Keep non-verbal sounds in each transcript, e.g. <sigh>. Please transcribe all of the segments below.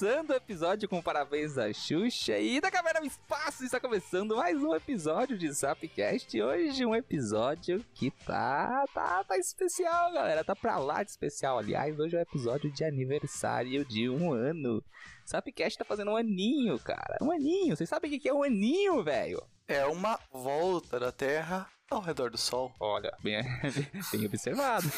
Começando o episódio com parabéns à Xuxa e da Caverna do Espaço, está começando mais um episódio de Zapcast. Hoje um episódio que tá, tá, tá especial, galera, tá pra lá de especial. Aliás, hoje é um episódio de aniversário de um ano. Zapcast tá fazendo um aninho, cara, um aninho. Vocês sabem o que é um aninho, velho? É uma volta da Terra ao redor do Sol. Olha, bem, <laughs> bem observado. <laughs>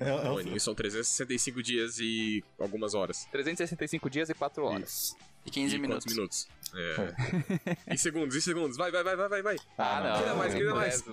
É, é aninho são 365 dias e algumas horas. 365 dias e 4 horas. Isso. E 15 e minutos. Minutos? É. em segundos, em segundos. Vai, vai, vai, vai, vai. Ah, não. Queira mais, queira mais.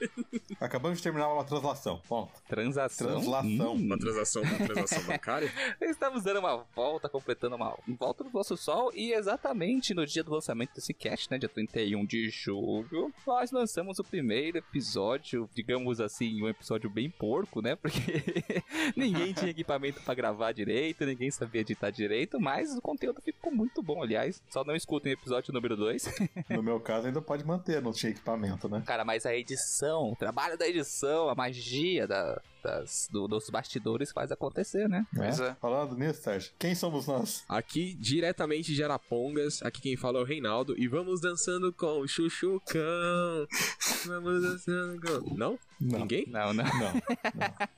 <laughs> Acabamos de terminar uma translação. Ponto. Transação. Translação. Uma transação, uma transação <laughs> bancária. Estamos dando uma volta, completando uma volta do nosso sol e exatamente no dia do lançamento desse cast, né, dia 31 de julho, nós lançamos o primeiro episódio, digamos assim, um episódio bem porco, né, porque <laughs> ninguém tinha equipamento pra gravar direito, ninguém sabia editar direito, mas o conteúdo ficou muito bom, aliás. Só não escutem o episódio número 2. No meu caso, ainda pode manter, não tinha equipamento, né? Cara, mas a edição, o trabalho da edição, a magia da, das, do- dos bastidores faz acontecer, né? Pois é. Falando nisso, Sérgio, quem somos nós? Aqui, diretamente de Arapongas, aqui quem fala é o Reinaldo. E vamos dançando com o Chuchucão. <laughs> Vamos dançando com... Não? Não. Ninguém? Não, não. Não,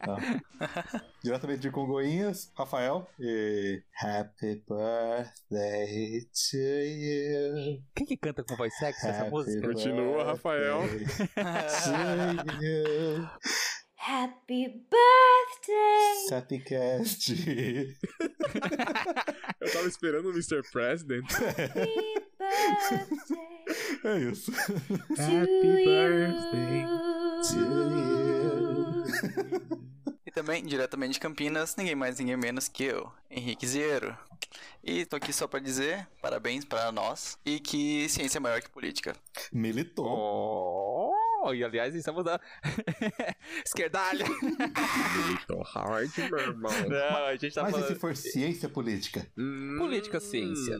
não, não. <laughs> Diretamente de Congoinhas, Rafael. E. Happy birthday to you. Quem que canta com voz sexy essa música? Continua, Rafael. to you. <laughs> Happy birthday! Sapcast. <laughs> Eu tava esperando o Mr. President. Happy birthday É isso. to you. E também, diretamente de Campinas, ninguém mais, ninguém menos que eu, Henrique Ziero. E tô aqui só pra dizer parabéns pra nós e que ciência é maior que política. Militou. Oh, e aliás, estamos da <laughs> esquerdalha. Tô hard, meu irmão. Não, a gente tá Mas e falando... se for ciência política? Hum. Política, ciência.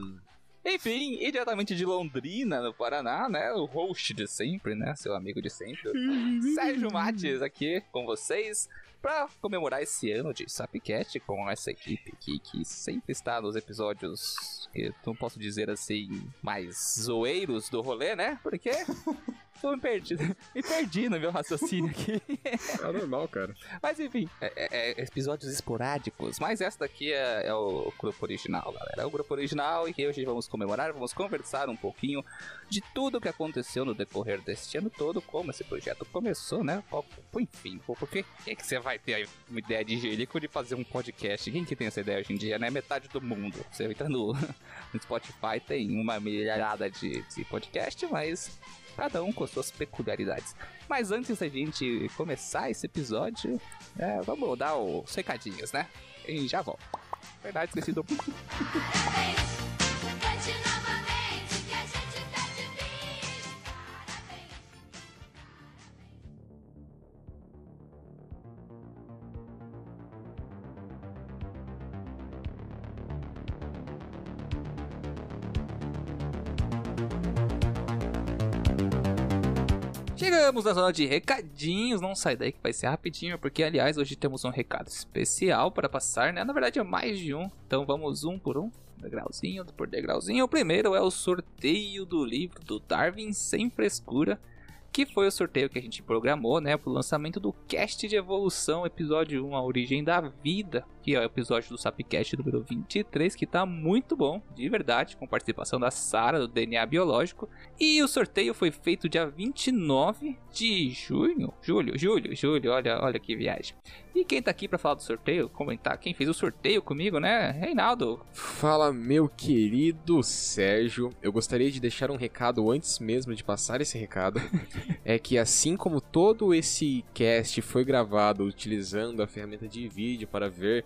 Enfim, e diretamente de Londrina, no Paraná, né? O host de sempre, né? Seu amigo de sempre. <laughs> Sérgio Mates aqui com vocês pra comemorar esse ano de Sapcat com essa equipe aqui que sempre está nos episódios que eu não posso dizer assim mais zoeiros do rolê, né? Porque <laughs> eu me perdi, <laughs> me perdi no meu raciocínio aqui. <laughs> É normal, cara. Mas enfim, é, é- é episódios esporádicos. Mas essa daqui é, é o grupo original, galera. É o grupo original e hoje vamos comemorar, vamos conversar um pouquinho de tudo que aconteceu no decorrer deste ano todo, como esse projeto começou, né? Enfim, pô, por que, que que você vai ter aí uma ideia de gelico de fazer um podcast? Quem que tem essa ideia hoje em dia, né? Metade do mundo. Você entra no, <laughs> no Spotify, tem uma milharada de, de podcast, mas cada um com suas peculiaridades. Mas antes da gente começar esse episódio, é, vamos dar os recadinhos, né? E já volto. Verdade, esqueci do. <laughs> Chegamos na zona de recadinhos, não sai daí que vai ser rapidinho, porque aliás hoje temos um recado especial para passar, né? Na verdade é mais de um, então vamos um por um, degrauzinho por degrauzinho. O primeiro é o sorteio do livro do Darwin Sem Frescura, que foi o sorteio que a gente programou, né, pro lançamento do Cast de Evolução, episódio 1, A Origem da Vida, é o episódio do Sapcast número 23, que tá muito bom, de verdade, com participação da Sara, do DNA Biológico. E o sorteio foi feito dia 29 de junho, julho, julho, julho, olha, olha que viagem. E quem tá aqui pra falar do sorteio, comentar quem fez o sorteio comigo, né, Reinaldo. Fala, meu querido Sérgio. Eu gostaria de deixar um recado antes mesmo de passar esse recado. <laughs> é que assim como todo esse cast foi gravado utilizando a ferramenta de vídeo para ver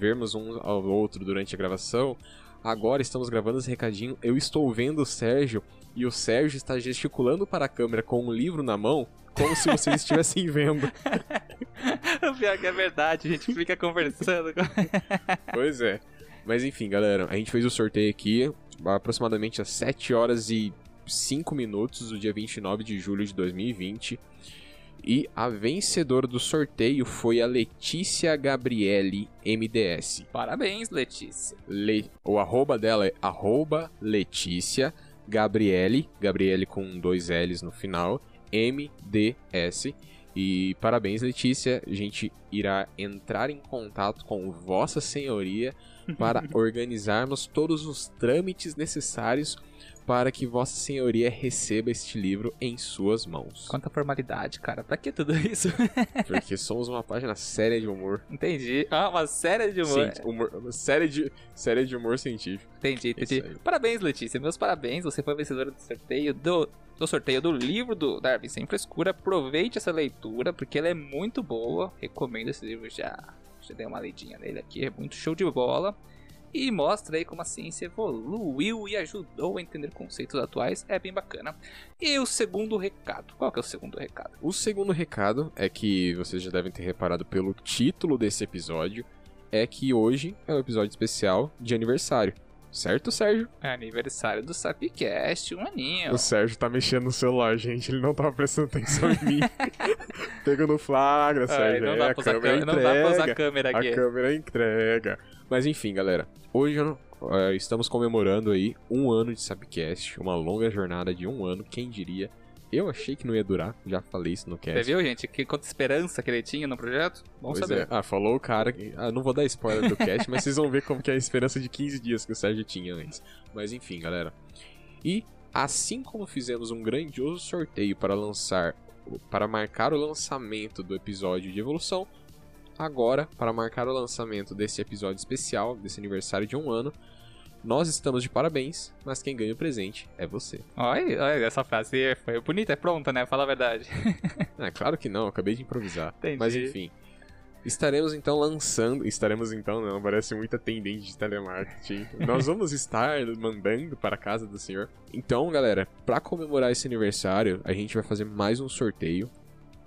vermos um ao outro durante a gravação, agora estamos gravando esse recadinho. Eu estou vendo o Sérgio e o Sérgio está gesticulando para a câmera com um livro na mão, como se vocês <laughs> estivessem vendo. <laughs> o pior que é verdade, a gente fica conversando. <laughs> Pois é. Mas enfim, galera, a gente fez o sorteio aqui aproximadamente às 7 horas e 5 minutos do dia 29 de julho de 2020. E a vencedora do sorteio foi a Letícia Gabriele MDS. Parabéns, Letícia. Le- O arroba dela é arroba Letícia Gabriele, Gabriele com dois L's no final, MDS. E parabéns, Letícia. A gente irá entrar em contato com Vossa Senhoria para <laughs> organizarmos todos os trâmites necessários para que Vossa Senhoria receba este livro em suas mãos. Quanta formalidade, cara. Pra que tudo <laughs> isso? Porque somos uma página séria de humor. Entendi. Ah, uma série de humor. Sim, humor série, de, série de humor científico. Entendi, Isso entendi. Parabéns, Letícia. Meus parabéns. Você foi vencedora do sorteio do, do sorteio do livro do Darwin Sem Frescura. Aproveite essa leitura, porque ela é muito boa. Recomendo esse livro já. Já dei uma lidinha nele aqui. É muito show de bola. E mostra aí como a ciência evoluiu e ajudou a entender conceitos atuais. É bem bacana. E o segundo recado. Qual que é o segundo recado? O segundo recado é que vocês já devem ter reparado pelo título desse episódio, é que hoje é um episódio especial de aniversário. Certo, Sérgio? É aniversário do Sapcast, um aninho. O Sérgio tá mexendo no celular, gente. Ele não tava prestando atenção em mim. <laughs> Pega no flagra, Ai, Sérgio. não, É, dá a câmera câmera, não dá pra usar entrega. câmera A aqui. câmera entrega. Mas enfim, galera. Hoje eu não- eh, estamos comemorando aí um ano de Sapcast. Uma longa jornada de um ano, quem diria. Eu achei que não ia durar, já falei isso no Você cast. viu, gente? Que quanta esperança que ele tinha no projeto? Bom Pois saber. é. Ah, falou o cara. que- Ah, não vou dar spoiler do cast, mas vocês vão ver como que é a esperança de 15 dias que o Sérgio tinha antes. Mas enfim, galera. E assim como fizemos um grandioso sorteio para lançar, para marcar o lançamento do episódio de evolução, agora para marcar o lançamento desse episódio especial, desse aniversário de um ano, nós estamos de parabéns, mas quem ganha o presente é você. Olha, olha, essa frase foi bonita, é pronta, né? Fala a verdade. Ah, <laughs> claro que não, acabei de improvisar. Entendi. Mas enfim. Estaremos então lançando. Estaremos então, não, parece muito atendente de telemarketing. <laughs> Nós vamos estar mandando para a casa do senhor. Então, galera, para comemorar esse aniversário, a gente vai fazer mais um sorteio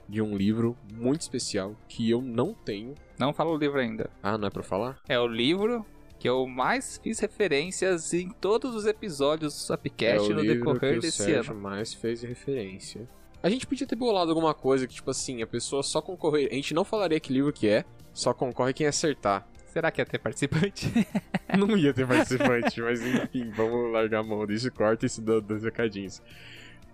de um livro muito especial que eu não tenho. Não fala o livro ainda. Ah, não é pra falar? É o livro que eu mais fiz referências em todos os episódios do é Sapcast o no decorrer que o desse Sérgio ano. mais fez referência. A gente podia ter bolado alguma coisa que, tipo assim, a pessoa só concorrer. A gente não falaria que livro que é, só concorre quem acertar. Será que ia ter participante? <laughs> Não ia ter <laughs> participante, mas enfim, vamos largar a mão disso e corta isso do- dos recadinhos.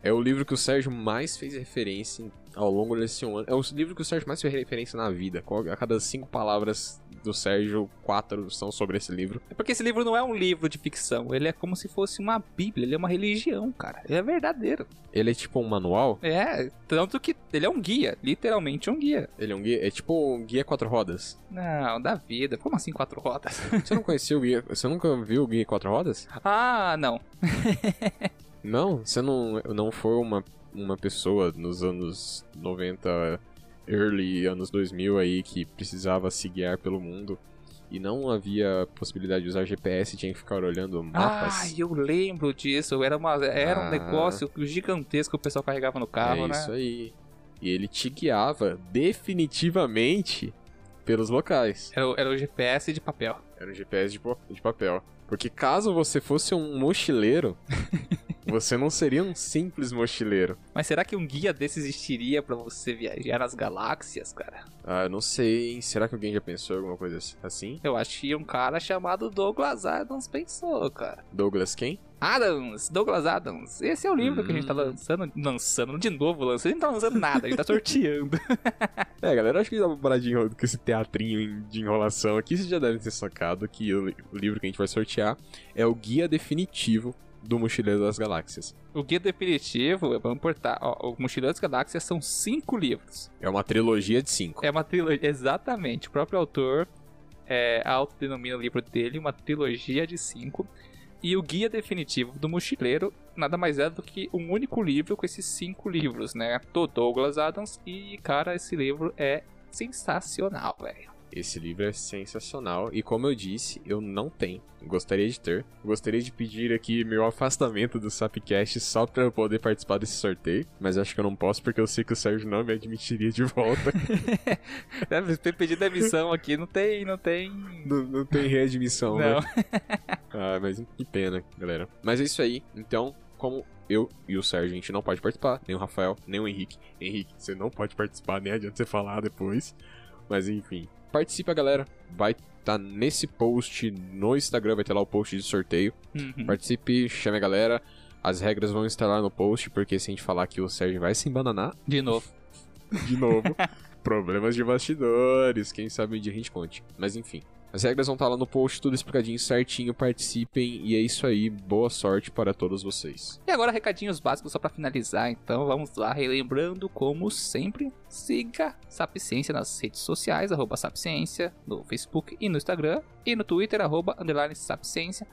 É o livro que o Sérgio mais fez referência ao longo desse ano. É o livro que o Sérgio mais fez referência na vida. A cada cinco palavras do Sérgio, quatro são sobre esse livro. É porque esse livro não é um livro de ficção. Ele é como se fosse uma bíblia. Ele é uma religião, cara. Ele é verdadeiro. Ele é tipo um manual. É, tanto que ele é um guia. Literalmente um guia. Ele é um guia. É tipo um guia quatro rodas. Não, da vida. Como assim quatro rodas? Você não conhecia o guia. Você nunca viu o guia quatro rodas? <laughs> ah, não. <laughs> Não, você não, não foi uma, uma pessoa nos anos 90, early anos 2000 aí que precisava se guiar pelo mundo e não havia possibilidade de usar GPS, tinha que ficar olhando mapas. Ah, eu lembro disso. Era, uma, era um Ah. negócio gigantesco que o pessoal carregava no carro, é né? isso aí. E ele te guiava definitivamente pelos locais. Era, o- era o GPS de papel. Era um GPS de, de papel. Porque caso você fosse um mochileiro, <laughs> você não seria um simples mochileiro. Mas será que um guia desse existiria pra você viajar nas galáxias, cara? Ah, eu não sei, hein? Será que alguém já pensou em alguma coisa assim? Eu acho que um cara chamado Douglas Adams pensou, cara. Douglas quem? Adams, Douglas Adams. Esse é o livro que a gente tá Hum. lançando, lançando de novo, lançando. A gente não tá lançando nada, a gente tá sorteando. <laughs> É, galera, acho que dá de enro- com esse teatrinho de enrolação aqui. Vocês já devem ter sacado que o livro que a gente vai sortear é o Guia Definitivo do Mochileiro das Galáxias. o guia definitivo, vamos portar, ó, o Mochileiro das Galáxias são cinco livros. É uma trilogia de cinco. É uma trilogia, exatamente. O próprio autor é, autodenomina o livro dele uma trilogia de cinco. E o guia definitivo do mochileiro nada mais é do que um único livro com esses cinco livros, né? Do Douglas Adams. E, cara, esse livro é sensacional, velho. Esse livro é sensacional e, como eu disse, eu não tenho. Gostaria de ter. Gostaria de pedir aqui meu afastamento do Sapcast só pra eu poder participar desse sorteio. Mas acho que eu não posso porque eu sei que o Sérgio não me admitiria de volta. <laughs> Deve ter pedido demissão aqui, não tem, não tem. não, não tem readmissão, né? Não. <laughs> Ah, mas que pena, galera. Mas é isso aí. Então, como eu e o Sérgio, a gente não pode participar, nem o Rafael, nem o Henrique. Henrique, você não pode participar, nem adianta você falar depois. Mas enfim, participa, galera. Vai estar nesse post no Instagram, vai ter lá o post de sorteio. Uhum. Participe, chame a galera. As regras vão estar lá no post, porque se a gente falar que o Sérgio vai se embananar, De novo. de novo, <laughs> problemas de bastidores, quem sabe a gente conte. Mas enfim, as regras vão estar lá no post, tudo explicadinho certinho, participem e é isso aí, boa sorte para todos vocês. E agora, recadinhos básicos só pra finalizar. Então, vamos lá, relembrando, como sempre, siga Sapciência nas redes sociais, arroba Sapciência, no Facebook e no Instagram, e no Twitter, arroba underline Sapciência.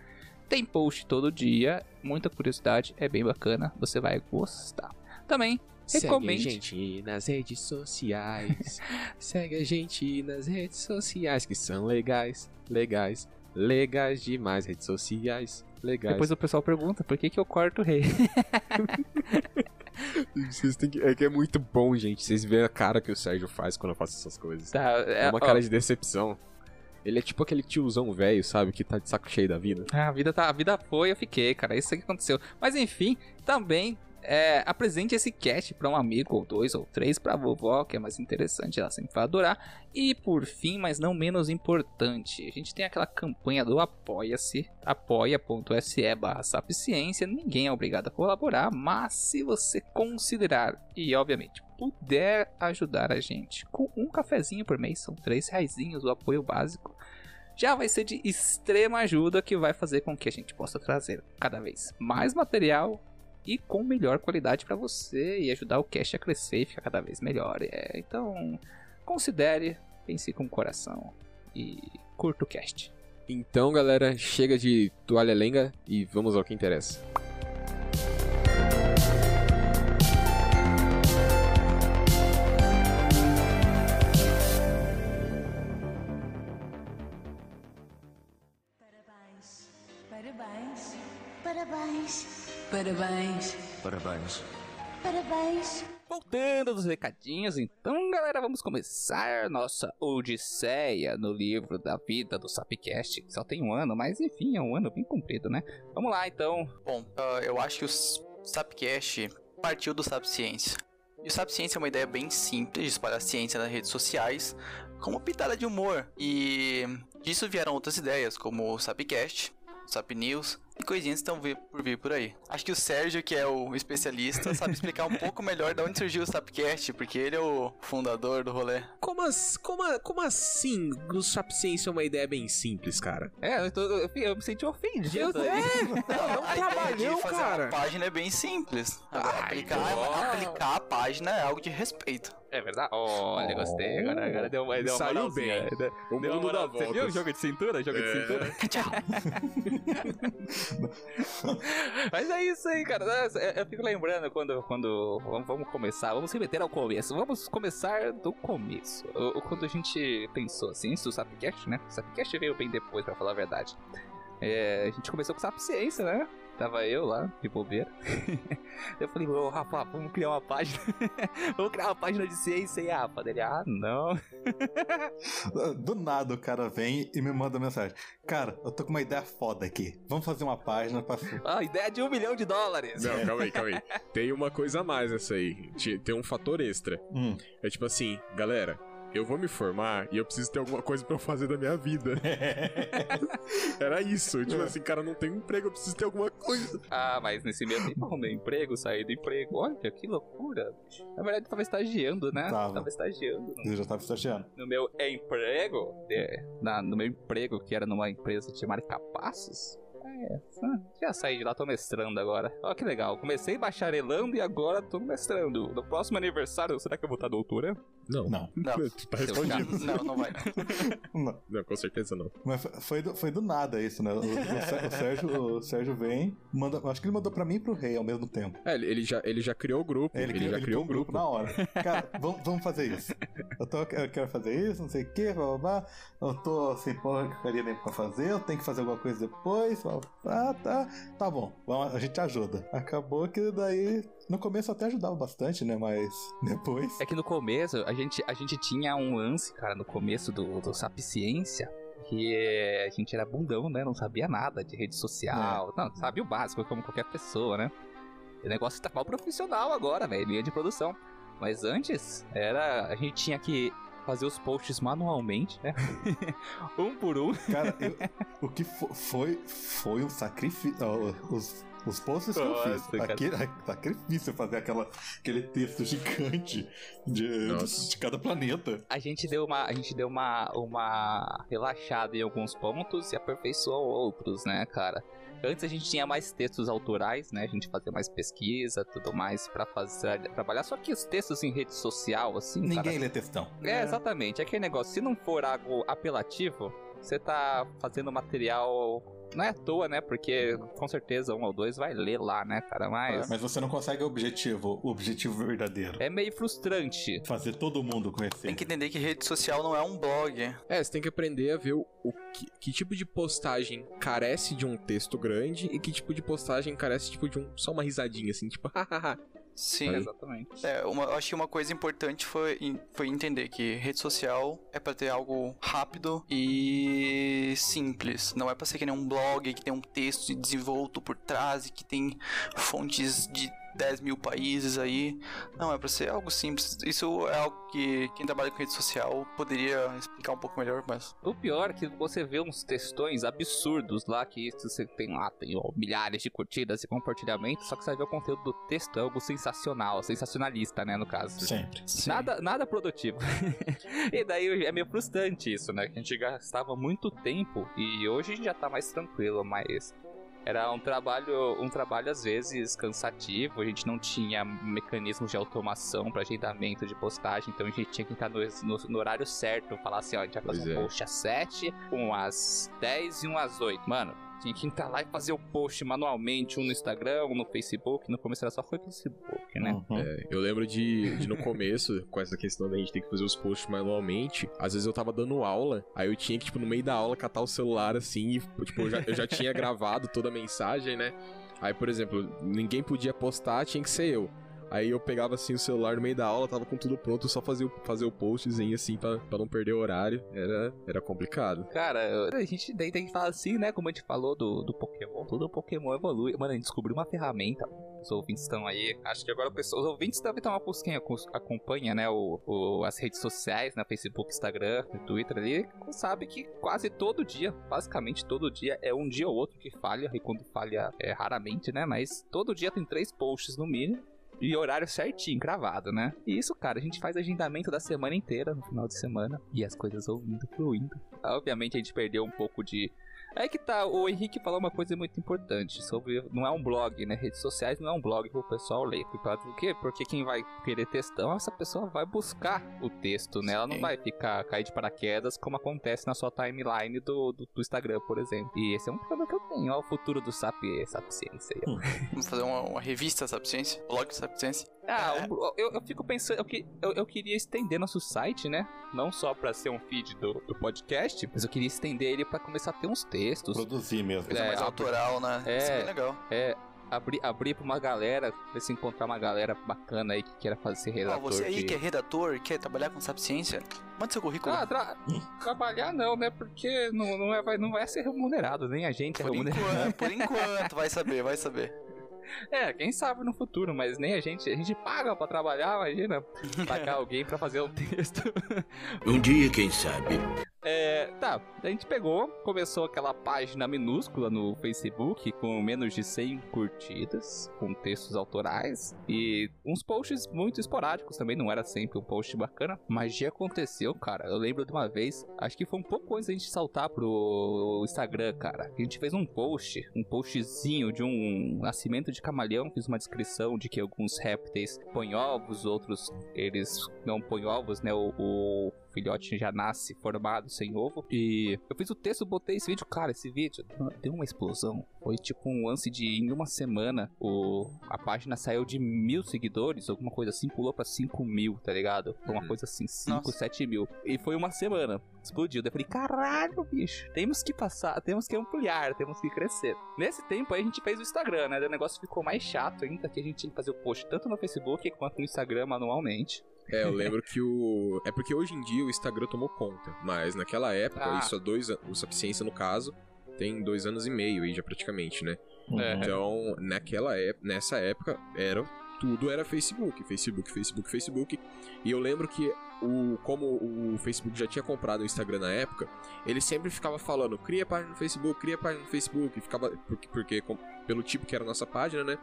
Tem post todo dia, muita curiosidade, é bem bacana, você vai gostar. Também, recomende. Segue a gente nas redes sociais. <laughs> Segue a gente nas redes sociais, que são legais, legais, legais demais. Redes sociais, legais. Depois o pessoal pergunta, por que, que eu corto o rei? <laughs> Vocês têm que... É que é muito bom, gente. Vocês veem a cara que o Sérgio faz quando eu faço essas coisas. Tá, É uma ó, cara de decepção. Ele é tipo aquele tiozão velho, sabe? Que tá de saco cheio da vida. A vida, tá, a vida foi, eu fiquei, cara. Isso que aconteceu. Mas enfim, também é, apresente esse cast pra um amigo, ou dois, ou três, pra vovó, que é mais interessante, ela sempre vai adorar. E por fim, mas não menos importante, a gente tem aquela campanha do Apoia-se, apoia.se barra sapciência. Ninguém é obrigado a colaborar, mas se você considerar e, obviamente, puder ajudar a gente com um cafezinho por mês, são três reaisinhos o apoio básico já vai ser de extrema ajuda que vai fazer com que a gente possa trazer cada vez mais material e com melhor qualidade para você e ajudar o cast a crescer e ficar cada vez melhor. É, então, considere, pense com o coração e curta o cast. Então, galera, chega de toalha lenga e vamos ao que interessa. Parabéns. Parabéns. Parabéns. Parabéns. Parabéns. Parabéns. Voltando dos recadinhos, então, galera, vamos começar nossa odisseia no livro da vida do Sapcast, que só tem um ano, mas enfim, é um ano bem comprido, né? Vamos lá, então. Bom, ah, eu acho que o Sapcast partiu do Sapciência. E o Sapciência é uma ideia bem simples de espalhar ciência nas redes sociais, com uma pitada de humor. E disso vieram outras ideias, como o Sapcast, o Sap News e coisinhas estão por vir por aí. Acho que o Sérgio, que é o especialista, sabe explicar um <laughs> pouco melhor de onde surgiu o Sapcast, porque ele é o fundador do rolê. Como, como, como assim o Sapciência é uma ideia bem simples, cara? É, eu, tô- eu- eu me senti ofendido. <laughs> Não, a ideia trabalhão, de fazer cara. uma página é bem simples. Agora, Ai, aplicar, aplicar a página é algo de respeito. É verdade? Olha, gostei. Agora, agora deu, uma- deu uma Saiu bem. Deu- O deu uma mundo dá moral. Você viu jogo de cintura? Jogo de É. cintura? <laughs> Mas é isso aí, cara. Eu, eu fico lembrando quando, quando vamos, começar, vamos se meter ao começo. Vamos começar do começo. Quando a gente pensou assim, isso o Sapcast, né? O Sapcast veio bem depois, pra falar a verdade. É, a gente começou com Sapciência, né? Tava eu lá, de bobeira. <laughs> eu falei, ô Rafa, vamos criar uma página. <laughs> vamos criar uma página de ciência aí, Rafa. Dele, ah, não. <laughs> Do nada o cara vem e me manda mensagem. Cara, eu tô com uma ideia foda aqui. Vamos fazer uma página pra. Ah, ideia de um milhão de dólares. Não, calma aí, calma aí. Tem uma coisa a mais essa aí. Tem um fator extra. Hum. É tipo assim, galera, eu vou me formar e eu preciso ter alguma coisa pra eu fazer da minha vida. <laughs> Era isso. Tipo assim, cara, não tenho emprego, eu preciso ter alguma coisa. Ah, mas nesse meio tempo arrumei emprego, saí do emprego. Olha, que loucura. Na verdade, eu tava estagiando, né? Tava. estagiando no, Eu já tava estagiando. no meu emprego. é, na, no meu emprego, que era numa empresa chamada Capazes. É, já saí de lá, tô mestrando agora. Ó, que legal. Comecei bacharelando e agora tô mestrando. No próximo aniversário, será que eu vou estar doutora? Não. Não. <laughs> Não. Tá já- respondido. Não, não vai não. <laughs> Não. Não, com certeza não. Mas foi- foi do, foi do nada isso, né? O, o o Sérgio, o Sérgio vem, manda, acho que ele mandou pra mim e pro rei ao mesmo tempo. É, ele, já, ele já criou o grupo. Ele, Ele, criou- já ele criou um criou grupo. na hora. Cara, vamos, vamos fazer isso. Eu, tô, eu quero fazer isso, não sei o que, blá, blá, blá. Eu tô sem porcaria nem pra fazer, eu tenho que fazer alguma coisa depois. blá, blá. Ah, tá. Tá bom, vamos, a gente ajuda. Acabou que daí. No começo até ajudava bastante, né? Mas depois. É que no começo, a gente, a gente tinha um lance, cara, no começo do, do Sapciência, que é, a gente era bundão, né? Não sabia nada de rede social. Não, sabia o básico, como qualquer pessoa, né? O negócio tá mal profissional agora, velho, linha de produção. Mas antes, era. A gente tinha que fazer os posts manualmente, né? <laughs> um por um. Cara, eu- o que fo- foi, foi um sacrifício. ó, Os, os posts que eu Nossa, fiz. cara. Aquele, sacrifício fazer aquela, aquele texto gigante de, Nossa. de cada planeta. A gente deu uma, a gente deu uma, uma relaxada em alguns pontos e aperfeiçoou outros, né, cara? Antes a gente tinha mais textos autorais, né? A gente fazia mais pesquisa, tudo mais pra fazer trabalhar. Só que os textos em rede social, assim, Ninguém cara, lê textão. É, exatamente. Aquele negócio, se não for algo apelativo, você tá fazendo material. Não é à toa, né? Porque com certeza um ou dois vai ler lá, né, cara? Mas. Mas você não consegue o objetivo, o objetivo verdadeiro. É meio frustrante. Fazer todo mundo conhecer. Tem que entender que rede social não é um blog. É, você tem que aprender a ver o, o que, que tipo de postagem carece de um texto grande e que tipo de postagem carece tipo de um só uma risadinha assim, tipo, <laughs> hahaha. Sim. É, exatamente. É, uma, eu acho que uma coisa importante foi, foi entender que rede social é pra ter algo rápido e simples. Não é pra ser que nem um blog que tem um texto desenvolto por trás e que tem fontes de 10 mil países aí. Não, é pra ser algo simples. Isso é algo que quem trabalha com rede social poderia explicar um pouco melhor, mas. O pior é que você vê uns textões absurdos lá que você tem lá, tem ó, milhares de curtidas e compartilhamentos, só que você vai ver o conteúdo do texto é algo sensacional, sensacionalista, né, no caso. Sempre. Sim. Nada, nada produtivo. <laughs> e daí é meio frustrante isso, né? Que a gente gastava muito tempo e hoje a gente já tá mais tranquilo, mas era um trabalho, um trabalho às vezes cansativo, a gente não tinha mecanismos de automação para agendamento de postagem, então a gente tinha que entrar no, no- no horário certo, falar assim, ó, a gente vai fazer um é. post às 7, um às 10 e um às 8. Mano, tinha que entrar lá e fazer o post manualmente, um no Instagram, um no Facebook, no começo era só foi Facebook, né? Uhum. É, eu lembro de, de no começo, <laughs> com essa questão da gente ter que fazer os posts manualmente, às vezes eu tava dando aula, aí eu tinha que, tipo, no meio da aula, catar o celular assim, e, tipo, eu já, eu já tinha gravado toda a mensagem, né? Aí, por exemplo, ninguém podia postar, tinha que ser eu. Aí eu pegava assim o celular no meio da aula, tava com tudo pronto, só fazia, fazer o postzinho assim pra, não perder o horário. Era, era complicado. Cara, a gente daí tem que falar assim, né? Como a gente falou do, do Pokémon, todo Pokémon evolui. Mano, a gente descobriu uma ferramenta. Os ouvintes estão aí. Acho que agora pessoal- os ouvintes devem uma por quem acompanha, né? O, o- as redes sociais, né? Facebook, Instagram, Twitter ali. Sabe que quase todo dia, basicamente todo dia, é um dia ou outro que falha. E quando falha é raramente, né? Mas todo dia tem três posts no mínimo. E horário certinho, cravado, né? E isso, cara, a gente faz agendamento da semana inteira, no final de semana. E as coisas vão indo, fluindo. Obviamente a gente perdeu um pouco de. Aí que tá, o Henrique falou uma coisa muito importante sobre. Não é um blog, né? Redes sociais não é um blog pro pessoal ler. Por quê? Porque quem vai querer textão, essa pessoa vai buscar o texto, né? Ela não Sim. vai ficar cair de paraquedas como acontece na sua timeline do, do, do Instagram, por exemplo. E esse é um problema que eu tenho. Ó, o futuro do Sap, Sapiência aí. ó. Vamos fazer uma, uma revista Sabe Ciência? Blog Sabe Ciência? Ah, um- eu, eu fico pensando, eu, que- eu, eu queria estender nosso site, né? Não só pra ser um feed do, do podcast, mas eu queria estender ele pra começar a ter uns textos. Produzir mesmo. Coisa É, mais a- autoral, né? é. Isso é bem legal. É, abrir, abrir pra uma galera, ver se encontrar uma galera bacana aí que queira fazer redator. você aí de... que é redator, quer trabalhar com Sabe Ciência, manda seu currículo. Ah, tra- trabalhar não, né? Porque não, não, é, vai, não vai ser remunerado, nem a gente é por, remunerado. enquanto, por enquanto, vai saber, vai saber. É, quem sabe no futuro, mas nem a gente, a gente paga pra trabalhar, imagina, pagar <laughs> alguém pra fazer um texto. <laughs> Um dia, quem sabe. É, tá, a gente pegou, começou aquela página minúscula no Facebook com menos de 100 curtidas, com textos autorais e uns posts muito esporádicos também, não era sempre um post bacana. Magia aconteceu, cara. Eu lembro de uma vez, acho que foi um pouco antes da gente saltar pro Instagram, cara. A gente fez um post, um postzinho de um nascimento de camaleão, fiz uma descrição de que alguns répteis põem ovos, outros eles não põem ovos, né? O, o filhote já nasce formado sem ovo. E eu fiz o texto, botei esse vídeo. Cara, esse vídeo deu uma explosão. Foi tipo um lance de em uma semana o, a página saiu de mil seguidores, alguma coisa assim, pulou pra 5 mil, tá ligado? Foi uma Uhum. coisa assim, 5, Nossa. 7 mil. E foi uma semana. Explodiu. Daí eu falei, caralho, bicho, temos que passar, temos que ampliar, temos que crescer. Nesse tempo aí a gente fez o Instagram, né? O negócio ficou mais chato ainda, que a gente tinha que fazer o post tanto no Facebook quanto no Instagram manualmente. É, eu <laughs> lembro que o. É porque hoje em dia o Instagram tomou conta, mas naquela época, Ah. isso há dois anos. O Sapiência, no caso, tem dois anos e meio aí já praticamente, né? É. Então, naquela época, nessa época, era tudo era Facebook, Facebook, Facebook, Facebook. E eu lembro que o como o Facebook já tinha comprado o Instagram na época, ele sempre ficava falando: "Cria página no Facebook, cria página no Facebook", e ficava porque, porque com- pelo tipo que era a nossa página, né?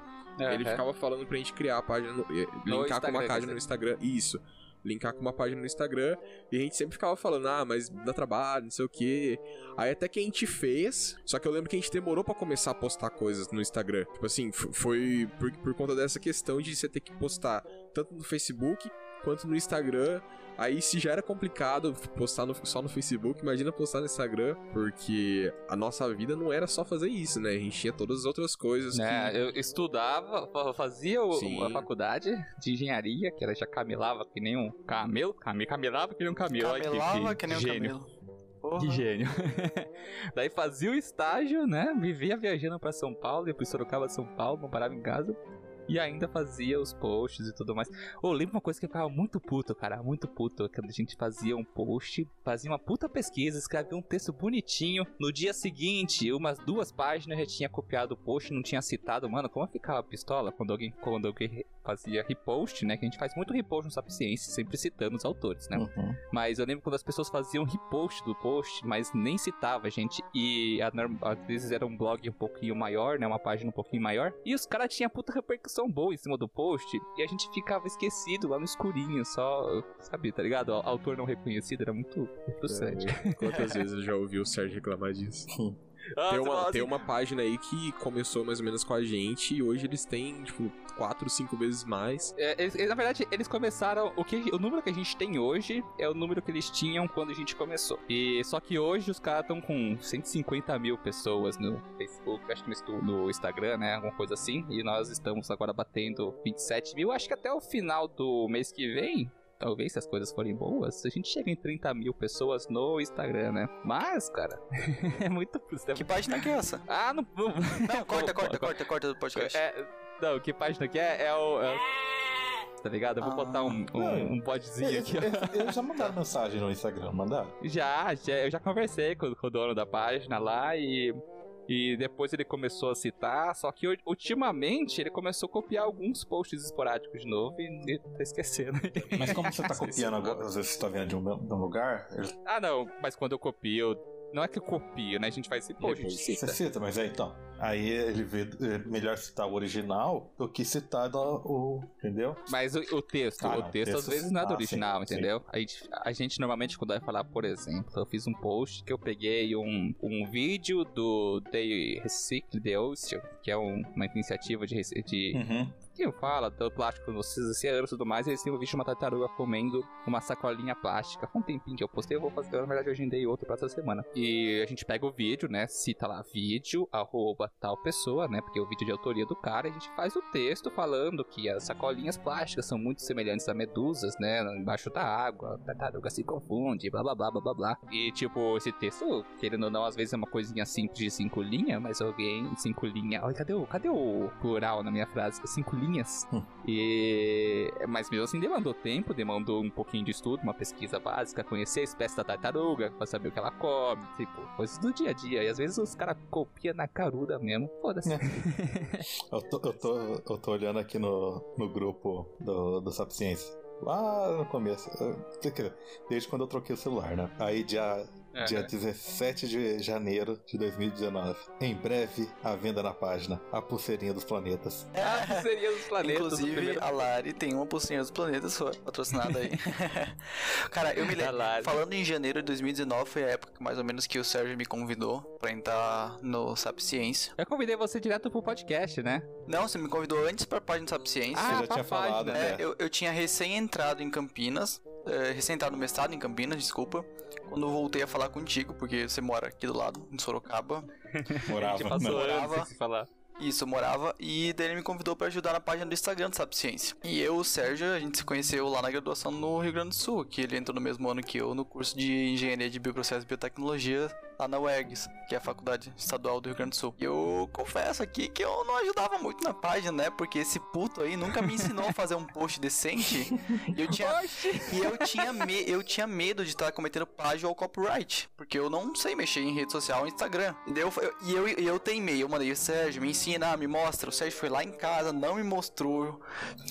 ele É, ficava falando pra gente criar a página, no, linkar com uma página no Instagram, isso. Linkar com uma página no Instagram e a gente sempre ficava falando, ah, mas dá trabalho, não sei o que. Aí até que a gente fez, só que eu lembro que a gente demorou pra começar a postar coisas no Instagram. Tipo assim, foi por, por conta dessa questão de você ter que postar tanto no Facebook quanto no Instagram. Aí se já era complicado postar no- só no Facebook, imagina postar no Instagram, porque a nossa vida não era só fazer isso, né? A gente tinha todas as outras coisas É, que... eu estudava, fa- fazia o- a faculdade de engenharia, que era já camelava que nem um camelo, came, camelava que nem um camelo. Olha que- Camelava que nem um gênio. camelo. Porra. Que gênio. <laughs> Daí fazia o estágio, né? Vivia viajando pra São Paulo, depois Sorocaba, São Paulo, não parava em casa. E ainda fazia os posts e tudo mais. Ô, lembro uma coisa que eu ficava muito puto, cara. Muito puto. Quando a gente fazia um post, fazia uma puta pesquisa, escrevia um texto bonitinho. No dia seguinte, umas duas páginas já tinha copiado o post, não tinha citado. Mano, como eu ficava pistola quando alguém, quando alguém fazia repost, né? Que a gente faz muito repost no Sapiência, sempre citando os autores, né? Uhum. Mas eu lembro quando as pessoas faziam repost do post, mas nem citava, gente. E às vezes era um blog um pouquinho maior, né? Uma página um pouquinho maior. E os caras tinham puta repercussão boa em cima do post. E a gente ficava esquecido lá no escurinho, só, sabe, tá ligado? O autor não reconhecido, era muito frustrante. É, Quantas vezes eu já ouvi o Sérgio reclamar disso? <laughs> Ah, Tem uma, tem assim, uma página aí que começou mais ou menos com a gente e hoje eles têm, tipo, quatro, cinco vezes mais. É, eles- na verdade, eles começaram. O, que, o número que a gente tem hoje é o número que eles tinham quando a gente começou. E só que hoje os caras estão com 150 mil pessoas no Facebook, acho que no Instagram, né? Alguma coisa assim. E nós estamos agora batendo 27 mil. Acho que até o final do mês que vem. Talvez, se as coisas forem boas, a gente chega em 30 mil pessoas no Instagram, né? Mas, cara, <laughs> é muito frustrante. Que página que é essa? Ah, não. não <laughs> Não, corta, corta, corta, corta do podcast. é, não, que página que é? É o. é o- Tá ligado? Eu vou Ah. botar um, um, um bodzinho aqui, eles já mandaram mensagem no Instagram, mandaram? Já, já, eu já conversei com, com o dono da página lá e. E depois ele começou a citar, só que ultimamente ele começou a copiar alguns posts esporádicos de novo e, e tá esquecendo. Mas como <laughs> você tá copiando agora, às vezes você tá vendo de um, de um lugar, ele- ah, não, mas quando eu copio, não é que eu copio, né? A gente faz esse a gente Repost. você cita. cita, mas é então. Aí ele vê é melhor citar o original do que citar do- o. Entendeu? Mas o, o texto, Ah, o não, texto às texto- vezes não é do ah, original, sim, sim. entendeu? A, gente, a gente normalmente quando vai falar, por exemplo, eu fiz um post que eu peguei um, um vídeo do They Recycle the Ocean, que é um- uma iniciativa de, de Uhum. Que fala do plástico nos oceanos e tudo mais, eles têm um vídeo de uma tartaruga comendo uma sacolinha plástica. Foi um tempinho que eu postei, eu vou fazer, na verdade eu agendei outro pra essa semana. E a gente pega o vídeo, né, cita lá vídeo, arroba tal pessoa, né, porque é o vídeo de autoria do cara, a gente faz o texto falando que as sacolinhas plásticas são muito semelhantes a medusas, né, embaixo da água, a tartaruga se confunde, blá blá blá blá blá blá. E tipo, esse texto, querendo ou não, às vezes é uma coisinha simples de cinco linhas, mas alguém, cinco linhas, olha, cadê o, cadê o plural na minha frase? Cinco linhas. Hum. E... Mas mesmo assim demandou tempo, demandou um pouquinho de estudo, uma pesquisa básica, conhecer a espécie da tartaruga, pra saber o que ela come, tipo, coisas do dia a dia. E às vezes os caras copiam na caruda mesmo. Foda-se. <laughs> Eu tô, eu tô, eu tô olhando aqui no, no grupo do, do Sapiência. Lá no começo. dizer, Desde quando eu troquei o celular, né? Aí dia, É. dia 17 de janeiro de 2019. Em breve, a venda na página. A pulseirinha dos planetas. <laughs> Ah, seria os planetas. o Inclusive, a Lari tem uma pulseirinha dos planetas patrocinada aí. <laughs> Cara, eu me lembro. Falando em janeiro de 2019, foi a época mais ou menos que o Sérgio me convidou pra entrar no Sapiência. Eu convidei você direto pro podcast, né? Não, você me convidou antes pra página do Sapiência. Ah, Você já tinha falado, página. né? É, eu, eu tinha recém entrado em Campinas, é, recém entrado no mestrado em Campinas, desculpa. Quando eu voltei a falar contigo, porque você mora aqui do lado, em Sorocaba. <laughs> Morava. passou anos Morava. se falar. Isso, eu morava. E daí ele me convidou pra ajudar na página do Instagram do Sapiência. E eu, o Sérgio, a gente se conheceu lá na graduação no Rio Grande do Sul, que ele entrou no mesmo ano que eu no curso de Engenharia de Bioprocesso e Biotecnologia lá na UERGS, que é a Faculdade Estadual do Rio Grande do Sul. E eu confesso aqui que eu não ajudava muito na página, né? Porque esse puto aí nunca me ensinou a fazer um post decente. E eu tinha, e eu tinha, me, eu tinha medo de estar cometendo plágio ou copyright. Porque eu não sei mexer em rede social, Instagram. E eu, eu- e eu, e eu teimei, eu mandei, Sérgio, me ensina, me mostra. O Sérgio foi lá em casa, não me mostrou.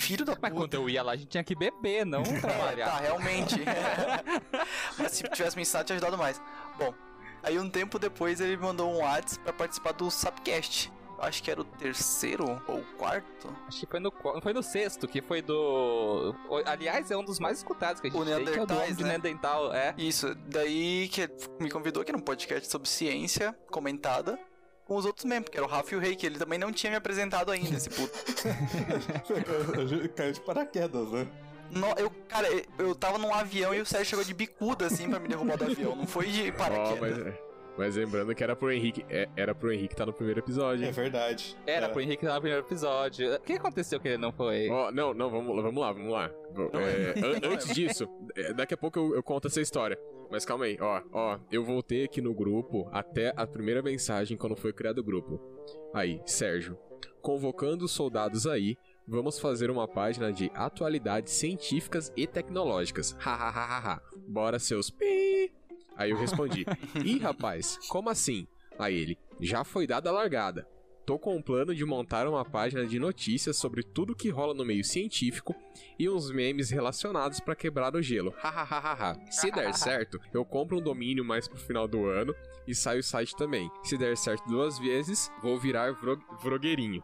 Filho da Mas puta. quando eu ia lá, a gente tinha que beber, não <laughs> É, tá, trabalhar. realmente. <laughs> Mas se tivesse me ensinado, tinha ajudado mais. Bom, aí um tempo depois ele me mandou um WhatsApp pra participar do Sapcast. Eu Acho que era o terceiro ou o quarto. Acho que foi no, foi no sexto, que foi do. Aliás, é um dos mais escutados que a gente O tem, que é o do Homem né? Neandertal, é. Isso, daí que ele me convidou, que era um podcast sobre ciência comentada. Com os outros mesmo, que era o Rafa e o Rei, que ele também não tinha me apresentado ainda, esse puto. <laughs> Caiu de paraquedas, né? No- eu, cara, eu tava num avião e o Sérgio chegou de bicuda assim pra me derrubar do avião. Não foi de <laughs> paraquedas. mas, mas lembrando que era pro Henrique. é- era pro Henrique tá no primeiro episódio. É verdade. Era É. pro Henrique lá no primeiro episódio. O que aconteceu que ele não foi? Ó, não, não, vamos, vamos lá, vamos lá. É, an- antes disso, é, daqui a pouco eu, eu conto essa história. Mas calma aí, ó, ó, eu voltei aqui no grupo até a primeira mensagem quando foi criado o grupo. Aí, Sérgio, convocando os soldados aí, vamos fazer uma página de atualidades científicas e tecnológicas. Hahaha. Bora, seus pi. Aí eu respondi: <laughs> Ih, rapaz, como assim? Aí ele: Já foi dada a largada. Tô com um plano de montar uma página de notícias sobre tudo que rola no meio científico e uns memes relacionados pra quebrar o gelo. Hahaha. Se der <laughs> certo, eu compro um domínio mais pro final do ano e sai o site também. Se der certo duas vezes, vou virar vro- vrogueirinho.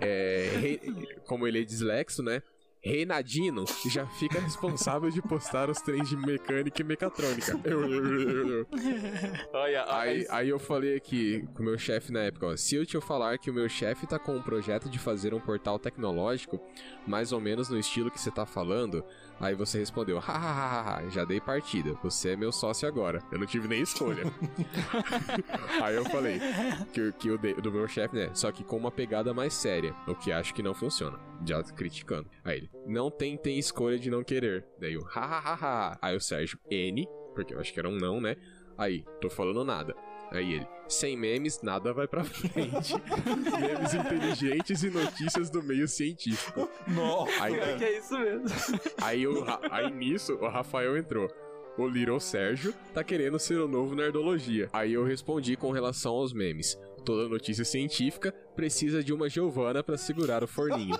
É, como ele é dislexo, né? Reinadino já fica responsável de postar os trens de mecânica e mecatrônica. Eu, eu, eu, eu. Olha, Aí, aí eu falei aqui com o meu chefe na época, ó, se eu te falar que o meu chefe tá com um projeto de fazer um portal tecnológico, mais ou menos no estilo que você tá falando, aí você respondeu, hahaha, já dei partida, você é meu sócio agora, eu não tive nem escolha. <laughs> aí eu falei que, que o de- do meu chefe, né, só que com uma pegada mais séria, o que acho que não funciona, já criticando. Aí ele, não tentem escolha de não querer. Daí eu, hahaha. Aí o Sérgio, N, porque eu acho que era um não, né? Aí, tô falando nada. Aí ele, sem memes, nada vai pra <laughs> frente. memes inteligentes e notícias do meio científico. Nossa, Aí, que é isso mesmo. aí, o aí nisso, o Rafael entrou. O Little Sérgio tá querendo ser o novo Nerdologia. Aí eu respondi com relação aos memes. Toda notícia científica precisa de uma Giovana pra segurar o forninho.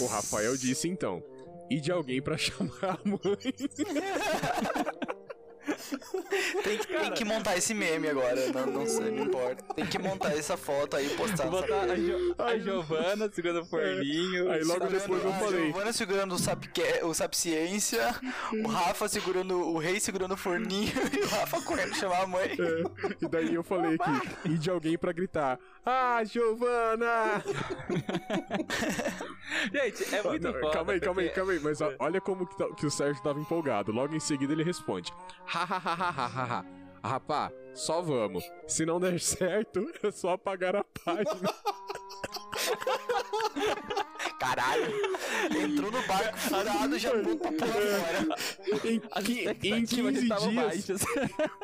O Rafael disse então. E de alguém pra <laughs> chamar a mãe. <laughs> <laughs> Tem, que- tem que montar esse meme agora, não, não sei, não importa. Tem que montar essa foto aí e postar. Vou botar a, jo a Giovana segurando o forninho. Aí logo depois eu A falei. Giovana segurando o, Sapque, o Sapciência, o Rafa segurando o rei segurando o forninho <laughs> e o Rafa correndo chamar a mãe. É, e daí eu falei aqui, e de alguém pra gritar: Ah, Giovana! <laughs> Gente, é muito Não, foda. calma aí, calma aí, porque- calma aí, mas ó, olha como que, tá- que o Sérgio tava empolgado. Logo em seguida ele responde: Hahaha. Rapá, só vamos. Se não der <laughs> certo, é só apagar a página. <laughs> Caralho, entrou no barco furado já puto pra pular fora. Em, As qui- em expectativas 15 estavam dias, baixas.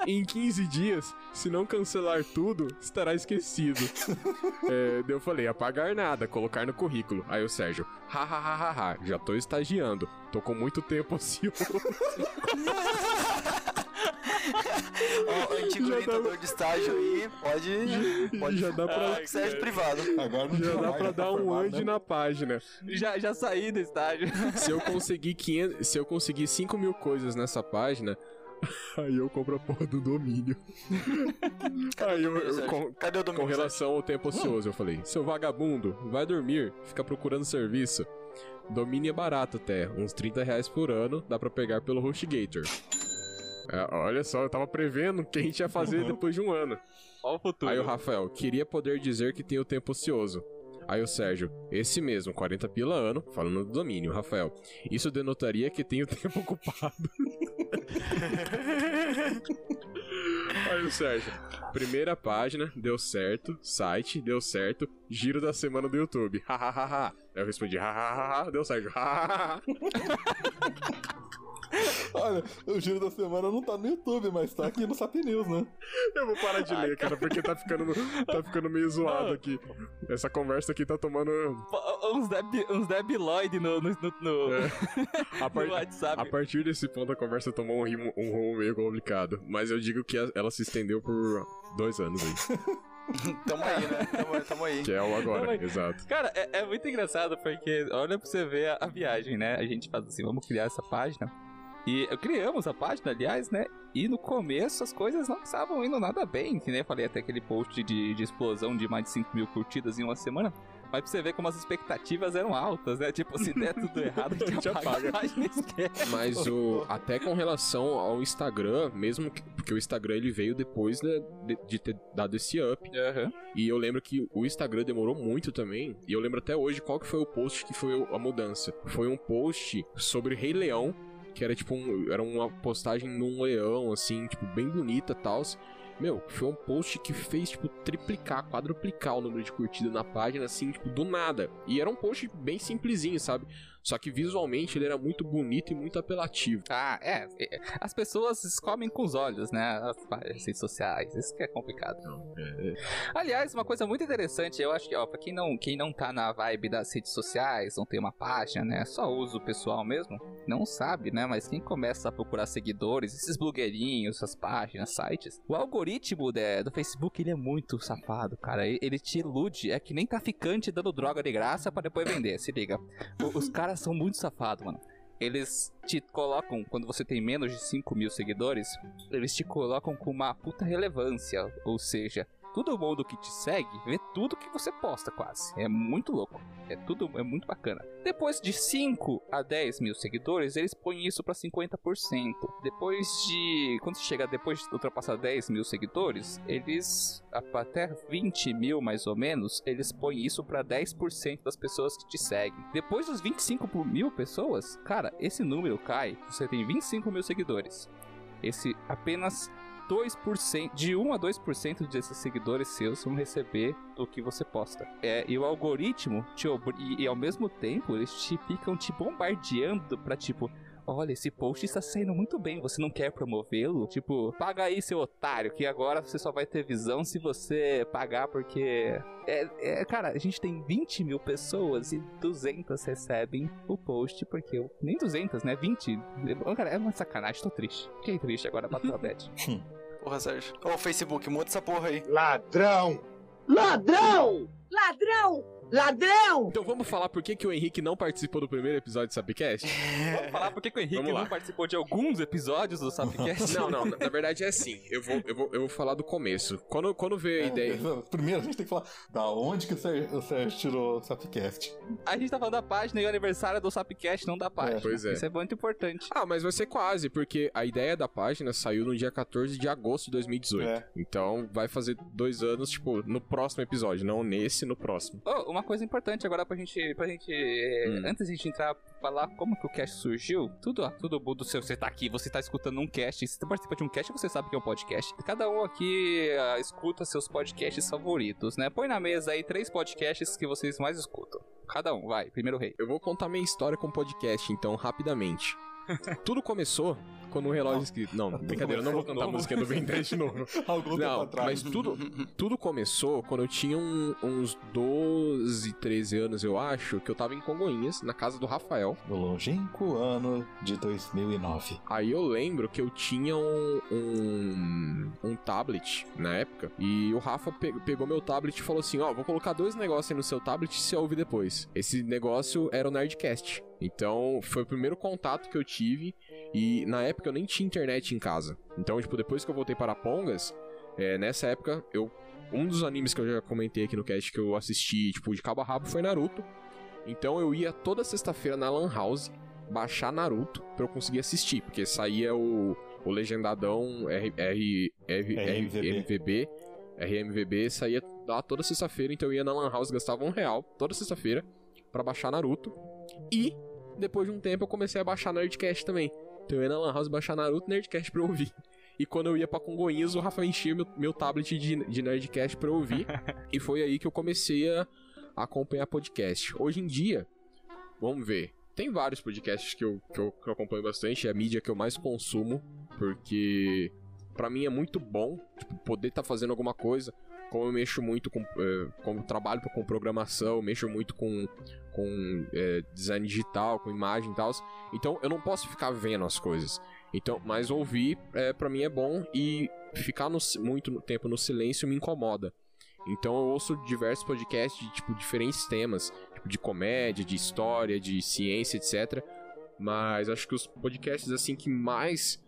em 15 dias, se não cancelar tudo, estará esquecido. <laughs> é, eu falei, apagar nada, colocar no currículo. Aí o Sérgio, hahaha, já tô estagiando, tô com muito tempo <laughs> ocioso. <laughs> O antigo Já orientador de estágio aí, pode. pode já dá pra, Sérgio privado. agora não já dá mais, pra tá dar um anjo né? na página. já, já saí do estágio. Se eu conseguir 500, se eu conseguir 5 mil coisas nessa página, <laughs> aí eu compro a porra do domínio. <laughs> aí eu, eu- com, Cadê o com domingo? relação ao tempo ocioso, eu falei: seu vagabundo, vai dormir, fica procurando serviço. Domínio é barato até, uns 30 reais por ano, dá pra pegar pelo HostGator. É, olha só, eu tava prevendo o que a gente ia fazer depois de um ano. Olha o futuro. Aí o Rafael, queria poder dizer que tem o tempo ocioso. Aí o Sérgio, esse mesmo, 40 pila ano, falando do domínio, Rafael. Isso denotaria que tem o tempo <laughs> ocupado. Aí o Sérgio, primeira página, deu certo, site, deu certo, giro da semana do YouTube. Hahaha. Aí eu respondi, hahaha, deu certo. <laughs> <laughs> Olha, o giro da semana não tá no YouTube, mas tá aqui no Sap News, né? Eu vou parar de ler, cara, porque tá ficando, tá ficando meio zoado aqui. Essa conversa aqui tá tomando. Uns, deb, uns debiloid no, no, no, no- É. <laughs> A, par- no WhatsApp. a partir desse ponto a conversa tomou um rimo, um rumo meio complicado. Mas eu digo que ela se estendeu por dois anos aí. <laughs> Tamo aí, né? Tamo, tamo aí. Que é o agora, exato. Cara, é, é muito engraçado porque olha pra você ver a, a viagem, né? A gente faz assim, vamos criar essa página. E criamos a página, aliás, né? E no começo as coisas não estavam indo nada bem, que nem eu falei até aquele post de, de explosão de mais de 5 mil curtidas em uma semana. Mas pra você ver como as expectativas eram altas, né? Tipo, se der tudo errado, <laughs> a gente apaga. Mas o, até com relação ao Instagram, mesmo que, porque o Instagram ele veio depois de, de ter dado esse up. Aham. E eu lembro que o Instagram demorou muito também. E eu lembro até hoje qual que foi o post que foi a mudança. Foi um post sobre Rei Leão, que era tipo um, era uma postagem num leão, assim, tipo, bem bonita e tal. Meu, foi um post que fez, tipo, triplicar, quadruplicar o número de curtida na página, assim, tipo, do nada. E era um post bem simplesinho, sabe? Só que visualmente ele era muito bonito e muito apelativo. Ah, é. é, As pessoas comem com os olhos, né? As redes sociais. Isso que é complicado. Aliás, uma coisa muito interessante, eu acho que, ó, pra quem não, quem não tá na vibe das redes sociais, não tem uma página, né? Só usa o pessoal mesmo, não sabe, né? Mas quem começa a procurar seguidores, esses blogueirinhos, essas páginas, sites, o algoritmo do Facebook, ele é muito safado, cara. Ele ele te ilude, é que nem traficante dando droga de graça pra depois vender, se liga. O- Os caras <laughs> são muito safados, mano. Eles te colocam, quando você tem menos de 5 mil seguidores, eles te colocam com uma puta relevância. Ou seja, todo mundo que te segue vê tudo que você posta quase. É muito louco. É tudo, é muito bacana. Depois de 5 a 10 mil seguidores, eles põem isso pra 50%. Depois de. Quando você chega depois de ultrapassar 10 mil seguidores, eles. Até 20 mil mais ou menos, eles põem isso pra 10% das pessoas que te seguem. Depois dos 25 por mil pessoas, cara, esse número cai. Você tem 25 mil seguidores. Esse apenas 2%, de 1 a 2% desses seguidores seus vão receber o que você posta. É, e o algoritmo te e, e ao mesmo tempo eles te ficam te bombardeando pra tipo Olha, esse post está saindo muito bem, você não quer promovê-lo? Tipo, paga aí, seu otário, que agora você só vai ter visão se você pagar, porque. É, é, cara, a gente tem 20 mil pessoas e 200 recebem o post, porque. eu- Nem 200, né? 20. Cara, é uma sacanagem, tô triste. Fiquei triste agora, bateu a bad. <laughs> Porra, Sérgio. Ô, Facebook, muda essa porra aí. Ladrão! Ladrão! Ladrão! Ladrão! Então vamos falar por que, que o Henrique não participou do primeiro episódio do Sapcast? Vamos falar por que que o Henrique não participou de alguns episódios do Sapcast? Não, não, na verdade é assim. Eu vou, eu vou, eu vou falar do começo. Quando, quando veio a ideia. Primeiro a gente tem que falar da onde que o Sérgio, o Sérgio tirou o Sapcast. A gente tá falando da página e o aniversário é do Sapcast, não da página. pois é. Isso é muito importante. Ah, mas vai ser quase, porque a ideia da página saiu no dia 14 de agosto de 2018. É. Então vai fazer dois anos, tipo, no próximo episódio, não nesse, no próximo. Oh, uma coisa importante agora pra gente, pra gente eh, Hum. antes de a gente entrar falar como que o cast surgiu, tudo, ó, tudo do seu, você tá aqui, você tá escutando um cast, se você participa de um cast, você sabe que é um podcast. Cada um aqui ah, escuta seus podcasts favoritos, né? Põe na mesa aí três podcasts que vocês mais escutam. Cada um, vai, primeiro rei. Eu vou contar minha história com podcast, então, rapidamente. Tudo começou quando o relógio escrito. Não, brincadeira, eu não vou cantar a música do Ben 10 de novo. <laughs> Algum Não, atrás. mas tudo, tudo começou quando eu tinha um- uns 12, 13 anos, eu acho, que eu tava em Congonhas, na casa do Rafael. No longínquo ano de 2009. Aí eu lembro que eu tinha um, um, um tablet na época, e o Rafa pe- pegou meu tablet e falou assim: Ó, vou colocar dois negócios aí no seu tablet e você ouve depois. Esse negócio era o Nerdcast. Então foi o primeiro contato que eu tive, e na época eu nem tinha internet em casa. Então, tipo, depois que eu voltei para Pongas, é, nessa época eu. Um dos animes que eu já comentei aqui no cast que eu assisti, tipo, de cabo a rabo foi Naruto. Então eu ia toda sexta-feira na Lan House baixar Naruto pra eu conseguir assistir, porque saía o, o legendadão R, R, R, RMVB. RMVB, saía lá toda sexta-feira, então eu ia na Lan House, gastava um real toda sexta-feira pra baixar Naruto. E depois de um tempo eu comecei a baixar Nerdcast também. Então eu ia na Lan House baixar Naruto e Nerdcast pra eu ouvir. E quando eu ia pra Congonhas, o Rafael enchia meu, meu tablet de, de Nerdcast pra eu ouvir. <laughs> e foi aí que eu comecei a acompanhar podcast. Hoje em dia, vamos ver. tem vários podcasts que eu, que eu, que eu acompanho bastante, é a mídia que eu mais consumo, porque pra mim é muito bom tipo, poder estar fazendo alguma coisa. Como eu mexo muito com. eh, como eu trabalho com programação, mexo muito com, com eh, design digital, com imagem e tal. Então eu não posso ficar vendo as coisas. Então, mas ouvir é, para mim é bom e ficar no muito tempo no silêncio me incomoda. Então eu ouço diversos podcasts de tipo diferentes temas, tipo de comédia, de história, de ciência, etc. Mas acho que os podcasts assim que mais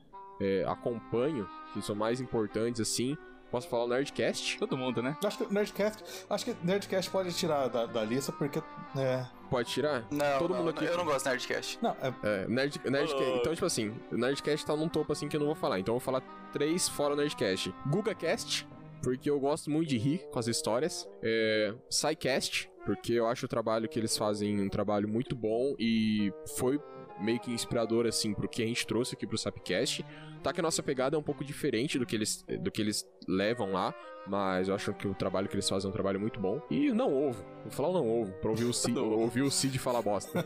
é, acompanho, que são mais importantes assim, posso falar o Nerdcast. Todo mundo, né? Acho que Nerdcast, acho que Nerdcast pode tirar da, da lista porque é, Pode tirar? Não, Todo não, mundo aqui- eu não gosto de Nerdcast. não, é, É, Nerd, Nerdcast. Então, tipo assim, o Nerdcast tá num topo assim que eu não vou falar. Então eu vou falar três fora Nerdcast. GugaCast, porque eu gosto muito de rir com as histórias. É, SciCast, porque eu acho o trabalho que eles fazem um trabalho muito bom e foi meio que inspirador, assim, pro que a gente trouxe aqui pro Sapcast. Tá que a nossa pegada é um pouco diferente do que eles, do que eles levam lá, mas eu acho que o trabalho que eles fazem é um trabalho muito bom. E não ovo, vou falar o não ovo, pra ouvir o <laughs> Cid, ouvir o Cid falar bosta.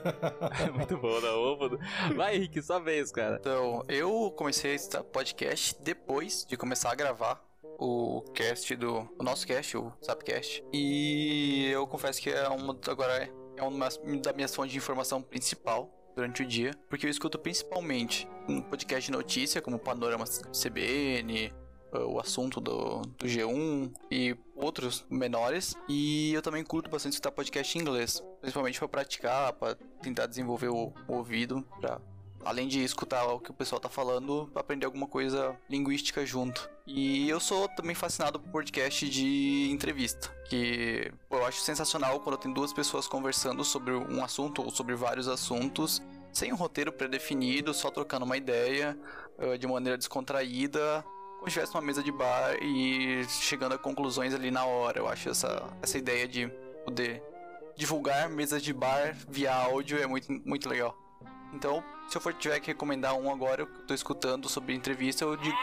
É <laughs> muito bom, não. Ovo. Vai, Henrique, sua vez, cara. Então, eu comecei esse podcast depois de começar a gravar o cast do. O nosso cast, o Sapcast. E eu confesso que é uma. Agora é uma das minhas fontes de informação principal durante o dia. Porque eu escuto principalmente um podcast de notícia, como Panorama CBN. O assunto do, do G1 e outros menores. E eu também curto bastante escutar podcast em inglês, principalmente para praticar, para tentar desenvolver o, o ouvido, pra além de escutar o que o pessoal tá falando, aprender alguma coisa linguística junto. E eu sou também fascinado por podcast de entrevista, que eu acho sensacional quando tem duas pessoas conversando sobre um assunto ou sobre vários assuntos, sem um roteiro pré-definido, só trocando uma ideia eh, de maneira descontraída. Como se tivesse uma mesa de bar e chegando a conclusões ali na hora. Eu acho essa, essa ideia de poder divulgar mesas de bar via áudio é muito, muito legal. Então, se eu for tiver que recomendar um agora, eu tô escutando sobre entrevista, eu digo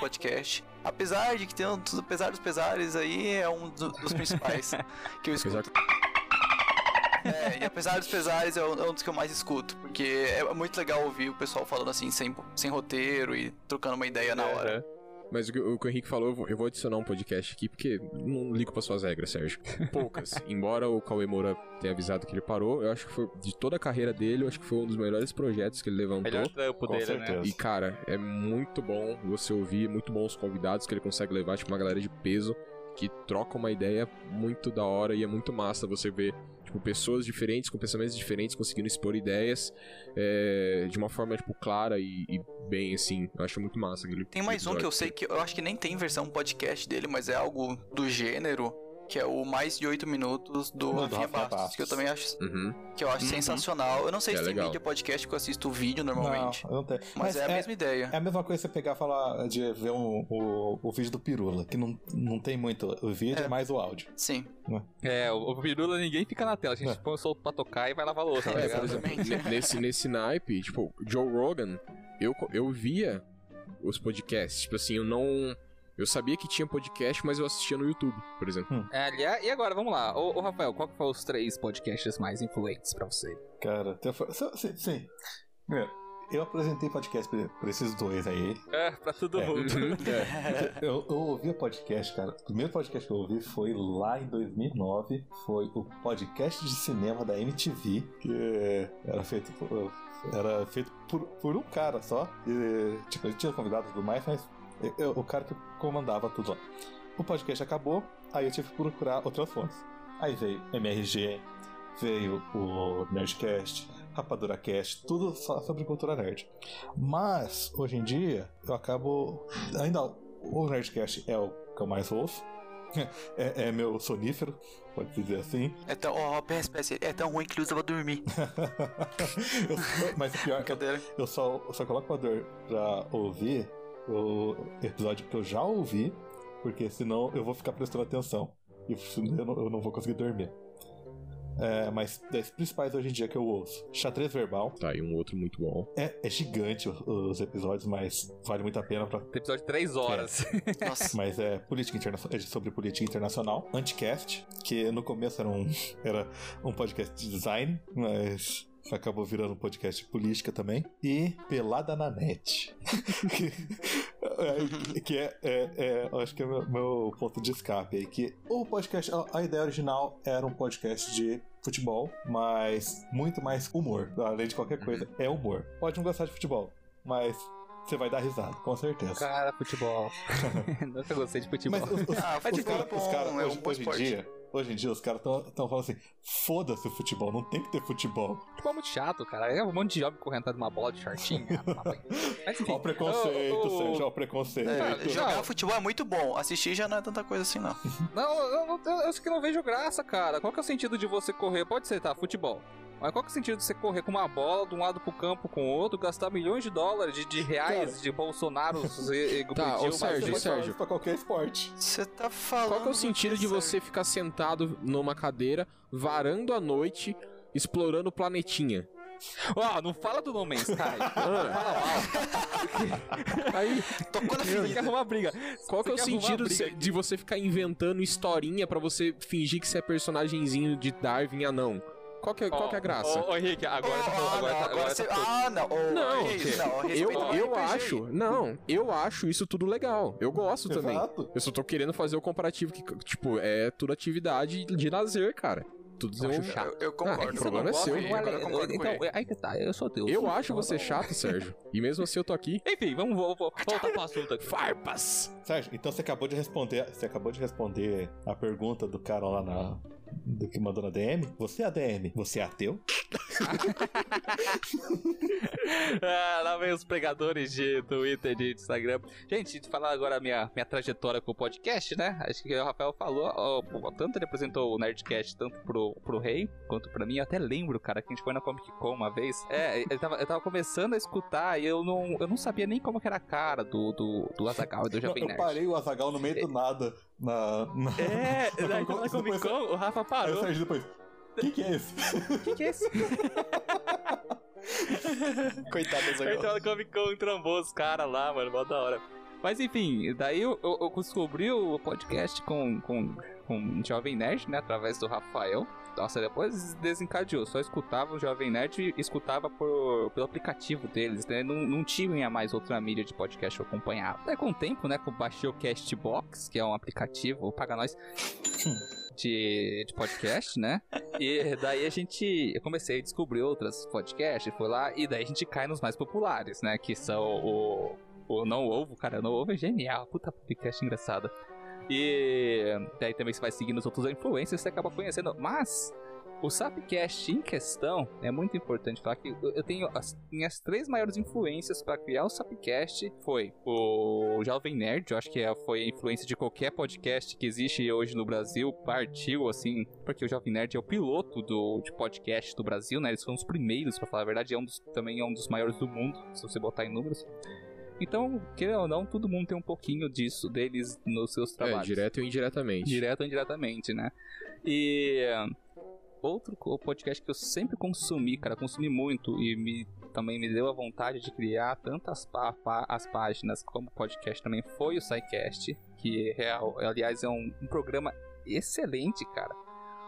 podcast. Apesar de que tem um, apesar dos pesares aí, é um do- dos principais <laughs> que eu escuto. É, e apesar dos pesares, é um, é um dos que eu mais escuto. Porque é muito legal ouvir o pessoal falando assim, sem, sem roteiro e trocando uma ideia na hora. Mas o que, o que o Henrique falou, eu vou, eu vou adicionar um podcast aqui, porque não ligo pra suas regras, Sérgio. Poucas. <laughs> Embora o Cauê Moura tenha avisado que ele parou, eu acho que foi, de toda a carreira dele, eu acho que foi um dos melhores projetos que ele levantou. Melhor trampo Com dele, certeza. né? E, cara, é muito bom você ouvir, muito bom os convidados que ele consegue levar, tipo, uma galera de peso que troca uma ideia muito da hora e é muito massa você ver, tipo, pessoas diferentes, com pensamentos diferentes, conseguindo expor ideias é, de uma forma, tipo, clara e, e bem, assim. Eu acho muito massa aquele Tem mais um que eu episódio. sei que eu acho que nem tem versão podcast dele, mas é algo do gênero, que é o mais de 8 minutos do Do Rafinha Bastos, Bastos. que eu também acho, Uhum. que eu acho Uhum. sensacional. Eu não sei É se tem legal. mídia podcast, porque eu assisto vídeo normalmente. Não, eu não tenho. Mas, é a mesma ideia. É a mesma coisa você pegar e falar de ver um- o, o vídeo do Pirula, que não, não tem muito o vídeo, é, É. mais o áudio. Sim. É, o, o Pirula ninguém fica na tela. A gente É. põe o solto pra tocar e vai lavar a louça, tá É, É, Exatamente. <laughs> nesse, nesse naipe, tipo, Joe Rogan, eu, eu via os podcasts. Tipo assim, eu não. Eu sabia que tinha podcast, mas eu assistia no YouTube, por exemplo. É, aliás, e agora, vamos lá. Ô, ô, Rafael, qual que foram os três podcasts mais influentes pra você? Cara, sim, sim. Primeiro, eu apresentei podcast pra, pra esses dois aí. É, pra todo É. mundo. Uhum, <laughs> é. Eu, eu ouvi o podcast, cara. O primeiro podcast que eu ouvi foi lá em 2009. Foi o podcast de cinema da MTV, que era feito por, era feito por, por um cara só. E, tipo, ele tinha convidado e tudo mais, mas eu- eu- o cara que comandava tudo lá. O podcast acabou, aí eu tive que procurar outras fontes. Aí veio MRG, veio o Nerdcast, Rapadura Cast, tudo só sobre cultura nerd. Mas, hoje em dia, eu acabo. Ainda o Nerdcast é o que eu mais ouço. <laughs> É, é meu sonífero, pode dizer assim. É tão, ó, PS, PS, é tão ruim que usa pra dormir. <laughs> Eu- mas o pior é que eu, eu só, eu só coloco o dor pra ouvir o episódio que eu já ouvi, porque senão eu vou ficar prestando atenção. E eu não, eu não vou conseguir dormir. É, mas das principais hoje em dia que eu ouço: Xadrez Verbal. Tá, e um outro muito bom. É, é gigante os, os episódios, mas vale muito a pena pra. Episódio de três horas. <laughs> Nossa. Mas é política internacional, é sobre política internacional. Anticast, que no começo era um, <laughs> era um podcast de design, mas acabou virando um podcast de política também. E Pelada na Net. É, <laughs> que é, é, é, acho que é meu, meu ponto de escape aí. Que o podcast, a, a ideia original era um podcast de futebol, mas muito mais humor, além de qualquer coisa. É humor. Pode não gostar de futebol, mas você vai dar risada, com certeza. Cara, futebol. <laughs> Nunca gostei de futebol. Mas os, os, Ah, os futebol caras é os cara, é um hoje, hoje em dia, hoje em dia os caras estão falando assim: foda-se o futebol, não tem que ter futebol. Futebol é muito chato, cara. É um monte de jovem correndo atrás de uma bola de shortinho. <laughs> Mas enfim. Olha o preconceito, ô, Sérgio, olha o preconceito. É, jogar Não. futebol é muito bom, assistir já não é tanta coisa assim, não. Não, eu, eu, eu, eu sei que não vejo graça, cara. Qual que é o sentido de você correr? Pode ser, tá, futebol. Mas qual que é o sentido de você correr com uma bola de um lado pro campo com o outro, gastar milhões de dólares, de, de reais, Cara. de Bolsonaro <laughs> e, e Tá, ô, pediu, Sérgio, Sérgio. pra qualquer esporte. Você tá falando. Qual que é o sentido de você ficar sentado numa cadeira, varando a noite, explorando o planetinha? Ó, não fala do No Man's Sky. <laughs> Fala mal. <laughs> Aí, Tocou na Você quer ferida. arrumar briga. qual que é o sentido de, de você ficar inventando historinha pra você fingir que você é personagemzinho de Darwin anão? Qual que é, qual que é a graça? Ô, ô, Henrique, agora tá Oh, agora não, tá- agora agora você- tá. Ah, não. ô, Não, que isso, não, Eu, eu acho, não, eu acho isso tudo legal. Eu gosto também. Exato. Eu só tô querendo fazer o comparativo que, tipo, é tudo atividade de lazer, cara. Tudo Eu acho eu, chato. Eu, eu Ah, concordo. o problema é eu seu. é- eu concordo com então, ele. aí que tá, eu sou Deus. eu acho você chato, Sérgio. E mesmo assim eu tô aqui. Enfim, vamos vo- vo- voltar pro assunto aqui. Farpas! Sérgio, então você acabou de responder. Você acabou de responder a pergunta do cara lá na. Do que mandou na DM? Você é a DM? Você é ateu? <laughs> ah, lá vem os pregadores de Twitter, de Instagram. Gente, falar agora a minha, minha trajetória com o podcast, né? Acho que o Rafael falou, ó, tanto ele apresentou o Nerdcast, tanto pro, pro Rei, quanto pra mim. Eu até lembro, cara, que a gente foi na Comic Con uma vez. É, ele tava, eu tava começando a escutar e eu não, eu não sabia nem como que era a cara do, do, do Azaghal e do Jovem eu Nerd. parei o Azagal no meio do nada na. na... É, na na Con, Comic Con, o Rafa Aí o parou. Sérgio depois. O que, que é esse? O que, que é esse? <laughs> Coitado do. Então na Comic Con trombou os caras lá, mano, mó da hora. Mas enfim, daí eu, eu, eu descobri o podcast com, com, com o Jovem Nerd, né? Através do Rafael. Nossa, depois desencadeou. Só escutava o Jovem Nerd e escutava por, pelo aplicativo deles, né? Não, não tinha mais outra mídia de podcast que eu acompanhava. Daí com o tempo, né? Que eu baixei o Castbox, que é um aplicativo, paga nós. De, de podcast, né? E daí a gente. Eu comecei a descobrir outras podcasts, fui lá, e daí a gente cai nos mais populares, né? Que são o. O Não Ovo, cara, Não Ovo é genial. Puta podcast engraçado. E daí também você vai seguindo os outros influencers, você acaba conhecendo. Mas o Sapcast em questão é muito importante falar que eu eu tenho as minhas três maiores influências para criar o Sapcast foi o Jovem Nerd, eu acho que é- foi a influência de qualquer podcast que existe hoje no Brasil, partiu assim, porque o Jovem Nerd é o piloto do de podcast do Brasil, né? Eles foram os primeiros, para falar a verdade, é um dos, também é um dos maiores do mundo, se você botar em números. Então, querendo ou não, todo mundo tem um pouquinho disso deles nos seus É, trabalhos. direto ou indiretamente. Direto ou indiretamente, né? E outro podcast que eu sempre consumi, cara, consumi muito e me, também me deu a vontade de criar tantas pá- pá- as páginas como podcast também foi o SciCast, que real, aliás é um, um programa excelente, cara.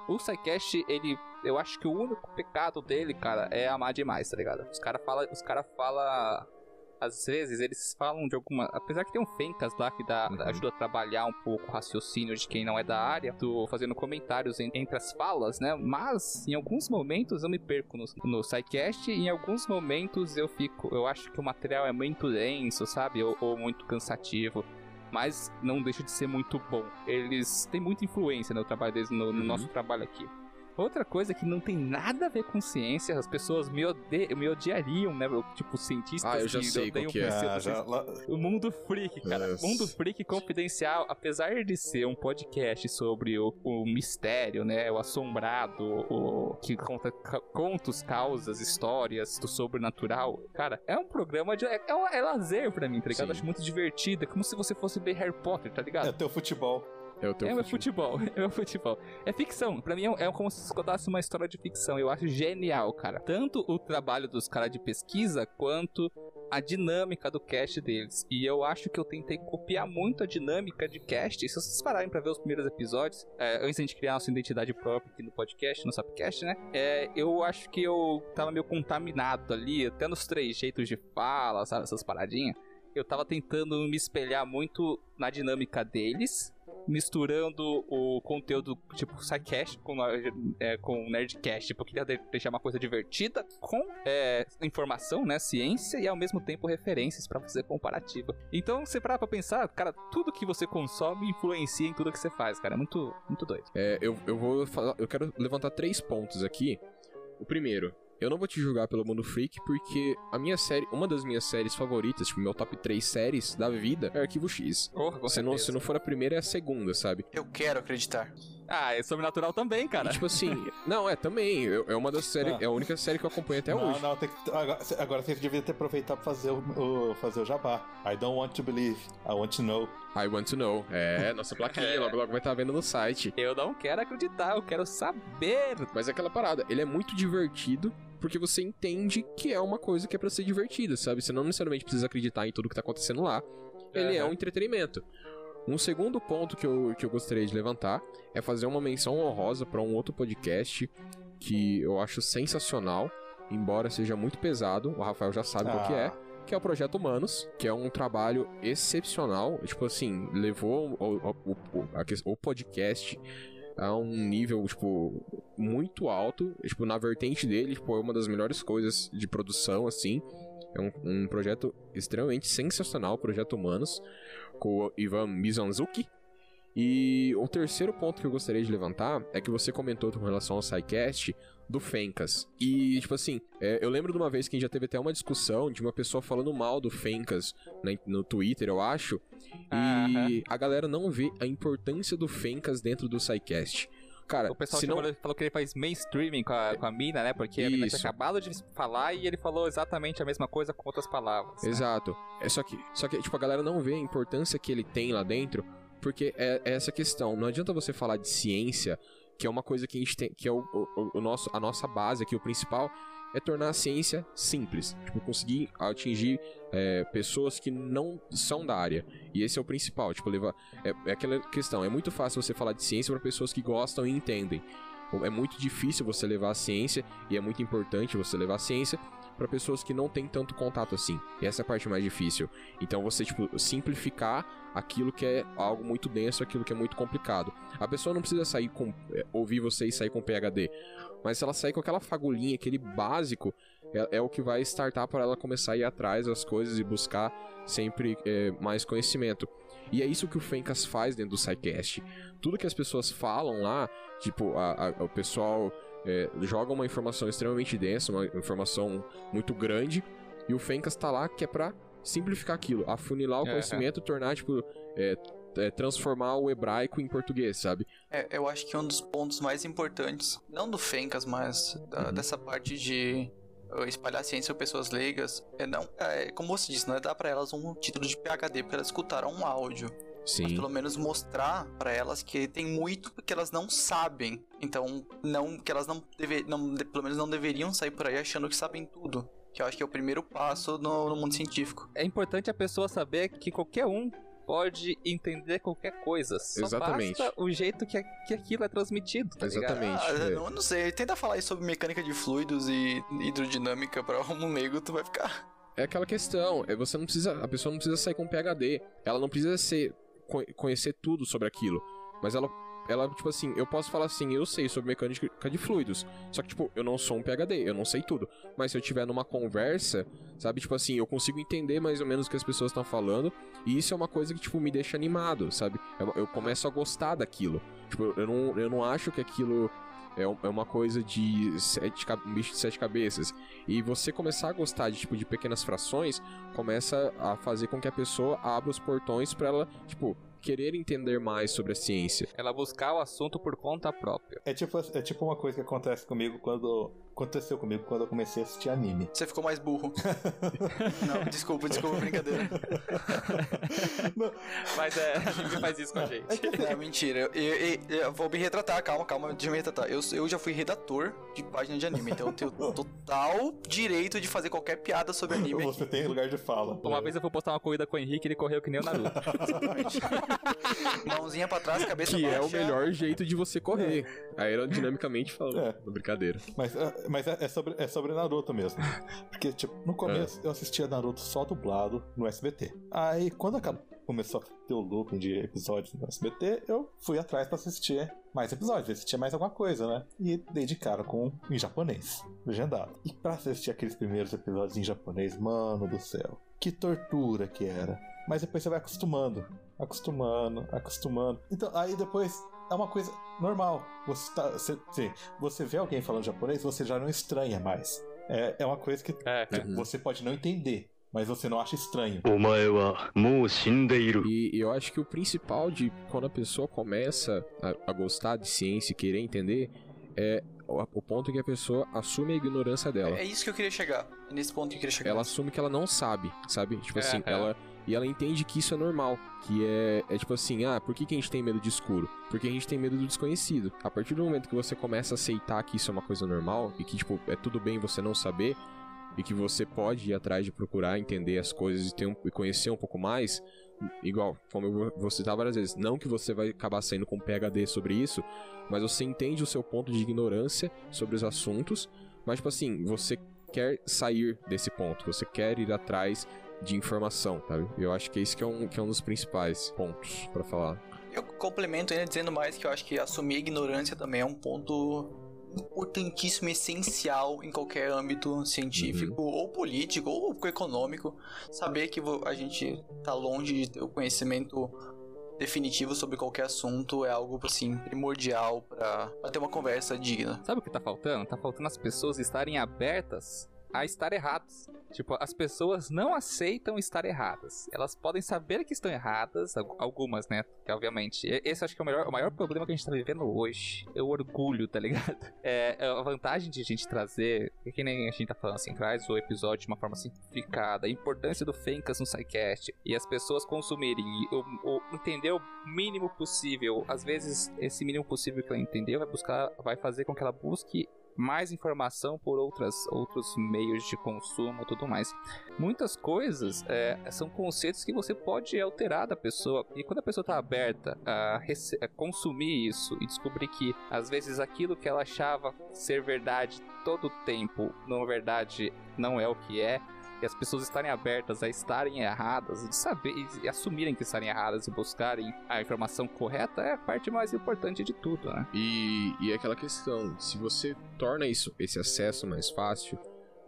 O SciCast, ele, eu acho que o único pecado dele, cara, é amar demais, tá ligado? Os caras fala, os cara fala às vezes eles falam de alguma. Apesar que tem um Fencas lá que dá, Uhum. ajuda a trabalhar um pouco o raciocínio de quem não é da área, tô fazendo comentários en- entre as falas, né? Mas em alguns momentos eu me perco no, no SciCast e em alguns momentos eu fico. Eu acho que o material é muito denso, sabe? Ou, ou muito cansativo. Mas não deixa de ser muito bom. Eles têm muita influência no trabalho deles, no, no Uhum. nosso trabalho aqui. Outra coisa que não tem nada a ver com ciência, as pessoas me, ode me odiariam, né? Tipo, cientistas Ah, eu já que sei odeiam que é. Ah, já, o Mundo Freak, cara. Nossa. Mundo Freak Confidencial, apesar de ser um podcast sobre o, o mistério, né? O assombrado, o que conta ca- contos, causas, histórias do sobrenatural. Cara, é um programa de. É, é, um- é lazer pra mim, tá ligado? Sim. Acho muito divertido. É como se você fosse ver Harry Potter, tá ligado? é teu futebol. É o teu É futebol. futebol, <laughs> é meu futebol. É ficção. Pra mim é, é como se contasse uma história de ficção. Eu acho genial, cara. Tanto o trabalho dos caras de pesquisa quanto a dinâmica do cast deles. E eu acho que eu tentei copiar muito a dinâmica de cast. E se vocês pararem pra ver os primeiros episódios, é, antes de gente criar nossa identidade própria aqui no podcast, no Sapcast, né? É, eu acho que eu tava meio contaminado ali, até nos três jeitos de fala, sabe? Essas paradinhas. Eu tava tentando me espelhar muito na dinâmica deles, misturando o conteúdo tipo SciCast com, é, com Nerdcast, porque eu queria de- deixar uma coisa divertida com é, informação, né, ciência e ao mesmo tempo referências pra fazer comparativa. Então, você parar pra pensar, cara, tudo que você consome influencia em tudo que você faz, cara, é muito, muito doido. É, eu, eu vou falar, eu quero levantar três pontos aqui. O primeiro, eu não vou te julgar pelo Mundo Freak, porque a minha série, uma das minhas séries favoritas, tipo, meu top 3 séries da vida é Arquivo X. Porra, com Se não, se não for a primeira, é a segunda, sabe? Eu quero acreditar. Ah, é sobrenatural também, cara. E, tipo assim, não, é também. eu- É uma das séries. Ah. É a única série que eu acompanho até não, hoje. não, tem que, agora, agora você devia ter aproveitado pra fazer o, o- fazer o jabá. I don't want to believe, I want to know. I want to know. É, nossa plaquinha, <laughs> logo logo vai estar vendo no site. Eu não quero acreditar, eu quero saber. Mas é aquela parada, ele é muito divertido. Porque você entende que é uma coisa que é pra ser divertida, sabe? Você não necessariamente precisa acreditar em tudo que tá acontecendo lá. Ele é Aham. um entretenimento. Um segundo ponto que eu, que eu gostaria de levantar é fazer uma menção honrosa pra um outro podcast que eu acho sensacional, embora seja muito pesado. O Rafael já sabe qual que é. Que é o Projeto Humanos, que é um trabalho excepcional. Tipo assim, levou o, o, o, o podcast a um nível, tipo, muito alto. Tipo, na vertente dele, tipo, é uma das melhores coisas de produção, assim. É um, um projeto extremamente sensacional, Projeto Humanos, com o Ivan Mizanzuki. E o terceiro ponto que eu gostaria de levantar é que você comentou com relação ao SciCast do Fencas. E, tipo assim, é, eu lembro de uma vez que a gente já teve até uma discussão de uma pessoa falando mal do Fencas né, no Twitter, eu acho. E a galera não vê a importância do Fencas dentro do SciCast. Cara, O pessoal não... falou que ele faz mainstreaming com a, com a mina, né? Porque a mina tinha Isso. acabado de falar e ele falou exatamente a mesma coisa com outras palavras. né? Exato. É só que, só que tipo, a galera não vê a importância que ele tem lá dentro, porque é, é essa questão. Não adianta você falar de ciência, que é uma coisa que a gente tem, que é o, o- o nosso, a nossa base aqui, o principal, é tornar a ciência simples. Tipo, conseguir atingir é, pessoas que não são da área. E esse é o principal. Tipo, levar. É, é aquela questão. É muito fácil você falar de ciência para pessoas que gostam e entendem. É muito difícil você levar a ciência, e é muito importante você levar a ciência para pessoas que não têm tanto contato assim. E essa é a parte mais difícil. Então você, tipo, simplificar aquilo que é algo muito denso, aquilo que é muito complicado. A pessoa não precisa sair com. é, ouvir você e sair com PHD. Mas se ela sair com aquela fagulhinha, aquele básico, é, é o que vai startar para ela começar a ir atrás das coisas e buscar sempre é, mais conhecimento. E é isso que o Fencas faz dentro do SciCast. Tudo que as pessoas falam lá, tipo, a- a- o pessoal é, joga uma informação extremamente densa, uma informação muito grande, e o Fencas tá lá que é pra simplificar aquilo, afunilar o Aham. conhecimento, tornar, tipo, é, é, transformar o hebraico em português, sabe? É, eu acho que um dos pontos mais importantes, não do Fencas, mas da- Uhum. dessa parte de uh, espalhar ciência para pessoas leigas, é não, é, como você disse, não é dar para elas um título de PhD porque elas escutaram um áudio, mas Sim. pelo menos mostrar para elas que tem muito que elas não sabem. Então, não que elas não, deve, não de- pelo menos não deveriam sair por aí achando que sabem tudo. Que eu acho que é o primeiro passo no, no mundo científico. É importante a pessoa saber que qualquer um pode entender qualquer coisa. Só Exatamente. basta o jeito que, que aquilo é transmitido, tá? Exatamente. Ah, é. eu não, não sei, tenta falar aí sobre mecânica de fluidos e hidrodinâmica para um leigo, tu vai ficar. É aquela questão, é você não precisa, a pessoa não precisa sair com PhD, ela não precisa ser conhecer tudo sobre aquilo, mas ela ela tipo assim, eu posso falar assim, eu sei sobre mecânica de fluidos, só que tipo, eu não sou um PhD, eu não sei tudo, mas se eu tiver numa conversa, sabe, tipo assim, eu consigo entender mais ou menos o que as pessoas estão falando, e isso é uma coisa que tipo me deixa animado, sabe? Eu, eu começo a gostar daquilo. Tipo, eu não, eu não acho que aquilo é, é uma coisa de sete, um bicho de sete cabeças. E você começar a gostar de tipo de pequenas frações começa a fazer com que a pessoa abra os portões pra ela, tipo, querer entender mais sobre a ciência. Ela buscar o assunto por conta própria. É tipo, é tipo uma coisa que acontece comigo quando, aconteceu comigo quando eu comecei a assistir anime. Você ficou mais burro. <laughs> Não, desculpa, desculpa, brincadeira. Não, Mas é, a gente faz isso com a gente. Não, mentira. Eu, eu- eu- eu vou me retratar, calma, calma, deixa eu me retratar. Eu, eu já fui redator de página de anime, então eu tenho <laughs> total direito de fazer qualquer piada sobre anime aqui. você tem lugar de fala. Uma vez eu fui postar uma corrida com o Henrique ele correu que nem o Naruto. <laughs> Mãozinha pra trás, cabeça Que baixa. é o melhor jeito de você correr. Aerodinamicamente falando. É. Brincadeira. Mas, é- mas é, é sobre, é sobre Naruto mesmo. <laughs> Porque, tipo, no começo eu assistia Naruto só dublado no SBT. Aí, quando acabou, começou a ter o looping de episódios no SBT, eu fui atrás pra assistir mais episódios, ver se tinha mais alguma coisa, né? E dei de cara com em japonês, legendado. E pra assistir aqueles primeiros episódios em japonês, mano do céu, que tortura que era. Mas depois você vai acostumando, acostumando, acostumando. Então, aí depois é uma coisa normal. Você, tá, você, você vê alguém falando japonês, você já não estranha mais. É, é uma coisa que é, uhum. você pode não entender, mas você não acha estranho. E eu acho que o principal de quando a pessoa começa a, a gostar de ciência e querer entender é o, o ponto que a pessoa assume a ignorância dela. É, é isso que eu queria chegar. É nesse ponto que eu queria chegar. Ela assume que ela não sabe, sabe? Tipo é, assim, é. ela e ela entende que isso é normal. Que é, é tipo assim, ah, por que, que a gente tem medo de escuro? Porque a gente tem medo do desconhecido. A partir do momento que você começa a aceitar que isso é uma coisa normal e que, tipo, é tudo bem você não saber, e que você pode ir atrás de procurar entender as coisas e, um, e conhecer um pouco mais, igual, como eu vou citar várias vezes, não que você vai acabar saindo com PHD sobre isso, mas você entende o seu ponto de ignorância sobre os assuntos, mas tipo assim, você quer sair desse ponto, você quer ir atrás de informação, sabe? Eu acho que é isso que é um, que é um dos principais pontos pra falar. Eu complemento ainda dizendo mais que eu acho que assumir a ignorância também é um ponto importantíssimo, essencial em qualquer âmbito científico, ou político, ou econômico. Saber que a gente tá longe de ter o conhecimento definitivo sobre qualquer assunto é algo, assim, primordial pra ter uma conversa digna. Sabe o que tá faltando? Tá faltando as pessoas estarem abertas a estar erradas. Tipo, as pessoas não aceitam estar erradas. Elas podem saber que estão erradas, al- algumas, né? Que, obviamente. Esse acho que é o, melhor, o maior problema que a gente tá vivendo hoje. É o orgulho, tá ligado? <laughs> É, é a vantagem de a gente trazer, que nem a gente tá falando assim, traz o episódio de uma forma simplificada, a importância do Fencas no SciCast e as pessoas consumirem entender o mínimo possível. Às vezes, esse mínimo possível que ela entendeu vai buscar, vai fazer com que ela busque mais informação por outras, outros meios de consumo e tudo mais. Muitas coisas é, são conceitos que você pode alterar da pessoa. E quando a pessoa está aberta a, a consumir isso e descobrir que às vezes aquilo que ela achava ser verdade todo o tempo, na verdade, não é o que é. E as pessoas estarem abertas a estarem erradas, e de saber e assumirem que estarem erradas e buscarem a informação correta é a parte mais importante de tudo, né? E, e é aquela questão, se você torna isso, esse acesso mais fácil,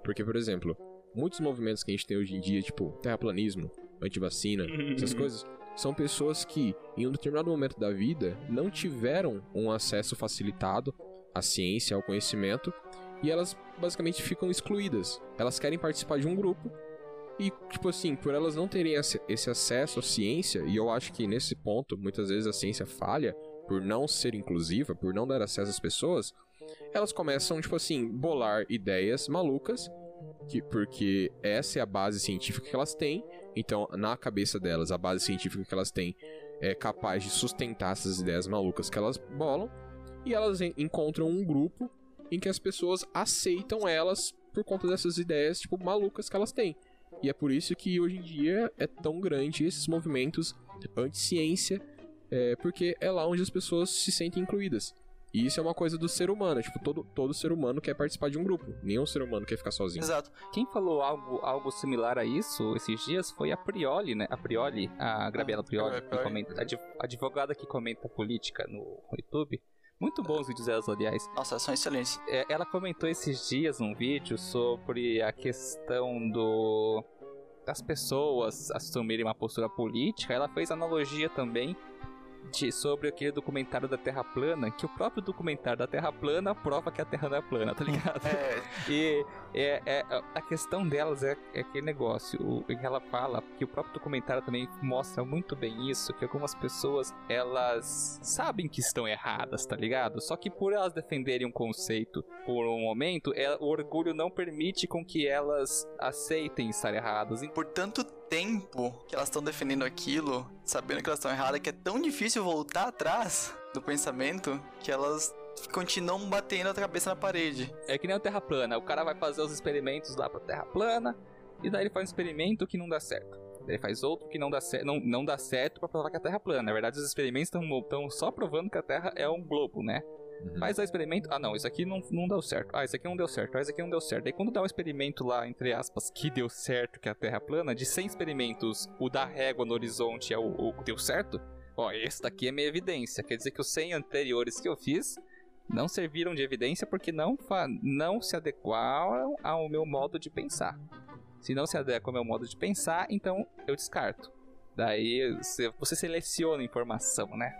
porque, por exemplo, muitos movimentos que a gente tem hoje em dia, tipo terraplanismo, antivacina, <laughs> essas coisas, são pessoas que, em um determinado momento da vida, não tiveram um acesso facilitado à ciência, ao conhecimento, e elas basicamente ficam excluídas. Elas querem participar de um grupo, e, tipo assim, por elas não terem esse acesso à ciência, e eu acho que nesse ponto, muitas vezes a ciência falha, por não ser inclusiva, por não dar acesso às pessoas, elas começam, tipo assim, bolar ideias malucas, que, porque essa é a base científica que elas têm, então na cabeça delas, a base científica que elas têm é capaz de sustentar essas ideias malucas que elas bolam, e elas en- encontram um grupo em que as pessoas aceitam elas por conta dessas ideias, tipo, malucas que elas têm. E é por isso que hoje em dia é tão grande esses movimentos anti-ciência, é, porque é lá onde as pessoas se sentem incluídas. E isso é uma coisa do ser humano, tipo, todo, todo ser humano quer participar de um grupo. Nenhum ser humano quer ficar sozinho. Exato. Quem falou algo, algo similar a isso esses dias foi a Prioli, né? A Prioli, a Gabriela Prioli, é, que comenta, adv- advogada que comenta política no YouTube. Muito bons vídeos delas, aliás. Nossa, são excelentes. É, ela comentou esses dias num vídeo sobre a questão do das pessoas assumirem uma postura política. Ela fez analogia também de- sobre aquele documentário da Terra plana, que o próprio documentário da Terra plana prova que a Terra não é plana, tá ligado? É, <laughs> E é, é- a questão delas é, é aquele negócio, o, em que ela fala, que o próprio documentário também mostra muito bem isso, que algumas pessoas, elas sabem que estão erradas, tá ligado? Só que por elas defenderem um conceito por um momento, é- o orgulho não permite com que elas aceitem estar erradas. por tanto tempo que elas estão defendendo aquilo, sabendo que elas estão erradas, que é tão difícil voltar atrás do pensamento que elas continuam batendo a cabeça na parede. É que nem o Terra plana, o cara vai fazer os experimentos lá pra Terra plana, e daí ele faz um experimento que não dá certo. Daí Ele faz outro que não dá, não, não dá certo pra provar que a Terra é plana. Na verdade, os experimentos estão só provando que a Terra é um globo, né? Uhum. Faz o experimento. Ah, não, isso aqui não, não deu certo. Ah, isso aqui não deu certo. Ah, isso aqui não deu certo. Aí quando dá um experimento lá, entre aspas, que deu certo, que é a Terra plana, de 100 experimentos, o da régua no horizonte é o, o que deu certo. Ó, esse daqui é minha evidência. Quer dizer que os 100 anteriores que eu fiz não serviram de evidência porque não, não se adequaram ao meu modo de pensar. Se não se adequa ao meu modo de pensar, então eu descarto. Daí você, você seleciona informação, né?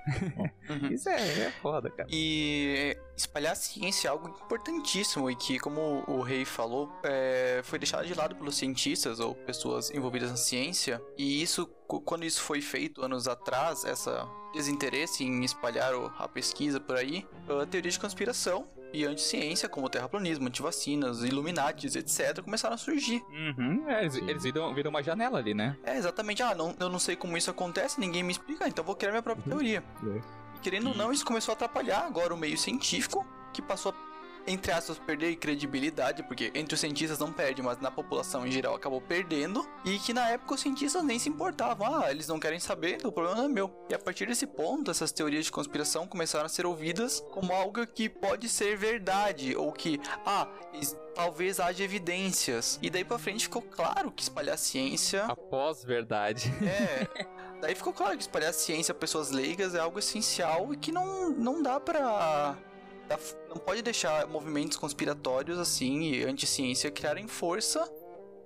Uhum. <laughs> Isso é, é foda, cara. E espalhar ciência é algo importantíssimo e que, como o Rei falou, é, foi deixado de lado pelos cientistas ou pessoas envolvidas na ciência. E isso, quando isso foi feito anos atrás, essa desinteresse em espalhar a pesquisa por aí, a teoria de conspiração e anticiência, como o terraplanismo, antivacinas, Illuminatis, etc., começaram a surgir. Uhum, é, eles, eles viram, viram uma janela ali, né? É, exatamente. Ah, não, eu não sei como isso acontece, ninguém me explica, então vou criar minha própria teoria. E querendo ou não, isso começou a atrapalhar agora o meio científico, que passou a, entre aspas, perder credibilidade, porque entre os cientistas não perde, mas na população em geral acabou perdendo, e que na época os cientistas nem se importavam. Ah, eles não querem saber, o problema não é meu. E a partir desse ponto, essas teorias de conspiração começaram a ser ouvidas como algo que pode ser verdade, ou que, ah, talvez haja evidências. E daí pra frente ficou claro que espalhar ciência A pós-verdade. <laughs> é. Daí ficou claro que espalhar ciência a pessoas leigas é algo essencial e que não, não dá pra. Dá- Não pode deixar movimentos conspiratórios assim e anti-ciência criarem força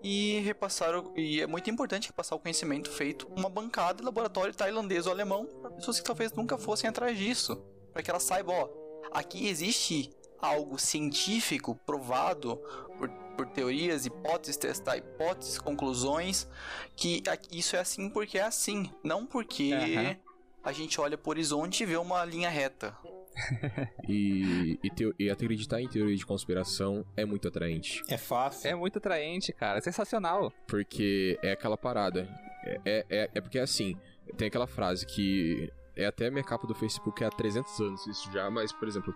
e repassar. o- E é muito importante repassar o conhecimento feito uma bancada de laboratório tailandês ou alemão para pessoas que talvez nunca fossem atrás disso. Para que elas saibam, ó, aqui existe algo científico provado por, por teorias, hipóteses, testar hipóteses, conclusões, que isso é assim porque é assim, não porque Aham. a gente olha pro horizonte e vê uma linha reta. <laughs> E, e, teo- e acreditar em teoria de conspiração é muito atraente. É fácil. É muito atraente, cara. É sensacional. Porque é aquela parada. É, é, é, é porque assim, tem aquela frase que é até minha capa do Facebook há 300 anos isso já, mas, por exemplo,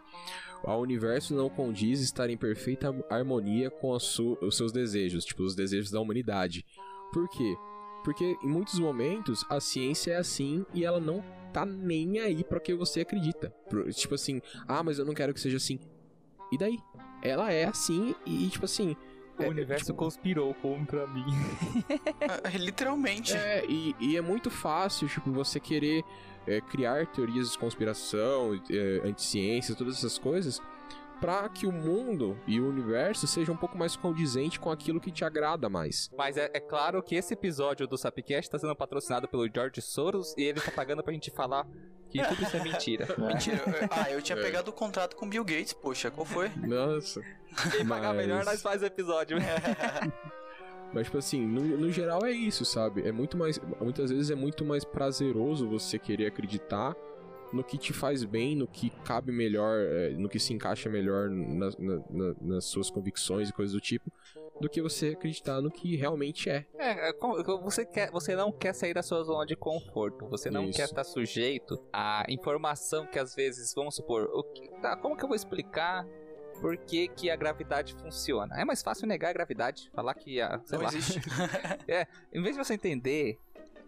o universo não condiz estar em perfeita harmonia com a su- os seus desejos, tipo, os desejos da humanidade. Por quê? Porque em muitos momentos a ciência é assim e ela não tá nem aí pra que você acredita. Tipo assim, ah, mas eu não quero que seja assim. E daí? Ela é assim e, tipo assim. O é, universo tipo, conspirou contra mim. <laughs> É, Literalmente. É, e, e é muito fácil, tipo, você querer é, criar teorias de conspiração, é, anticiência, todas essas coisas, pra que o mundo e o universo seja um pouco mais condizente com aquilo que te agrada mais. Mas é, é claro que esse episódio do Sapcast está sendo patrocinado pelo George Soros e ele tá pagando pra gente falar que tudo isso é mentira. <laughs> Mentira. eu- Ah, eu tinha É. pegado o contrato com Bill Gates, poxa, qual foi? Nossa. <laughs> Quem pagar Mas- melhor, nós faz o episódio. <laughs> Mas, tipo assim, no, no geral é isso, sabe? É muito mais. Muitas vezes é muito mais prazeroso você querer acreditar no que te faz bem, no que cabe melhor, é, no que se encaixa melhor na- na- na- nas suas convicções e coisas do tipo, do que você acreditar no que realmente é. É, é, você, quer, você não quer sair da sua zona de conforto. Você não Isso. quer estar sujeito à informação que às vezes, vamos supor, o que- tá, como que eu vou explicar por que, que a gravidade funciona? É mais fácil negar a gravidade, falar que a. Sei Não lá, existe. <laughs> Em vez de você entender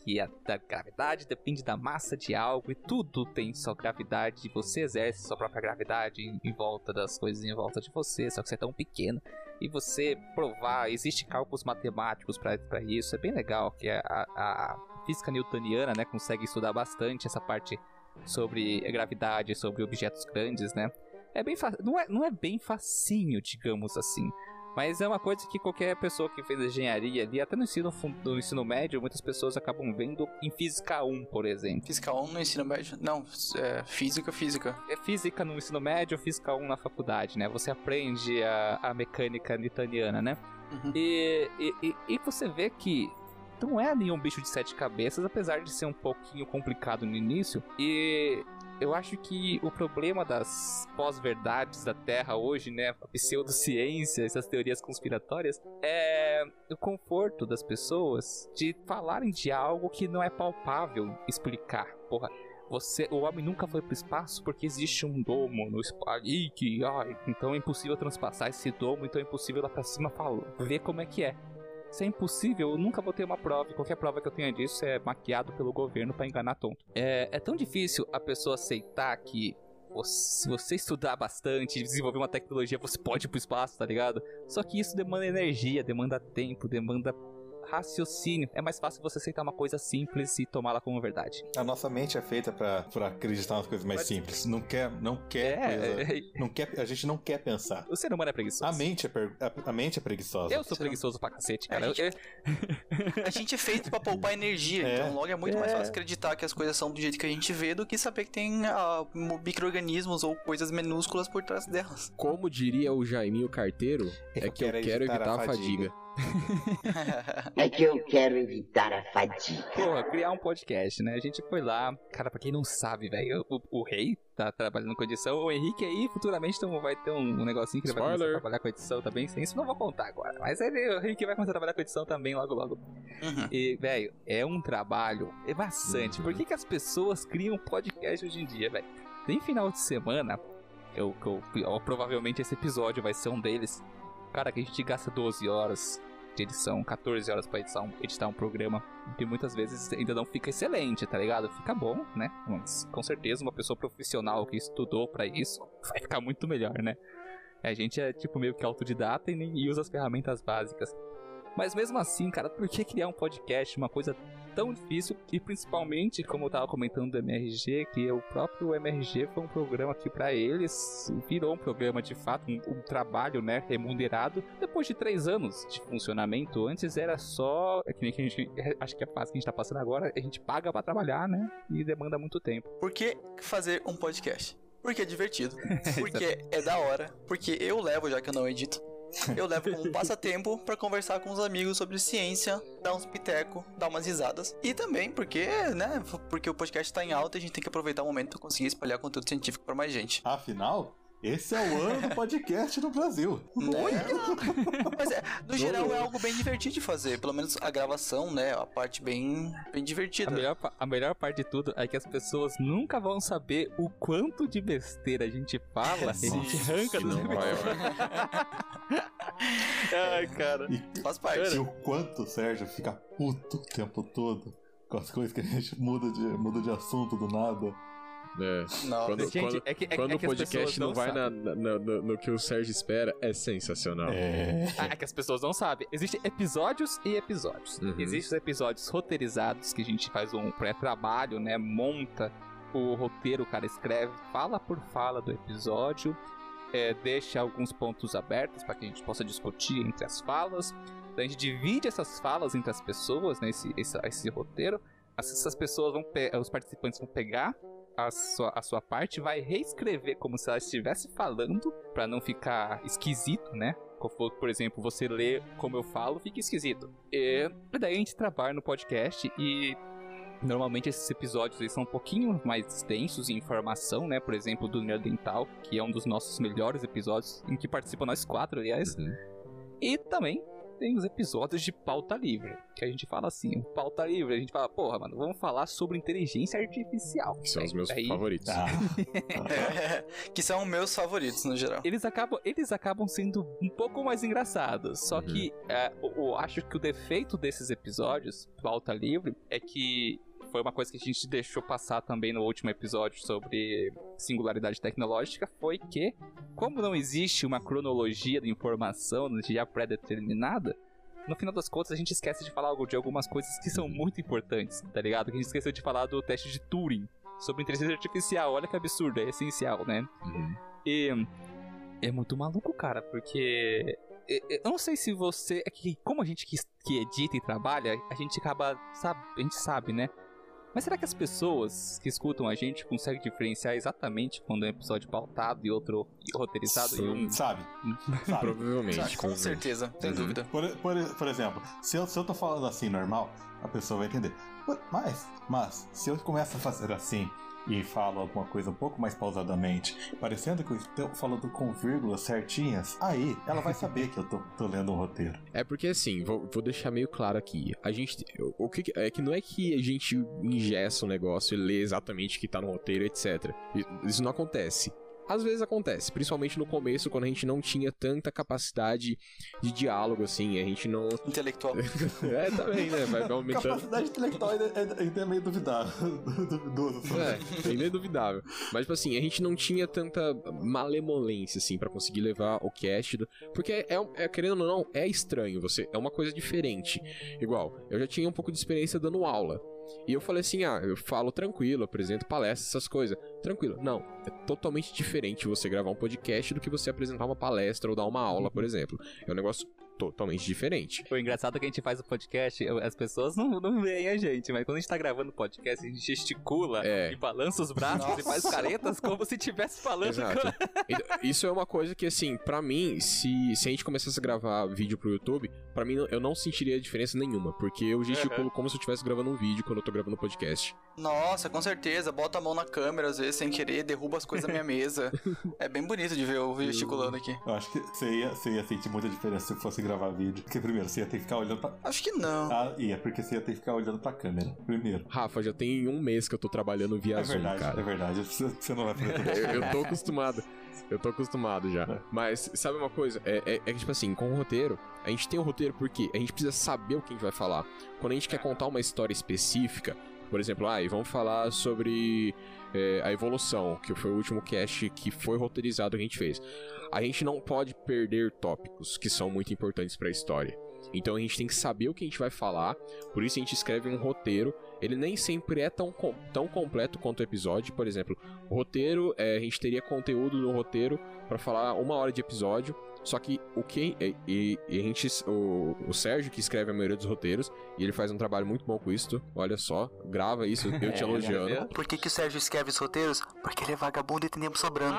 que a da gravidade depende da massa de algo e tudo tem sua gravidade, e você exerce sua própria gravidade em, em volta das coisas em volta de você, só que você é tão pequeno. E você provar, existe cálculos matemáticos pra isso, é bem legal, que a, a- a física newtoniana, né, consegue estudar bastante essa parte sobre gravidade, sobre objetos grandes, né? É bem não, é, não é bem facinho, digamos assim. Mas é uma coisa que qualquer pessoa que fez engenharia ali, até no ensino, no ensino médio, muitas pessoas acabam vendo em Física 1, por exemplo. Física 1 no ensino médio? Não, é física, física. É física no ensino médio, física 1 na faculdade, né? Você aprende a, a mecânica newtoniana, né? Uhum. E, e, e- e você vê que não é nenhum bicho de sete cabeças, apesar de ser um pouquinho complicado no início. E eu acho que o problema das pós-verdades da Terra hoje, né, a pseudociência, essas teorias conspiratórias, é o conforto das pessoas de falarem de algo que não é palpável explicar. Porra, você, o homem nunca foi pro espaço porque existe um domo no espaço. Que, ai, então é impossível transpassar esse domo, então é impossível lá pra cima falar, ver como é que é. Se é impossível, eu nunca vou ter uma prova. e Qualquer prova que eu tenha disso é maquiado pelo governo pra enganar tonto. É, é tão difícil a pessoa aceitar que se você estudar bastante desenvolver uma tecnologia, você pode ir pro espaço, tá ligado? Só que isso demanda energia, demanda tempo, demanda raciocínio. É mais fácil você aceitar uma coisa simples e tomá-la como verdade. A nossa mente é feita pra, pra acreditar nas coisas mais Mas- simples. Não quer, não quer É, coisa. Não quer, a gente não quer pensar. o ser humano é preguiçoso. A mente é, per- a, a mente é preguiçosa. Eu sou preguiçoso pra cacete, cara. A Eu- gente- <laughs> A gente é feito pra poupar energia, É. então logo é muito mais É. fácil acreditar que as coisas são do jeito que a gente vê do que saber que tem ah, micro-organismos ou coisas minúsculas por trás delas. Como diria o Jaiminho Carteiro, é que eu quero evitar a fadiga. <laughs> É que eu quero evitar a fadiga. Porra, criar um podcast, né? A gente foi lá. Cara, pra quem não sabe, velho, o, o Rei tá trabalhando com edição. O Henrique aí, futuramente, então, vai ter um, um negocinho que ele vai começar a Spoiler. trabalhar com edição também. Sem isso, não vou contar agora. Mas ele, o Henrique vai começar a trabalhar com edição também logo, logo. Uhum. E, velho, é um trabalho é bastante. Por que, que as pessoas criam podcast hoje em dia, velho? Tem final de semana, eu, eu, ó, provavelmente esse episódio vai ser um deles. Cara, que a gente gasta 12 horas de edição, 14 horas pra editar um, editar um programa. E muitas vezes ainda não fica excelente, tá ligado? Fica bom, né? Mas com certeza uma pessoa profissional que estudou pra isso vai ficar muito melhor, né? A gente é tipo meio que autodidata e nem usa as ferramentas básicas. Mas mesmo assim, cara, por que criar um podcast, uma coisa tão difícil? E principalmente, como eu tava comentando do MRG, que o próprio MRG foi um programa que pra eles virou um programa de fato, um, um trabalho, né, remunerado. Depois de três anos de funcionamento, antes era só, é que nem que a gente, é, acho que a fase que a gente tá passando agora, a gente paga pra trabalhar, né, e demanda muito tempo. Por que fazer um podcast? Porque é divertido, <laughs> porque é da hora, porque eu levo, já que eu não edito, eu levo como um passatempo pra conversar com os amigos sobre ciência, dar uns piteco, dar umas risadas. E também porque, né, porque o podcast tá em alta e a gente tem que aproveitar o momento pra conseguir espalhar conteúdo científico pra mais gente. Afinal, esse é o ano do podcast no Brasil. Né? Mas é, no geral é algo bem divertido de fazer, pelo menos a gravação, né, a parte bem, bem A divertida. melhor, pa- a melhor parte de tudo é que as pessoas nunca vão saber o quanto de besteira a gente fala, <laughs> a gente arranca dos vai, <laughs> Ai, cara. E, Faz parte. e o quanto o Sérgio fica puto o tempo todo com as coisas que a gente muda de, muda de assunto do nada. É. Não, Quando, Gente, quando, é que, é, quando é o podcast não vai na, na- na- no, no que o Sérgio espera, é sensacional. É. Ah, É que as pessoas não sabem. Existem episódios e episódios. Uhum. Existem os episódios roteirizados que a gente faz um pré-trabalho, né? Monta o roteiro, o cara escreve fala por fala do episódio, é, deixa alguns pontos abertos para que a gente possa discutir entre as falas. Daí a gente divide essas falas entre as pessoas, né? Esse, esse, esse roteiro. As- Essas pessoas vão, pe- os participantes vão pegar a sua, a sua parte, vai reescrever como se ela estivesse falando, para não ficar esquisito, né? Por exemplo, você lê como eu falo, fica esquisito. E daí a gente trabalha no podcast e normalmente esses episódios eles são um pouquinho mais extensos em informação, né? Por exemplo, do Nerdental, que é um dos nossos melhores episódios, em que participam nós quatro, aliás. Uhum. E também tem os episódios de pauta livre, que a gente fala assim, pauta livre, a gente fala, porra, mano, vamos falar sobre inteligência artificial. Que são os meus Aí- favoritos. Ah, <laughs> que são meus favoritos no geral. eles acabam, eles acabam sendo um pouco mais engraçados. Só Uhum. que é, eu, eu acho que o defeito desses episódios, pauta livre, é que foi uma coisa que a gente deixou passar também no último episódio sobre singularidade tecnológica, foi que, como não existe uma cronologia de informação já pré-determinada, no final das contas a gente esquece de falar algo de algumas coisas que são muito importantes, tá ligado? Que a gente esqueceu de falar do teste de Turing sobre inteligência artificial. Olha que absurdo, é essencial, né? Uhum. E é muito maluco, cara, porque eu não sei se você. É como a gente que, que edita e trabalha, a gente acaba. Sabe, a gente sabe, né? Mas será que as pessoas que escutam a gente conseguem diferenciar exatamente quando é um episódio pautado e outro roteirizado e um. Sabe? <laughs> Sabe? Provavelmente. Sabe, com provavelmente. certeza, sem Uhum. dúvida. Por, por, por exemplo, se eu, se eu tô falando assim normal, a pessoa vai entender. Mas, mas, se eu começo a fazer assim e falo alguma coisa um pouco mais pausadamente, parecendo que eu estou falando com vírgulas certinhas, aí ela vai saber que eu tô, tô lendo um roteiro. É porque assim, vou, vou deixar meio claro aqui. A gente. O que é que não é que a gente ingessa o negócio e lê exatamente o que tá no roteiro, etc. Isso não acontece. Às vezes acontece, principalmente no começo, quando a gente não tinha tanta capacidade de diálogo, assim, a gente não. <laughs> Intelectual. <laughs> É, também, né? Vai aumentando. Capacidade intelectual ainda, ainda- ainda é meio duvidável. <laughs> Duvidoso. sabe? É, ainda é duvidável. Mas, tipo assim, a gente não tinha tanta malemolência, assim, pra conseguir levar o cast. Do... Porque, é, é, querendo ou não, é estranho. você É uma coisa diferente. Igual, eu já tinha um pouco de experiência dando aula. E eu falei assim, ah, eu falo tranquilo, apresento palestras, essas coisas. Tranquilo. Não, é totalmente diferente você gravar um podcast do que você apresentar uma palestra ou dar uma aula, por exemplo. É um negócio totalmente diferente. O engraçado é que a gente faz o podcast, as pessoas não, não veem a gente, mas quando a gente tá gravando o podcast, a gente gesticula É. e balança os braços e faz caretas como se estivesse falando. Exato. Então, Isso é uma coisa que, assim, pra mim, se, se a gente começasse a gravar vídeo pro YouTube, pra mim eu não sentiria diferença nenhuma, porque eu gesticulo como se eu estivesse gravando um vídeo quando eu tô gravando um podcast. Nossa, com certeza. Bota a mão na câmera, às vezes, sem querer, derruba as coisas da minha <laughs> mesa. É bem bonito de ver o gesticulando aqui. Eu acho que você ia, você ia sentir muita diferença se fosse gravar vídeo. Porque primeiro, você ia ter que ficar olhando pra. Acho que não. Ah, ia, porque você ia ter que ficar olhando pra câmera. Primeiro. Rafa, já tem um mês que eu tô trabalhando via É Zoom, verdade, cara. é verdade. <laughs> Você você não vai fazer tudo <laughs> Eu, eu tô acostumado. Eu tô acostumado já. Mas, sabe uma coisa? É, é, é que, tipo assim, com o roteiro, a gente tem o roteiro porque a gente precisa saber o que a gente vai falar. Quando a gente quer contar uma história específica, por exemplo, ah, e vamos falar sobre é, a evolução, que foi o último cast que foi roteirizado que a gente fez. A gente não pode perder tópicos que são muito importantes pra história. Então a gente tem que saber o que a gente vai falar, por isso a gente escreve um roteiro. Ele nem sempre é tão, com- tão completo quanto o episódio. Por exemplo, o roteiro, é, a gente teria conteúdo no roteiro pra falar uma hora de episódio. Só que o que e, e- a gente, o, o Sérgio que escreve a maioria dos roteiros e ele faz um trabalho muito bom com isso. Olha só, grava isso, eu te <laughs> É, elogiando. Por que, que o Sérgio escreve os roteiros? Porque ele é vagabundo e tem tempo sobrando.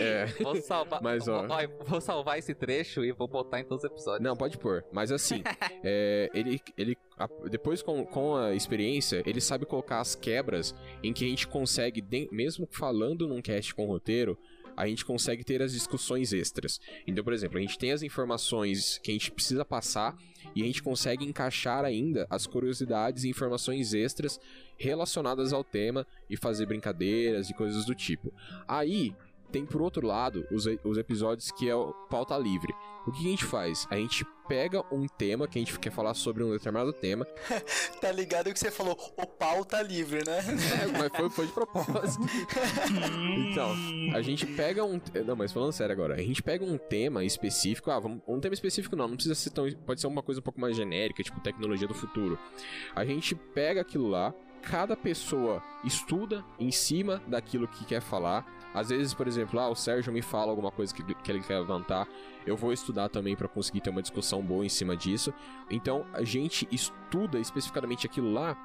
É. Vou salvar, Mas, ó. vou, vou salvar esse trecho e vou botar em todos os episódios. Não, pode pôr. Mas assim, <laughs> é, ele, ele a- depois com, com a experiência, ele sabe colocar as quebras em que a gente consegue, de- mesmo falando num cast com roteiro, a gente consegue ter as discussões extras. Então, por exemplo, a gente tem as informações que a gente precisa passar e a gente consegue encaixar ainda as curiosidades e informações extras relacionadas ao tema e fazer brincadeiras e coisas do tipo. Aí, tem por outro lado os, os episódios que é o pauta livre. O que a gente faz? A gente pega um tema que a gente quer falar sobre um determinado tema. <laughs> Tá ligado que você falou, o pau tá livre, né? É, <laughs> mas foi, foi de propósito. <laughs> então, a gente pega um. Não, mas falando sério agora, a gente pega um tema específico. Ah, vamos, um tema específico não, não precisa ser tão. Pode ser uma coisa um pouco mais genérica, tipo tecnologia do futuro. A gente pega aquilo lá, cada pessoa estuda em cima daquilo que quer falar. Às vezes, por exemplo, ah, o Sérgio me fala alguma coisa que, que ele quer levantar, eu vou estudar também para conseguir ter uma discussão boa em cima disso. Então, a gente estuda especificamente aquilo lá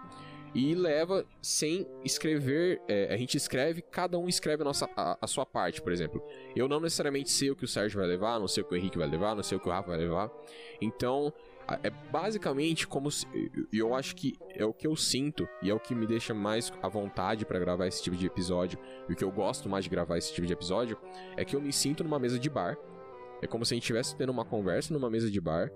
e leva sem escrever. é, a gente escreve, cada um escreve a, nossa, a, a sua parte, por exemplo. Eu não necessariamente sei o que o Sérgio vai levar, não sei o que o Henrique vai levar, não sei o que o Rafa vai levar. Então, é basicamente como se. E eu acho que é o que eu sinto e é o que me deixa mais à vontade pra gravar esse tipo de episódio. E o que eu gosto mais de gravar esse tipo de episódio é que eu me sinto numa mesa de bar. É como se a gente estivesse tendo uma conversa numa mesa de bar.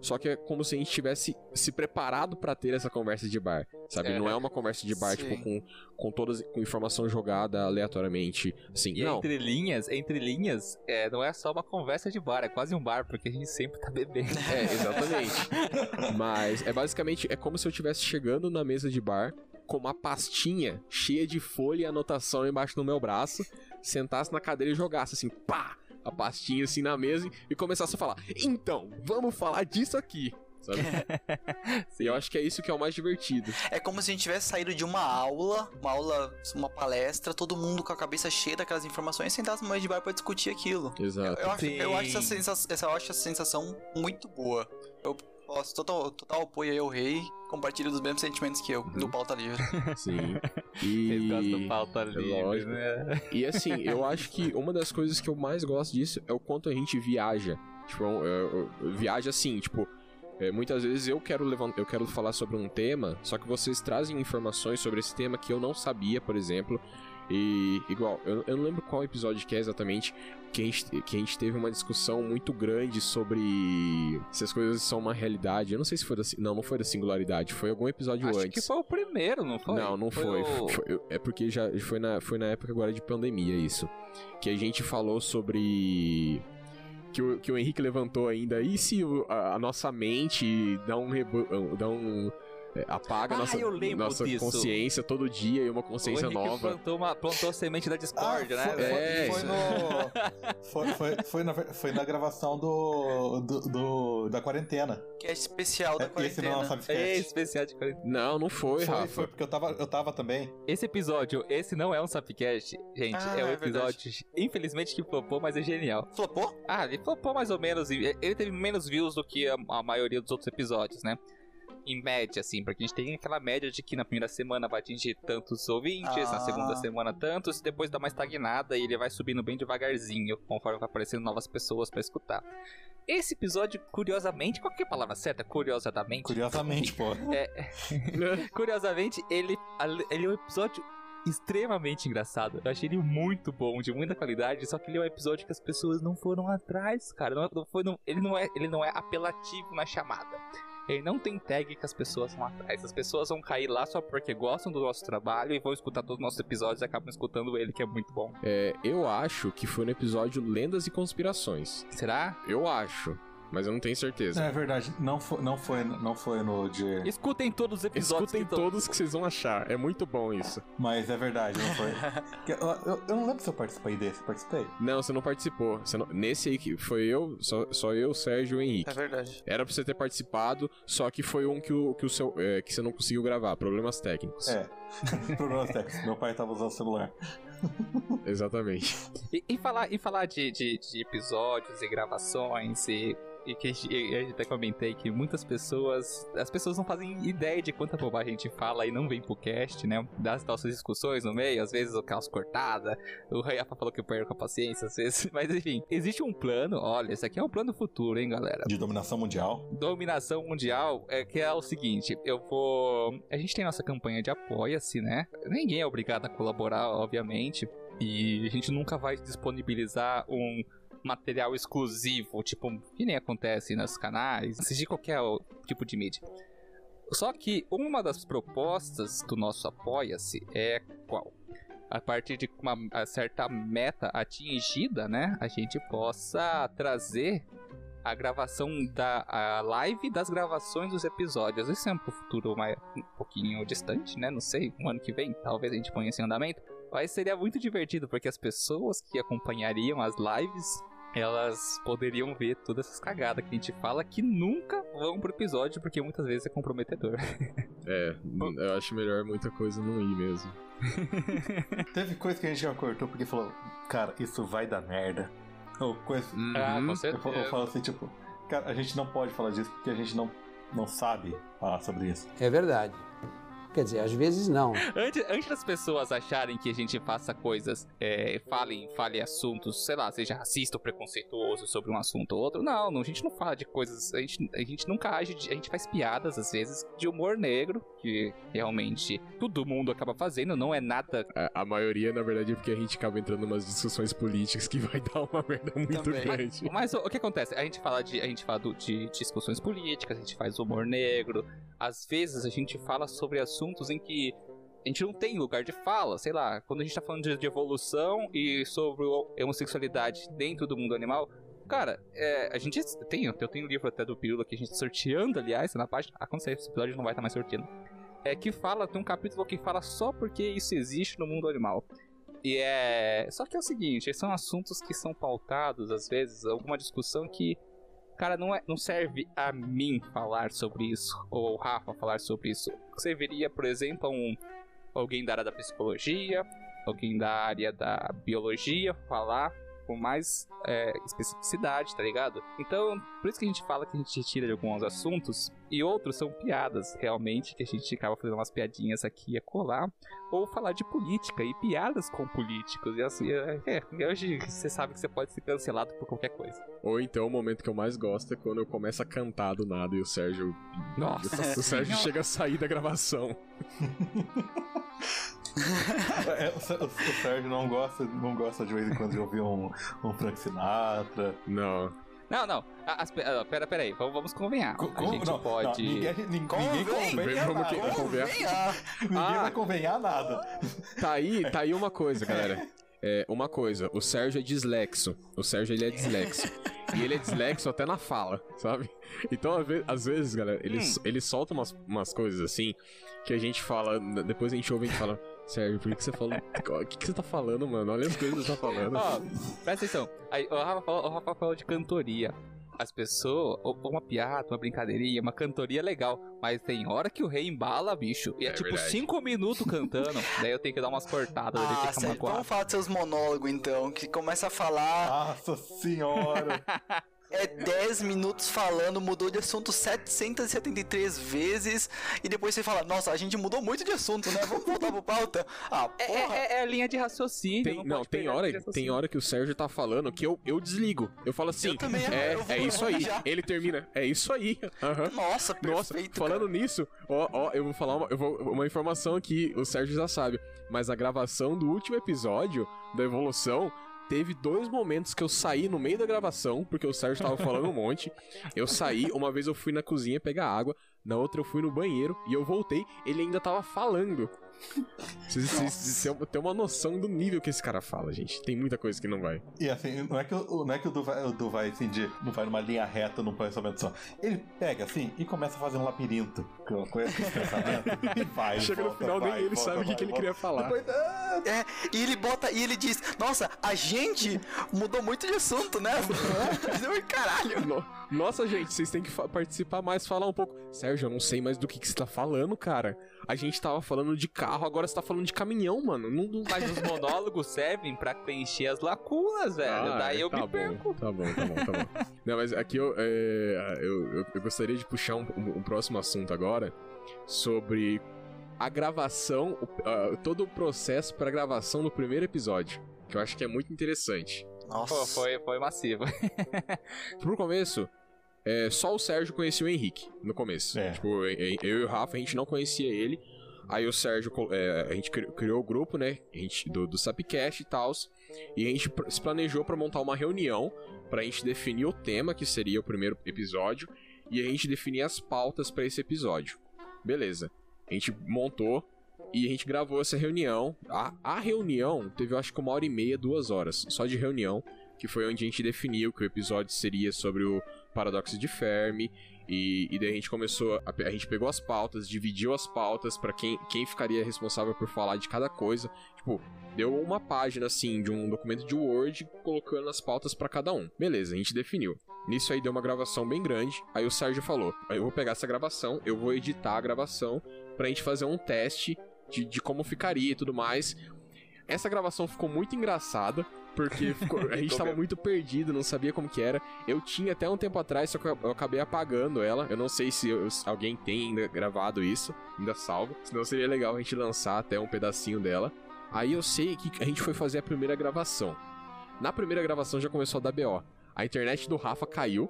Só que é como se a gente tivesse se preparado pra ter essa conversa de bar, sabe? É. Não é uma conversa de bar, Sim. tipo, com, com todas com informação jogada aleatoriamente. Assim, E não. entre linhas, entre linhas, é, não é só uma conversa de bar, é quase um bar, porque a gente sempre tá bebendo. É, exatamente. <laughs> Mas é basicamente é como se eu estivesse chegando na mesa de bar com uma pastinha cheia de folha e anotação embaixo do meu braço, sentasse na cadeira e jogasse assim, pá, a pastinha assim na mesa e começasse a falar: "Então, vamos falar disso aqui". sabe? <laughs> Eu acho que é isso que é o mais divertido. É como se a gente tivesse saído de uma aula, uma aula, uma palestra, todo mundo com a cabeça cheia daquelas informações e sentasse no meio de bar pra discutir aquilo. Exato. Eu acho, eu acho essa, sensação, essa, eu acho essa sensação muito boa. Eu posso total, total apoio aí ao rei, compartilho dos mesmos sentimentos que eu, do pauta livre. <laughs> Sim. <laughs> Eles gostam do E, pauta livre, lógico. né? e assim, eu acho que uma das coisas que eu mais gosto disso é o quanto a gente viaja. Tipo, é um- é- é- viaja assim, tipo. é, muitas vezes eu quero levantar, eu quero falar sobre um tema, só que vocês trazem informações sobre esse tema que eu não sabia, por exemplo. E igual, eu, eu não lembro qual episódio que é exatamente, que a, gente, que a gente teve uma discussão muito grande sobre se as coisas são uma realidade. Eu não sei se foi da. Não, não foi da singularidade, foi algum episódio Acho antes. que foi o primeiro, não foi? Não, não foi. o- Foi- é porque já foi na, foi na época agora de pandemia isso. Que a gente falou sobre. Que o, que o Henrique levantou ainda. E se a, a nossa mente dá um. rebu- Dá um apaga Ah, nossa, eu lembro nossa disso. consciência todo dia e uma consciência nova. Plantou, uma, plantou a semente da Discord, Ah, né? foi? É, foi, no. Foi, foi, foi, na, foi na gravação do, do, do- da quarentena. Que é especial da É, Esse não é quarentena. um É especial de quarentena. Não, não foi, Foi, Rafa. foi porque eu tava, eu tava também. Esse episódio, esse não é um Sapcast, gente. Ah, é um é episódio, infelizmente, que flopou, mas é genial. Flopou? Ah, ele flopou mais ou menos. Ele teve menos views do que a, a maioria dos outros episódios, né? Em média, assim, porque a gente tem aquela média de que na primeira semana vai atingir tantos ouvintes, na Ah. segunda semana tantos, e depois dá uma estagnada e ele vai subindo bem devagarzinho, conforme vai aparecendo novas pessoas pra escutar. Esse episódio, curiosamente, qual que é a palavra certa? Curiosamente. Curiosamente, pô. <laughs> Curiosamente, ele, ele é um episódio extremamente engraçado. Eu achei ele muito bom, de muita qualidade, só que ele é um episódio que as pessoas não foram atrás, cara. Não, não foi, não- ele, não é, ele não é apelativo na chamada. Ele não tem tag que as pessoas vão atrás. As pessoas vão cair lá só porque gostam do nosso trabalho e vão escutar todos os nossos episódios e acabam escutando ele, que é muito bom. É, eu acho que foi no episódio Lendas e Conspirações. Será? Eu acho, mas eu não tenho certeza. É verdade, não foi, não foi, não foi no de. Escutem todos os episódios. Escutem que todos que vocês vão achar. É muito bom isso. Mas é verdade, não foi. <laughs> Eu, eu- eu não lembro se eu participei desse, participei. Não, você não participou. Você não- Nesse aí que foi eu, só, só eu, Sérgio e o Henrique. É verdade. Era pra você ter participado, só que foi um que, o, que, o seu, é, que você não conseguiu gravar. Problemas técnicos. É. <laughs> Problemas técnicos. Meu pai tava usando o celular. Exatamente. E, e falar, e falar de, de, de episódios e gravações e, e que a gente- eu até comentei que muitas pessoas. As pessoas não fazem ideia de quanta bobagem a gente fala e não vem pro cast, né? Das nossas discussões no meio, às vezes o caos cortada. O Rafa falou que eu perco a paciência, às vezes. <laughs> Mas enfim, existe um plano. Olha, esse aqui é um plano futuro, hein, galera? De dominação mundial. dominação mundial é que é o seguinte, eu vou, a gente tem nossa campanha de apoia-se, né? Ninguém é obrigado a colaborar, obviamente, e a gente nunca vai disponibilizar um material exclusivo, tipo, que nem acontece nos canais, de qualquer tipo de mídia. Só que uma das propostas do nosso apoia-se é qual? A partir de uma certa meta atingida, né, a gente possa trazer a gravação da a live das gravações dos episódios. Isso é um futuro mais, um pouquinho distante, né? Não sei, um ano que vem, talvez a gente ponha isso em andamento. Mas seria muito divertido, porque as pessoas que acompanhariam as lives, elas poderiam ver todas essas cagadas que a gente fala que nunca vão pro episódio, porque muitas vezes é comprometedor. <laughs> É, eu acho melhor muita coisa não ir mesmo. <laughs> Teve coisa que a gente já cortou porque falou, cara, isso vai dar merda. Ou coisa. Ah, Uhum. com Eu, falo- eu certeza. falo assim, tipo, cara, a gente não pode falar disso porque a gente não, não sabe falar sobre isso. É verdade. Quer dizer, às vezes não. Antes, antes das pessoas acharem que a gente faça coisas, é, fale, fale assuntos, sei lá, seja racista ou preconceituoso sobre um assunto ou outro, não, não, a gente não fala de coisas, a gente, a gente nunca age, de- a gente faz piadas às vezes de humor negro, que realmente todo mundo acaba fazendo, não é nada A, a maioria, na verdade, é porque a gente acaba entrando em umas discussões políticas que vai <laughs> dar uma merda muito Também. grande. Mas o, o que acontece? A gente fala de a gente fala do- de discussões políticas, a gente faz humor negro. Às vezes a gente fala sobre assuntos em que a gente não tem lugar de fala, sei lá, quando a gente tá falando de, de evolução e sobre homossexualidade dentro do mundo animal. Cara, é, a gente tem, eu tenho um livro até do Pirula que a gente tá sorteando, aliás, na página. Ah, quando sair esse episódio não vai estar mais sorteando. É que fala, tem um capítulo que fala só porque isso existe no mundo animal. E é. Só que é o seguinte, são assuntos que são pautados, às vezes, alguma discussão que Cara, não, é, não serve a mim falar sobre isso, ou o Rafa falar sobre isso. Serviria, por exemplo, um, alguém da área da psicologia, alguém da área da biologia falar com mais é, especificidade, tá ligado? Então, por isso que a gente fala que a gente tira de alguns assuntos e outros são piadas, realmente, que a gente acaba fazendo umas piadinhas aqui e acolá, ou falar de política e piadas com políticos. E assim, é, é, e hoje você sabe que você pode ser cancelado por qualquer coisa. Ou então o momento que eu mais gosto é quando eu começo a cantar do nada e o Sérgio. Nossa <laughs> o Sérgio chega a sair da gravação. <laughs> <laughs> É, o, o- o Sérgio não gosta, não gosta de vez em quando de ouvir um, um Frank Sinatra. Não. Não, não. As, ah, pera, pera aí. Vamos, vamos convenhar. Co- a gente não, pode. não, ninguém, ninguém, ninguém Convém. convenha nada. que- convenha. Ninguém Ah. vai convenhar nada. Tá aí, tá aí uma coisa, galera. É, uma coisa, o Sérgio é dislexo. O Sérgio ele é dislexo. E ele é dislexo até na fala, sabe? Então, às vezes, galera, ele, Hum. ele solta umas, umas coisas assim que a gente fala, depois a gente ouve e a gente fala, Sérgio, por que, que você falou? <laughs> O que, que você tá falando, mano? Olha as coisas que você tá falando. Ó, presta atenção. Aí, o, Rafa falou, o Rafa falou de cantoria. As pessoas, uma piada, uma brincadeirinha, uma cantoria é legal. Mas tem hora que o rei embala, bicho. E é, É tipo verdade. cinco minutos cantando. <laughs> daí eu tenho que dar umas cortadas, Ah, fica sério, vamos falar dos seus monólogos então, que começa a falar, Nossa senhora. <laughs> é 10 minutos falando, mudou de assunto 773 vezes, e depois você fala, nossa, a gente mudou muito de assunto, né? Vamos voltar pro pauta? Ah, É, porra. é, é a linha de raciocínio. Tem, não, pode tem hora, tem hora que o Sérgio tá falando que eu, eu desligo. Eu falo assim, Eu também, é, eu é isso aí. já. Ele termina, é isso aí. Aham. Nossa, Nossa, perfeito. falando cara. nisso, ó, ó, eu vou falar uma, eu vou, uma informação aqui, o Sérgio já sabe, mas a gravação do último episódio da Evolução teve dois momentos que eu saí no meio da gravação, porque o Sérgio tava falando um monte. Eu saí, uma vez eu fui na cozinha pegar água, na outra eu fui no banheiro e eu voltei, ele ainda tava falando. Vocês vocês- vocês têm- têm uma noção do nível que esse cara fala, gente. Tem muita coisa que não vai. E assim, não é que o, não é que o Du vai, o Du vai assim, de, não vai numa linha reta num pensamento só. Ele pega assim e começa a fazer um labirinto com, com esse pensamento e vai. Chega no volta, final, nem vai, ele volta, sabe o que, que ele volta. queria falar. Depois, ah, É, e ele bota, e ele diz, nossa, a gente mudou muito de assunto, né? <laughs> Caralho. No- Nossa, gente, vocês têm que participar mais, falar um pouco. Sérgio, eu não sei mais do que, que você tá falando, cara. A gente tava falando de carro, agora você tá falando de caminhão, mano. Não, não... Mas os monólogos servem pra preencher as lacunas, velho. Ah, daí eu tá me bom, perco. Tá bom, tá bom, tá bom. <laughs> Não, mas aqui eu, é, eu, eu, eu gostaria de puxar um, um- um próximo assunto agora sobre a gravação, ah, todo o processo pra gravação do primeiro episódio. Que eu acho que é muito interessante. Nossa. Pô, foi, foi massivo. <laughs> Pro começo, é, só o Sérgio conhecia o Henrique no começo. É. Tipo, eu e o Rafa, a gente não conhecia ele. Aí o Sérgio, é, a gente cri- criou o grupo, né? A gente, do, do Sapcast e tal. E a gente se planejou pra montar uma reunião pra gente definir o tema, que seria o primeiro episódio, e a gente definir as pautas pra esse episódio. Beleza. A gente montou e a gente gravou essa reunião. A, a reunião teve, eu acho que uma hora e meia, duas horas, só de reunião, que foi onde a gente definiu que o episódio seria sobre o paradoxo de Fermi. E, e daí a gente começou, a, a gente pegou as pautas, dividiu as pautas pra quem, quem ficaria responsável por falar de cada coisa. Tipo, deu uma página assim de um documento de Word colocando as pautas pra cada um. Beleza, a gente definiu. Nisso aí deu uma gravação bem grande. Aí o Sérgio falou: "Aí Eu vou pegar essa gravação, eu vou editar a gravação pra gente fazer um teste de, de como ficaria e tudo mais. Essa gravação ficou muito engraçada, porque <laughs> ficou- a gente tava muito perdido, não sabia como que era. Eu tinha até um tempo atrás, só que eu acabei apagando ela. Eu não sei se, eu- se alguém tem ainda gravado isso, ainda salvo. Senão seria legal a gente lançar até um pedacinho dela. Aí eu sei que a gente foi fazer a primeira gravação. Na primeira gravação já começou a dar BO. A internet do Rafa caiu.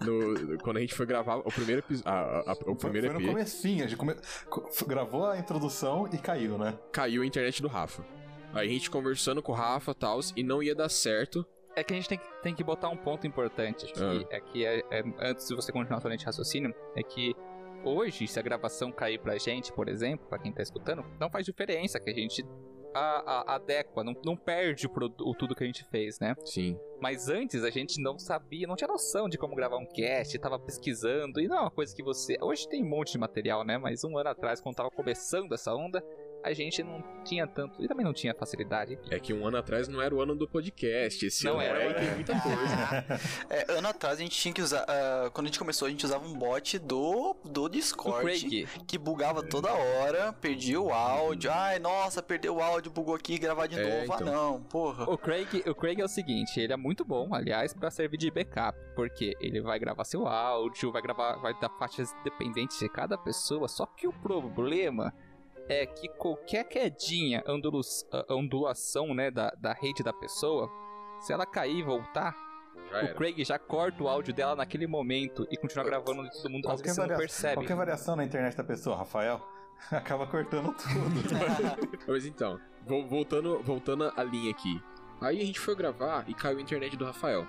no- <laughs> quando a gente foi gravar o primeiro, epi- a- a- a- o foi, primeiro foi no EP, comecinho, a gente come- co- gravou a introdução e caiu, né? caiu a internet do Rafa. A gente conversando com o Rafa e tal, e não ia dar certo. É que a gente tem que, tem que botar um ponto importante aqui. Ah. É que, é, é- antes de você continuar sua linha de raciocínio, é que hoje, se a gravação cair pra gente, por exemplo, pra quem tá escutando, não faz diferença, que a gente a- a- adequa, não, não perde o, o tudo que a gente fez, né? Sim. Mas antes a gente não sabia, não tinha noção de como gravar um cast, tava pesquisando, e não é uma coisa que você. Hoje tem um monte de material, né? Mas um ano atrás, quando tava começando essa onda, a gente não tinha tanto. E também não tinha facilidade. É que um ano atrás não era o ano do podcast. Esse Não ano era, era. tem muita coisa. <laughs> É, ano atrás a gente tinha que usar. ah, quando a gente começou, a gente usava um bot do, do Discord. Que bugava toda hora, perdia o áudio. Ai, nossa, perdeu o áudio, bugou aqui, gravar de É, novo. Ah, então. não, porra. O Craig, o Craig é o seguinte, ele é muito bom, aliás, pra servir de backup, porque ele vai gravar seu áudio, vai gravar, vai dar faixas dependentes de cada pessoa. Só que o problema é que qualquer quedinha, ondulu- a- ondulação, né, da, da rede da pessoa, se ela cair e voltar, Já o era. Craig já corta o áudio dela naquele momento e continua gravando e todo mundo Qualquer, vezes não varia- percebe. qualquer variação na internet da pessoa, Rafael, <laughs> acaba cortando tudo. <laughs> Mas então, vo- voltando, voltando a linha aqui. Aí a gente foi gravar e caiu a internet do Rafael.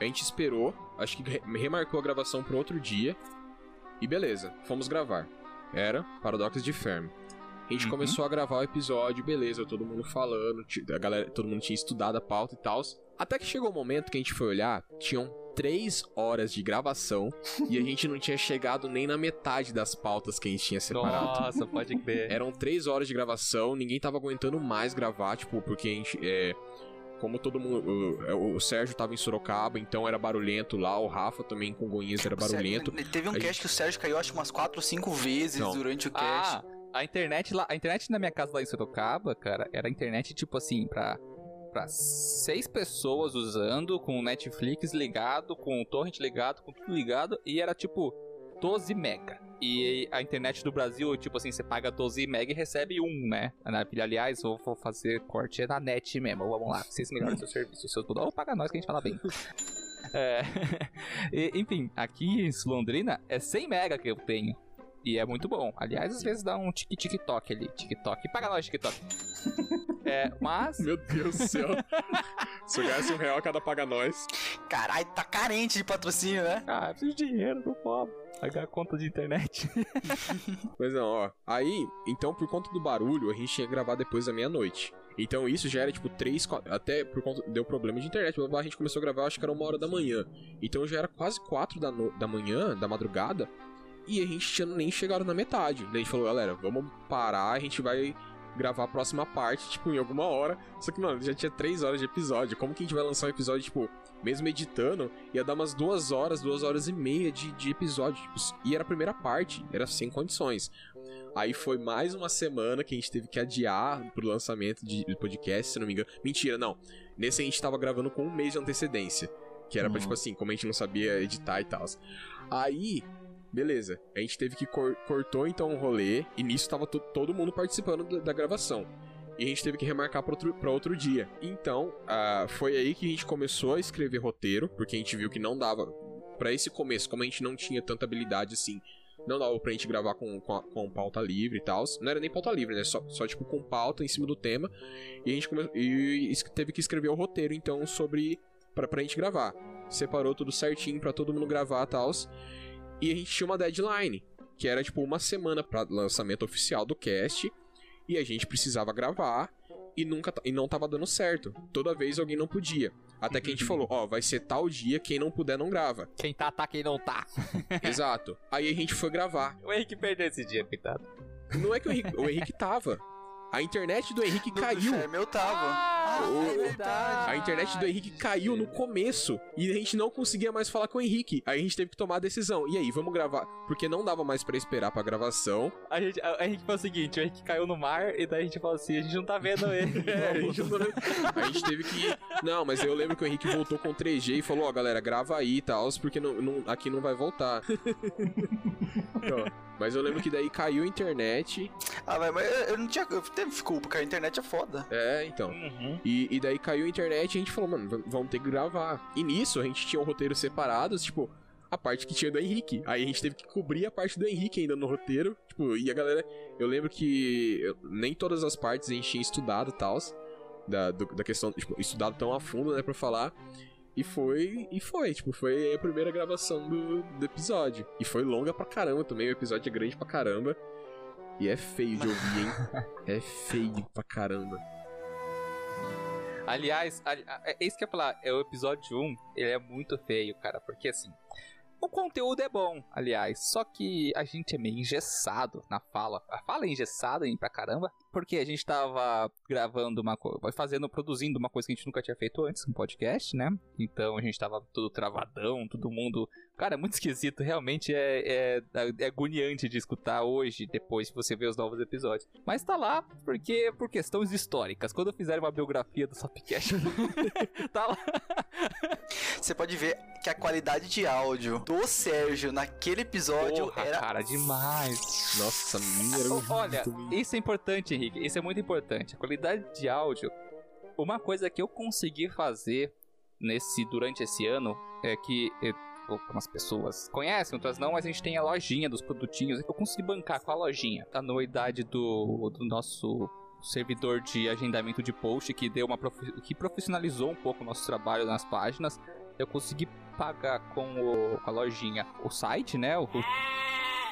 A gente esperou, acho que re- remarcou a gravação para outro dia. E beleza, fomos gravar. Era Paradoxos de Fermi. A gente Uhum. começou a gravar o episódio, beleza, todo mundo falando, a galera, todo mundo tinha estudado a pauta e tal. Até que chegou o momento que a gente foi olhar, tinham três horas de gravação <laughs> e a gente não tinha chegado nem na metade das pautas que a gente tinha separado. Nossa, pode crer. Eram três horas de gravação, ninguém tava aguentando mais gravar, tipo, porque a gente. É, como todo mundo. O, o Sérgio tava em Sorocaba, então era barulhento lá, o Rafa também com Gonhas era O Sérgio- barulhento. Teve um A cast que o Sérgio caiu, acho que umas 4 ou 5 vezes Não. durante o cast. Ah, a internet lá, a internet na minha casa lá em Sorocaba, cara, era internet tipo assim, pra, pra seis pessoas usando, com Netflix ligado, com o torrent ligado, com tudo ligado, e era tipo 12 mega. E a internet do Brasil, tipo assim, você paga 12 mega e recebe um, né? Aliás, vou, vou fazer corte na net mesmo. Vamos lá, vocês melhorem seu serviço. Seus ou paga nós que a gente fala bem. <laughs> É, <laughs> e, enfim, aqui em Londrina é 100 mega que eu tenho. E é muito bom. Aliás, às vezes dá um tic TikTok ali. TikTok. Paga nós, TikTok. é, mas. Meu Deus do céu. <laughs> Se eu ganhasse um real cada paga nós. Caralho, tá carente de patrocínio, né? Ah, eu preciso de dinheiro, tô pobre. Pagar a conta de internet. <laughs> Mas não, ó. Aí, então, por conta do barulho, a gente tinha que gravar depois da meia-noite. Então isso já era tipo 3, 4, até por conta. Deu problema de internet. blá, blá, A gente começou a gravar, acho que era uma hora da manhã. Então já era quase 4 da, no- da manhã, da madrugada. E a gente tinha nem chegado na metade. Daí a gente falou, galera, vamos parar, a gente vai gravar a próxima parte, tipo, em alguma hora. Só que, mano, já tinha 3 horas de episódio. Como que a gente vai lançar um episódio, tipo, mesmo editando, ia dar umas 2 horas, 2 horas e meia de, de episódio. Tipo, e era a primeira parte, era sem condições. Aí foi mais uma semana que a gente teve que adiar pro lançamento de do podcast, se não me engano. Mentira, não. Nesse a gente tava gravando com um mês de antecedência. Que era pra, Uhum. tipo assim, como a gente não sabia editar e tal. Aí, beleza. A gente teve que cor- cortou então o rolê. E nisso tava to- todo mundo participando da, gravação. E a gente teve que remarcar pra outro, pra outro dia. Então, ah, foi aí que a gente começou a escrever roteiro, porque a gente viu que não dava. Pra esse começo, como a gente não tinha tanta habilidade assim, não dava pra gente gravar com, com, a- com pauta livre e tal. Não era nem pauta livre, né? Só, só tipo com pauta em cima do tema. E a gente e teve que escrever o roteiro, então, sobre. Pra, pra gente gravar. Separou tudo certinho pra todo mundo gravar e tal. E a gente tinha uma deadline, que era tipo uma semana pra lançamento oficial do cast. E a gente precisava gravar e nunca e não tava dando certo. Toda vez alguém não podia. Até que a gente <laughs> falou, ó, vai ser tal dia, quem não puder não grava. Quem tá, tá, quem não tá. <laughs> Exato. Aí a gente foi gravar. O Henrique perdeu esse dia, coitado. Não é que o Henrique, o Henrique tava. A internet do Henrique No do caiu. Fermi eu tava. Ah, O- é verdade. A internet do Henrique caiu no começo e a gente não conseguia mais falar com o Henrique. Aí a gente teve que tomar a decisão. E aí, vamos gravar? Porque não dava mais pra esperar pra gravação. A gente, a, a gente foi o seguinte, o Henrique caiu no mar e daí a gente falou assim, a gente não tá vendo ele. <laughs> É, a, gente não- a gente teve que. Não, mas eu lembro que o Henrique voltou com 3G e falou: Ó, galera, grava aí e tal, porque não, não- aqui não vai voltar. Ó, <laughs> mas eu lembro que daí caiu a internet. Ah, mas mas eu eu não tinha. Eu teve culpa, porque a internet é foda. É, então. Uhum. E, e daí caiu a internet e a gente falou, mano, vamos ter que gravar. E nisso a gente tinha um roteiro separados, tipo, a parte que tinha do Henrique. Aí a gente teve que cobrir a parte do Henrique ainda no roteiro. Tipo, e a galera. Eu lembro que eu- nem todas as partes a gente tinha estudado e tal. Da, do- da questão, tipo, estudado tão a fundo, né, pra falar. E foi, e foi, tipo, foi a primeira gravação do, do episódio. E foi longa pra caramba também, o episódio é grande pra caramba. E é feio de ouvir, hein? é feio pra caramba. Aliás, ali- a- é isso que eu ia falar, é o episódio 1, ele é muito feio, cara, porque assim, O conteúdo é bom, aliás, só que a gente é meio engessado na fala. A fala é engessada hein, pra caramba, porque a gente tava gravando uma coisa, fazendo, produzindo uma coisa que a gente nunca tinha feito antes, um podcast, né? Então a gente tava tudo travadão, todo mundo. Cara, é muito esquisito, realmente é, é, é agoniante de escutar hoje, depois que você vê os novos episódios. Mas tá lá porque por questões históricas. Quando fizerem uma biografia do Sopcast, <laughs> tá lá. Você pode ver que a qualidade de áudio do Sérgio naquele episódio Porra, era cara, demais. Nossa, minha O- Olha, isso é importante, Henrique. Isso é muito importante. A qualidade de áudio. Uma coisa que eu consegui fazer nesse durante esse ano é que algumas pessoas conhecem, outras não, mas a gente tem a lojinha dos produtinhos. Eu consegui bancar com a lojinha a anuidade do, do nosso servidor de agendamento de post que deu uma profi- que profissionalizou um pouco o nosso trabalho nas páginas. Eu consegui pagar com, o, com a lojinha o site, né? O,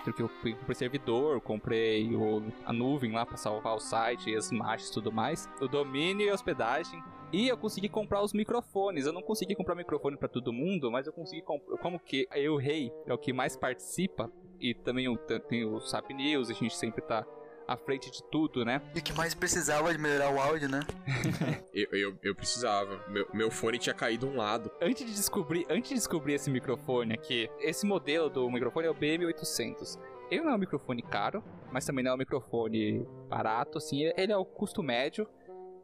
porque eu comprei servidor, comprei o, a nuvem lá pra salvar o site, as imagens e tudo mais, o domínio e a hospedagem. E eu consegui comprar os microfones. Eu não consegui comprar microfone pra todo mundo, mas eu consegui comprar. Como que eu, Rei, é o que mais participa, e também tem o SAP News, a gente sempre tá à frente de tudo, né? E o que mais precisava de melhorar o áudio, né? <laughs> Eu, eu, eu precisava. Meu, meu fone tinha caído um lado. Antes de descobrir, antes de descobrir esse microfone aqui, esse modelo do microfone é o BM800. Ele não é um microfone caro, mas também não é um microfone barato, assim, ele é o custo médio.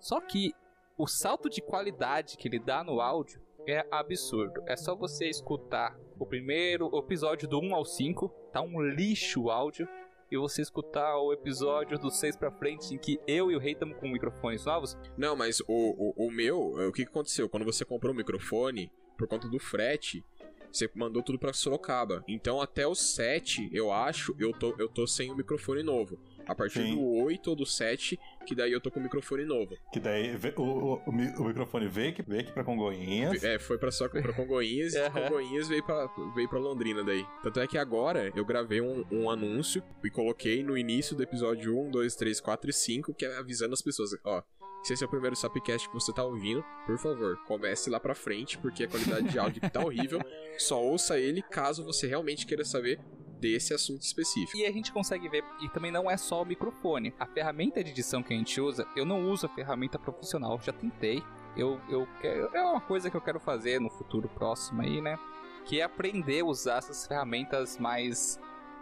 Só que o salto de qualidade que ele dá no áudio é absurdo. É só você escutar o primeiro episódio do 1 ao 5, tá um lixo o áudio. E você escutar o episódio do 6 pra frente, em que eu e o Rei estamos com microfones novos. Não, mas o, o, o meu, o que, que aconteceu? Quando você comprou o microfone, por conta do frete, você mandou tudo pra Sorocaba. Então até o 7, eu acho, eu tô, eu tô sem o microfone novo. A partir Sim. do 8 ou do 7, que daí eu tô com o microfone novo. Que daí o, o, o mi- o microfone veio aqui, veio aqui pra Congonhinhas. É, foi pra, só, pra Congonhas e. Congonhas veio pra, veio pra Londrina daí. Tanto é que agora eu gravei um, um anúncio e coloquei no início do episódio 1, 2, 3, 4 e 5, que é avisando as pessoas, ó. Se esse é o primeiro Sapcast que você tá ouvindo, por favor, comece lá pra frente, porque a qualidade de áudio tá horrível. <laughs> Só ouça ele caso você realmente queira saber desse assunto específico. E a gente consegue ver, e também não é só o microfone. A ferramenta de edição que a gente usa, eu não uso a ferramenta profissional, já tentei. Eu, eu é uma coisa que eu quero fazer no futuro próximo aí, né? Que é aprender a usar essas ferramentas mais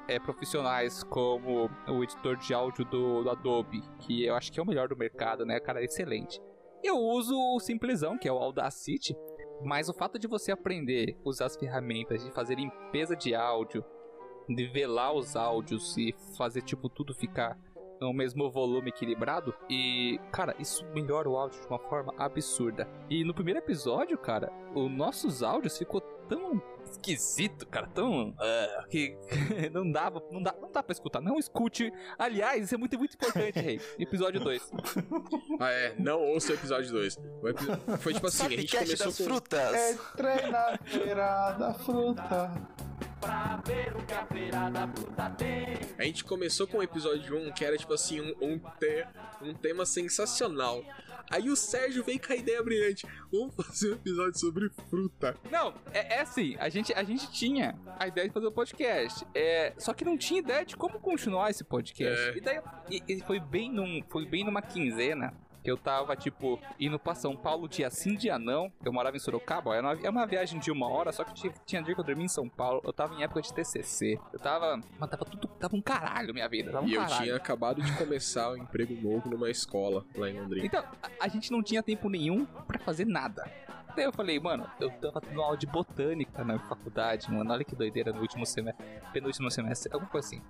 é, profissionais, como o editor de áudio do, do Adobe, que eu acho que é o melhor do mercado, né? Cara, é excelente. Eu uso o simplesão, que é o Audacity, mas o fato de você aprender a usar as ferramentas, de fazer limpeza de áudio, nivelar os áudios e fazer tipo tudo ficar no mesmo volume equilibrado e cara, isso melhora o áudio de uma forma absurda. E no primeiro episódio, cara, os nossos áudios ficou tão esquisito, cara, tão ah, que não <laughs> dava, não dá, não dá para escutar. Não escute. Aliás, isso é muito muito importante, rei. Episódio 2. Ah, é, não ouça o episódio 2. Foi tipo assim, a gente começou das com... frutas. Entrei na feira da fruta. A gente começou com o episódio 1, que era tipo assim, um, um, te- um tema sensacional. Aí o Sérgio veio com a ideia brilhante. Vamos fazer um episódio sobre fruta. Não, é, é assim, a gente, a gente tinha a ideia de fazer o podcast. É, só que não tinha ideia de como continuar esse podcast. É. E daí e, e foi bem num, foi bem numa quinzena que eu tava, tipo, indo pra São Paulo dia sim, dia não. Eu morava em Sorocaba, é uma, uma viagem de uma hora, só que tinha, tinha dia que eu dormia em São Paulo. Eu tava em época de TCC. Eu tava, mas tava tudo, tava um caralho minha vida, tava um e eu caralho. tinha acabado de começar um emprego novo numa escola lá em Londrina. Então, a, a gente não tinha tempo nenhum pra fazer nada. Daí eu falei, mano, eu tava tendo aula de botânica na faculdade, mano. Olha que doideira no último semestre, penúltimo semestre, alguma coisa assim.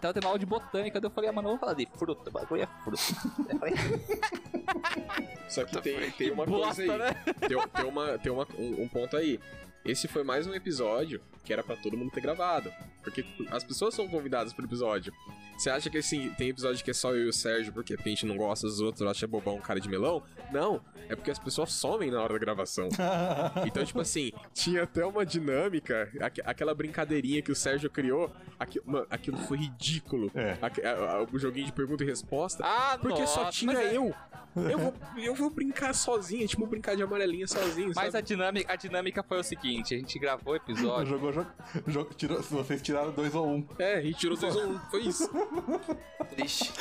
Tava tendo aula de botânica, daí eu falei, ah, mano, vamos falar de fruta, o bagulho é fruta. Eu falei, <laughs> Só que tem, tem uma Bosta, coisa aí. né? Tem, tem, uma, tem uma, um, um ponto aí. Esse foi mais um episódio que era pra todo mundo ter gravado. Porque as pessoas são convidadas pro episódio. Você acha que assim, tem episódio que é só eu e o Sérgio porque a gente não gosta dos outros, acha bobão cara de melão? Não, é porque as pessoas somem na hora da gravação. <laughs> Então, tipo assim, tinha até uma dinâmica, aqu- aquela brincadeirinha que o Sérgio criou, aqui, mano, aquilo foi ridículo. É. A- a- o joguinho de pergunta e resposta. Ah, Porque só nossa, tinha mas é- eu. Eu vou, eu vou brincar sozinho, tipo brincar de amarelinha sozinho, Mas a sabe? dinâmica, a dinâmica foi o seguinte, a gente gravou o <laughs> episódio. Jogou jo- jo- <laughs> tirou- vocês tiraram dois ou um. É, a gente tirou 2 ou 1, foi isso. Triste.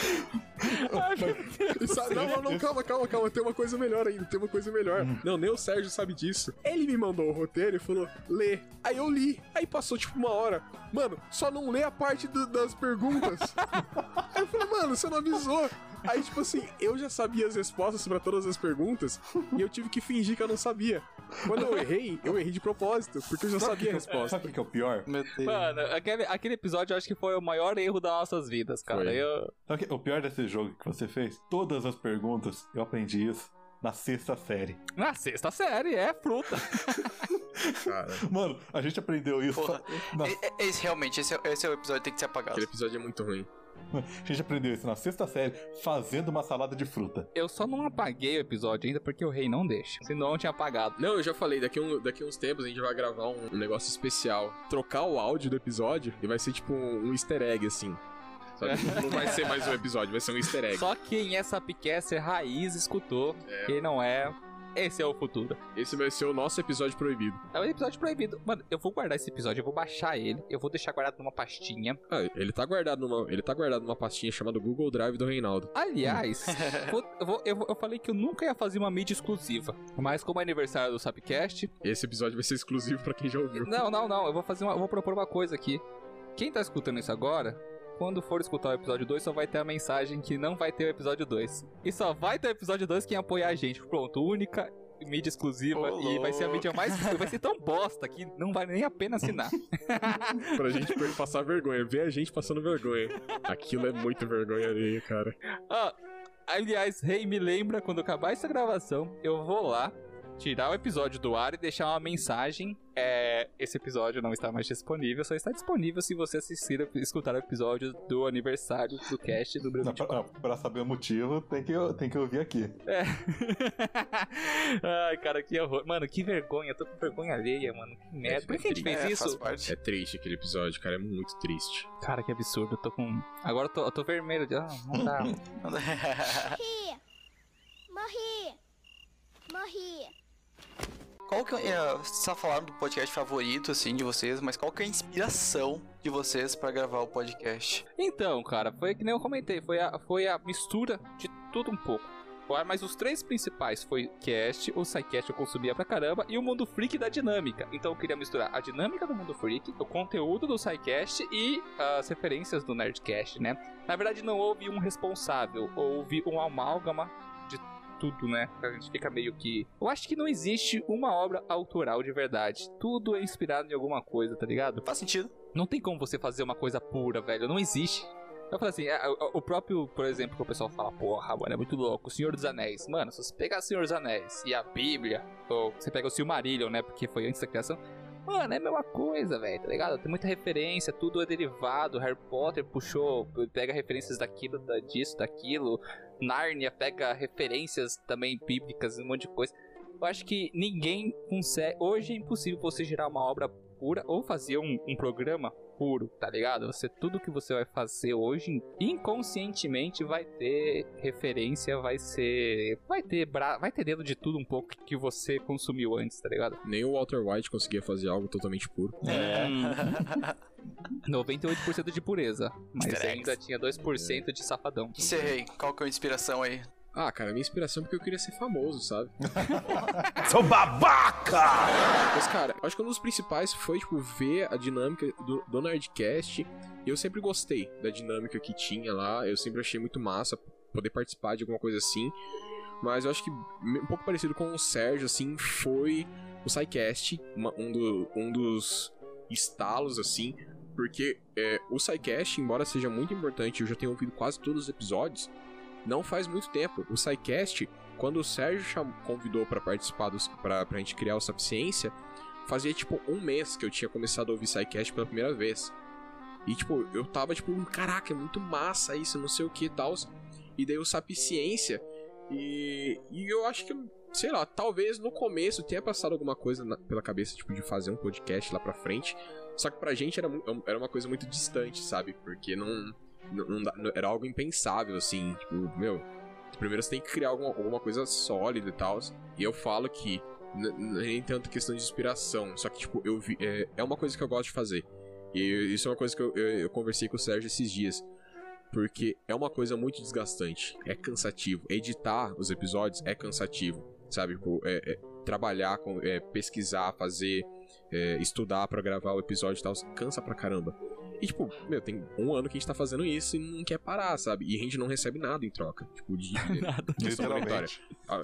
Sabe- não, não, não, calma, calma, calma. Tem uma coisa melhor ainda, tem uma coisa melhor. Não, nem o Sérgio sabe disso. Ele me mandou o roteiro e falou, lê. Aí eu li. Aí passou tipo uma hora. Mano, só não lê a parte do- das perguntas. <laughs> Aí eu falei, mano, você não avisou. Aí, tipo assim, eu já sabia as respostas pra todas as perguntas e eu tive que fingir que eu não sabia. Quando eu errei, eu errei de propósito, porque eu já sabia a resposta. Sabe o que é o pior? Mano, aquele, aquele episódio eu acho que foi o maior erro das nossas vidas, cara. Eu, Sabe o pior desse jogo que você fez? Todas as perguntas, eu aprendi isso na sexta série. na sexta série, é fruta. <laughs> Cara, Mano, a gente aprendeu isso. Porra. na- Esse realmente, esse, é- esse é o episódio que tem que ser apagado. aquele episódio é muito ruim. <laughs> A gente aprendeu isso na sexta série, fazendo uma salada de fruta. Eu só não apaguei o episódio ainda porque o rei não deixa. Senão eu tinha apagado. Não, eu já falei, daqui, um, daqui uns tempos a gente vai gravar um, um negócio especial. Trocar o áudio do episódio e vai ser tipo um, um easter egg, assim. <laughs> Não vai ser mais um episódio, vai ser um easter egg. Só quem é Sapcaster raiz escutou. Quem não é, esse é o futuro. Esse vai ser o nosso episódio proibido. É um episódio proibido. Mano, eu vou guardar esse episódio, eu vou baixar ele, eu vou deixar guardado numa pastinha. Ah, ele tá guardado numa, ele tá guardado numa pastinha chamada Google Drive do Reinaldo. Aliás, <laughs> vou- eu, vou- eu eu falei que eu nunca ia fazer uma mídia exclusiva. Mas como é aniversário do Sapcast. Esse episódio vai ser exclusivo pra quem já ouviu. Não, não, não. Eu vou fazer uma, eu vou propor uma coisa aqui. Quem tá escutando isso agora, quando for escutar o episódio 2, só vai ter a mensagem que não vai ter o episódio 2. E só vai ter o episódio 2 quem apoiar a gente. Pronto, única mídia exclusiva Ô, e vai ser a mídia mais vai ser tão bosta que não vai nem a pena assinar. <laughs> pra gente passar vergonha, ver a gente passando vergonha. Aquilo é muito vergonha ali, cara. Ah, aliás, Rei, me lembra quando acabar essa gravação, eu vou lá tirar o episódio do ar e deixar uma mensagem. É, esse episódio não está mais disponível, só está disponível se você assistir, escutar o episódio do aniversário do cast do Brasil. Pra, pra saber o motivo, tem que, tem que ouvir aqui. É. <laughs> Ai, cara, que horror. Mano, que vergonha. Eu tô com vergonha alheia, mano. Que merda. Por que a gente fez É, isso? parte. É triste aquele episódio, cara, é muito triste. Cara, que absurdo. Eu tô com. Agora eu tô, eu tô vermelho. Ah, não dá. <laughs> Morri! Morri! Morri! Qual que é, vocês só falaram do podcast favorito, assim, de vocês, mas qual que é a inspiração de vocês pra gravar o podcast? Então, cara, foi que nem eu comentei, foi a, foi a mistura de tudo um pouco. Mas os três principais foi cast, o SciCast eu consumia pra caramba e o Mundo Freak da dinâmica. Então eu queria misturar a dinâmica do Mundo Freak, o conteúdo do SciCast e as referências do Nerdcast, né? Na verdade não houve um responsável, houve um amálgama tudo, né? A gente fica meio que... Eu acho que não existe uma obra autoral de verdade. Tudo é inspirado em alguma coisa, tá ligado? Faz sentido. Não tem como você fazer uma coisa pura, velho. Não existe. Eu falo assim, é, o- o próprio, por exemplo, que o pessoal fala, porra, mano, é muito louco, o Senhor dos Anéis. Mano, se você pegar o Senhor dos Anéis e a Bíblia, ou você pega o Silmarillion, né, porque foi antes da criação, mano, é a mesma coisa, velho, tá ligado? Tem muita referência, tudo é derivado, Harry Potter puxou, pega referências daquilo, da, disso, daquilo, Nárnia pega referências também bíblicas, um monte de coisa. Eu acho que ninguém consegue. Hoje é impossível você gerar uma obra pura ou fazer um, um programa puro, tá ligado? Você tudo que você vai fazer hoje inconscientemente vai ter referência, vai ser, vai ter bra... vai ter dedo de tudo um pouco que você consumiu antes, tá ligado? Nem o Walter White conseguia fazer algo totalmente puro. É. <laughs> 98% de pureza, mas Easter eggs. ainda tinha 2% de safadão. E você, Rei, qual que é a inspiração aí? Ah, cara, minha inspiração é porque eu queria ser famoso, sabe? <laughs> Seu babaca! Mas, cara, eu acho que um dos principais foi, tipo, ver a dinâmica do, do Nerdcast. E eu sempre gostei da dinâmica que tinha lá. Eu sempre achei muito massa poder participar de alguma coisa assim. Mas eu acho que um pouco parecido com o Sérgio, assim, foi o SciCast, uma- um, do- um dos estalos, assim. Porque é, o SciCast, embora seja muito importante, eu já tenho ouvido quase todos os episódios, não faz muito tempo. O SciCast, quando o Sérgio cham- convidou pra participar dos, pra, pra gente criar o Sapciência, fazia tipo um mês que eu tinha começado a ouvir SciCast pela primeira vez. E tipo, eu tava tipo, caraca, é muito massa isso, não sei o que e tal. E daí o Sapciência. E, e eu acho que, sei lá, talvez no começo tenha passado alguma coisa na- pela cabeça, tipo, de fazer um podcast lá pra frente. Só que pra gente era, mu- era uma coisa muito distante, sabe? Porque não, não, não era algo impensável, assim. Tipo, meu, primeiro você tem que criar alguma, alguma coisa sólida e tal. E eu falo que nem tanto questão de inspiração. Só que, tipo, eu vi. É, é uma coisa que eu gosto de fazer. E isso é uma coisa que eu, eu, eu conversei com o Sérgio esses dias. Porque é uma coisa muito desgastante. É cansativo. Editar os episódios é cansativo. Sabe? Tipo, é- é trabalhar, com, é, pesquisar, fazer, é, estudar pra gravar o episódio e tal. Cansa pra caramba. E, tipo, meu, tem um ano que a gente tá fazendo isso e não quer parar, sabe? E a gente não recebe nada em troca. Tipo, de. <laughs> nada. Literalmente. Ah,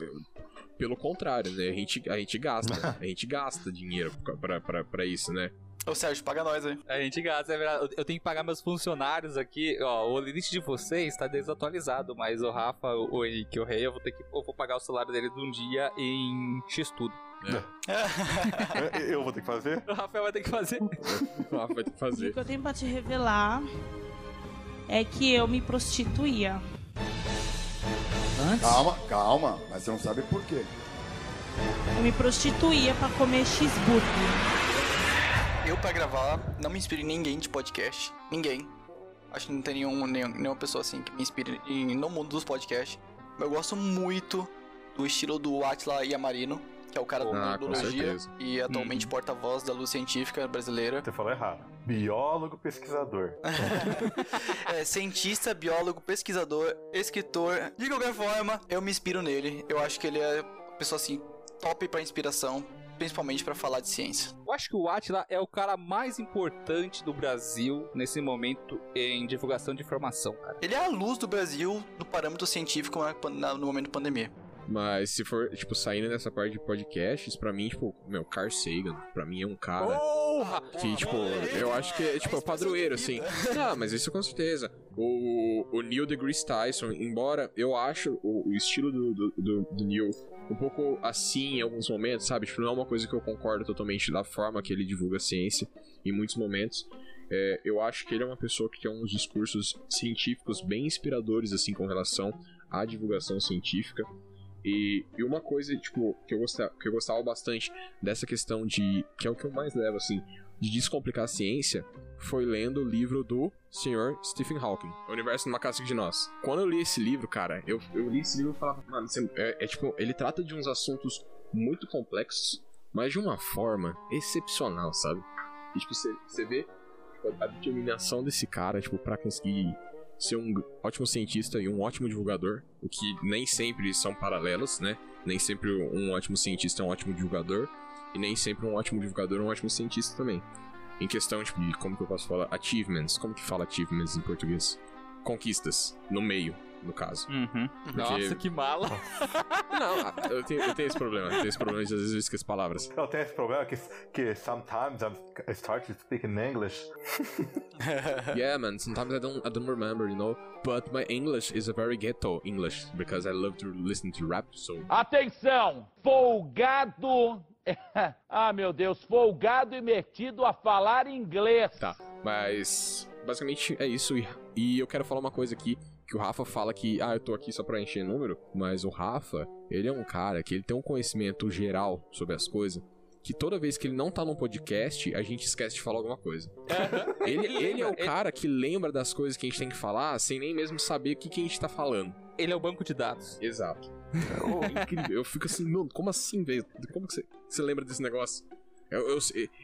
Pelo contrário, né? A gente, a gente gasta. <laughs> a gente gasta dinheiro pra, pra, pra isso, né? Ô Sérgio, paga nós aí. A gente gasta, é verdade. Eu- tenho que pagar meus funcionários aqui. Ó, o limite de vocês tá desatualizado, mas o Rafa, o Henrique e o Rei, eu vou ter que. Eu vou pagar o salário dele de um dia em X tudo. <laughs> Eu vou ter que fazer? O Rafael vai ter que fazer. O <laughs> Rafa vai ter que E o fazer. que eu tenho pra te revelar é que eu me prostituía. Antes? Calma, calma, mas você não sabe por quê. Eu me prostituía pra comer cheeseburger. Eu, pra gravar, não me inspiro em ninguém de podcast. Ninguém. Acho que não tem nenhum, nenhum- nenhuma pessoa assim que me inspire em- no mundo dos podcasts. Eu gosto muito do estilo do Atila Yamarino, que é o cara da Ah, com neurologia certeza. e atualmente porta-voz da luz científica brasileira. Você falou errado. Biólogo pesquisador. <laughs> É cientista, biólogo, pesquisador, escritor. De qualquer forma, eu me inspiro nele. Eu acho que ele é uma pessoa assim top pra inspiração, principalmente pra falar de ciência. Eu acho que o Atila é o cara mais importante do Brasil nesse momento em divulgação de informação, cara. Ele é a luz do Brasil no parâmetro científico no momento da pandemia. Mas se for, tipo, saindo nessa parte de podcasts, pra mim, tipo, meu, Carl Sagan, pra mim é um cara que, tipo, eu acho que é, tipo, é o padroeiro, assim. <laughs> Não, mas isso com certeza. O, o Neil deGrasse Tyson, embora eu acho o, o estilo do, do, do, do Neil um pouco assim em alguns momentos, sabe? Tipo, não é uma coisa que eu concordo totalmente da forma que ele divulga a ciência em muitos momentos. É, eu acho que ele é uma pessoa que tem uns discursos científicos bem inspiradores, assim, com relação à divulgação científica. E, e uma coisa, tipo, que eu, gostava, que eu gostava bastante dessa questão de. que é o que eu mais levo, assim, de descomplicar a ciência, foi lendo o livro do senhor Stephen Hawking, O Universo numa Casca de Nós. Quando eu li esse livro, cara, eu, eu li esse livro e falava, mano, é, é tipo, ele trata de uns assuntos muito complexos, mas de uma forma excepcional, sabe? E, tipo, você você vê tipo, a determinação desse cara, tipo, pra conseguir ser um ótimo cientista e um ótimo divulgador, o que nem sempre são paralelos, né? Nem sempre um ótimo cientista é um ótimo divulgador, e nem sempre um ótimo divulgador um ótimo cientista também. Em questão tipo, de como que eu posso falar achievements, como que fala achievements em português? Conquistas, no meio, no caso. Uhum. Porque- Nossa, que mala. <laughs> Não, eu tenho, eu tenho esse problema, eu tenho esse problema de às vezes eu esqueço palavras. Eu tenho esse problema que, que sometimes I'm, I start to speak in English. <laughs> yeah, man. Sometimes I don't I don't remember, you know. But my English is a very ghetto English because I love to listen to rap. So Atenção! Folgado! <laughs> ah, meu Deus, folgado e metido a falar inglês. tá. Mas basicamente é isso. E, e eu quero falar uma coisa aqui que o Rafa fala que ah eu tô aqui só pra encher número, mas o Rafa ele é um cara que ele tem um conhecimento geral sobre as coisas. Que toda vez que ele não tá num podcast, a gente esquece de falar alguma coisa. Ele, ele é o cara que lembra das coisas que a gente tem que falar sem nem mesmo saber o que, que a gente tá falando. Ele é o banco de dados. Exato. É incrível. Eu fico assim, mano, como assim, velho? Como que você, você lembra desse negócio?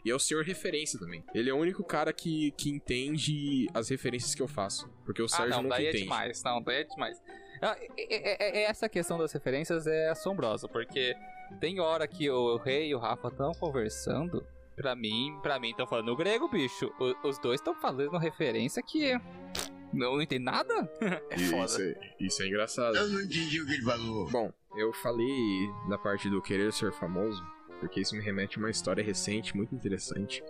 E é o senhor referência também. Ele é o único cara que, que entende as referências que eu faço. Porque o Ah, Sérgio não, nunca daí é entende. demais. Não, daí é demais. Ah, é- é- Essa questão das referências é assombrosa, porque tem hora que o Rei e o Rafa estão conversando. Pra mim, pra mim, estão falando grego, bicho. O- os dois estão fazendo referência que. Não, não entende nada? <laughs> É foda. Isso é, isso é engraçado. Eu não entendi o que ele falou. Bom, eu falei da parte do querer ser famoso, porque isso me remete a uma história recente, muito interessante,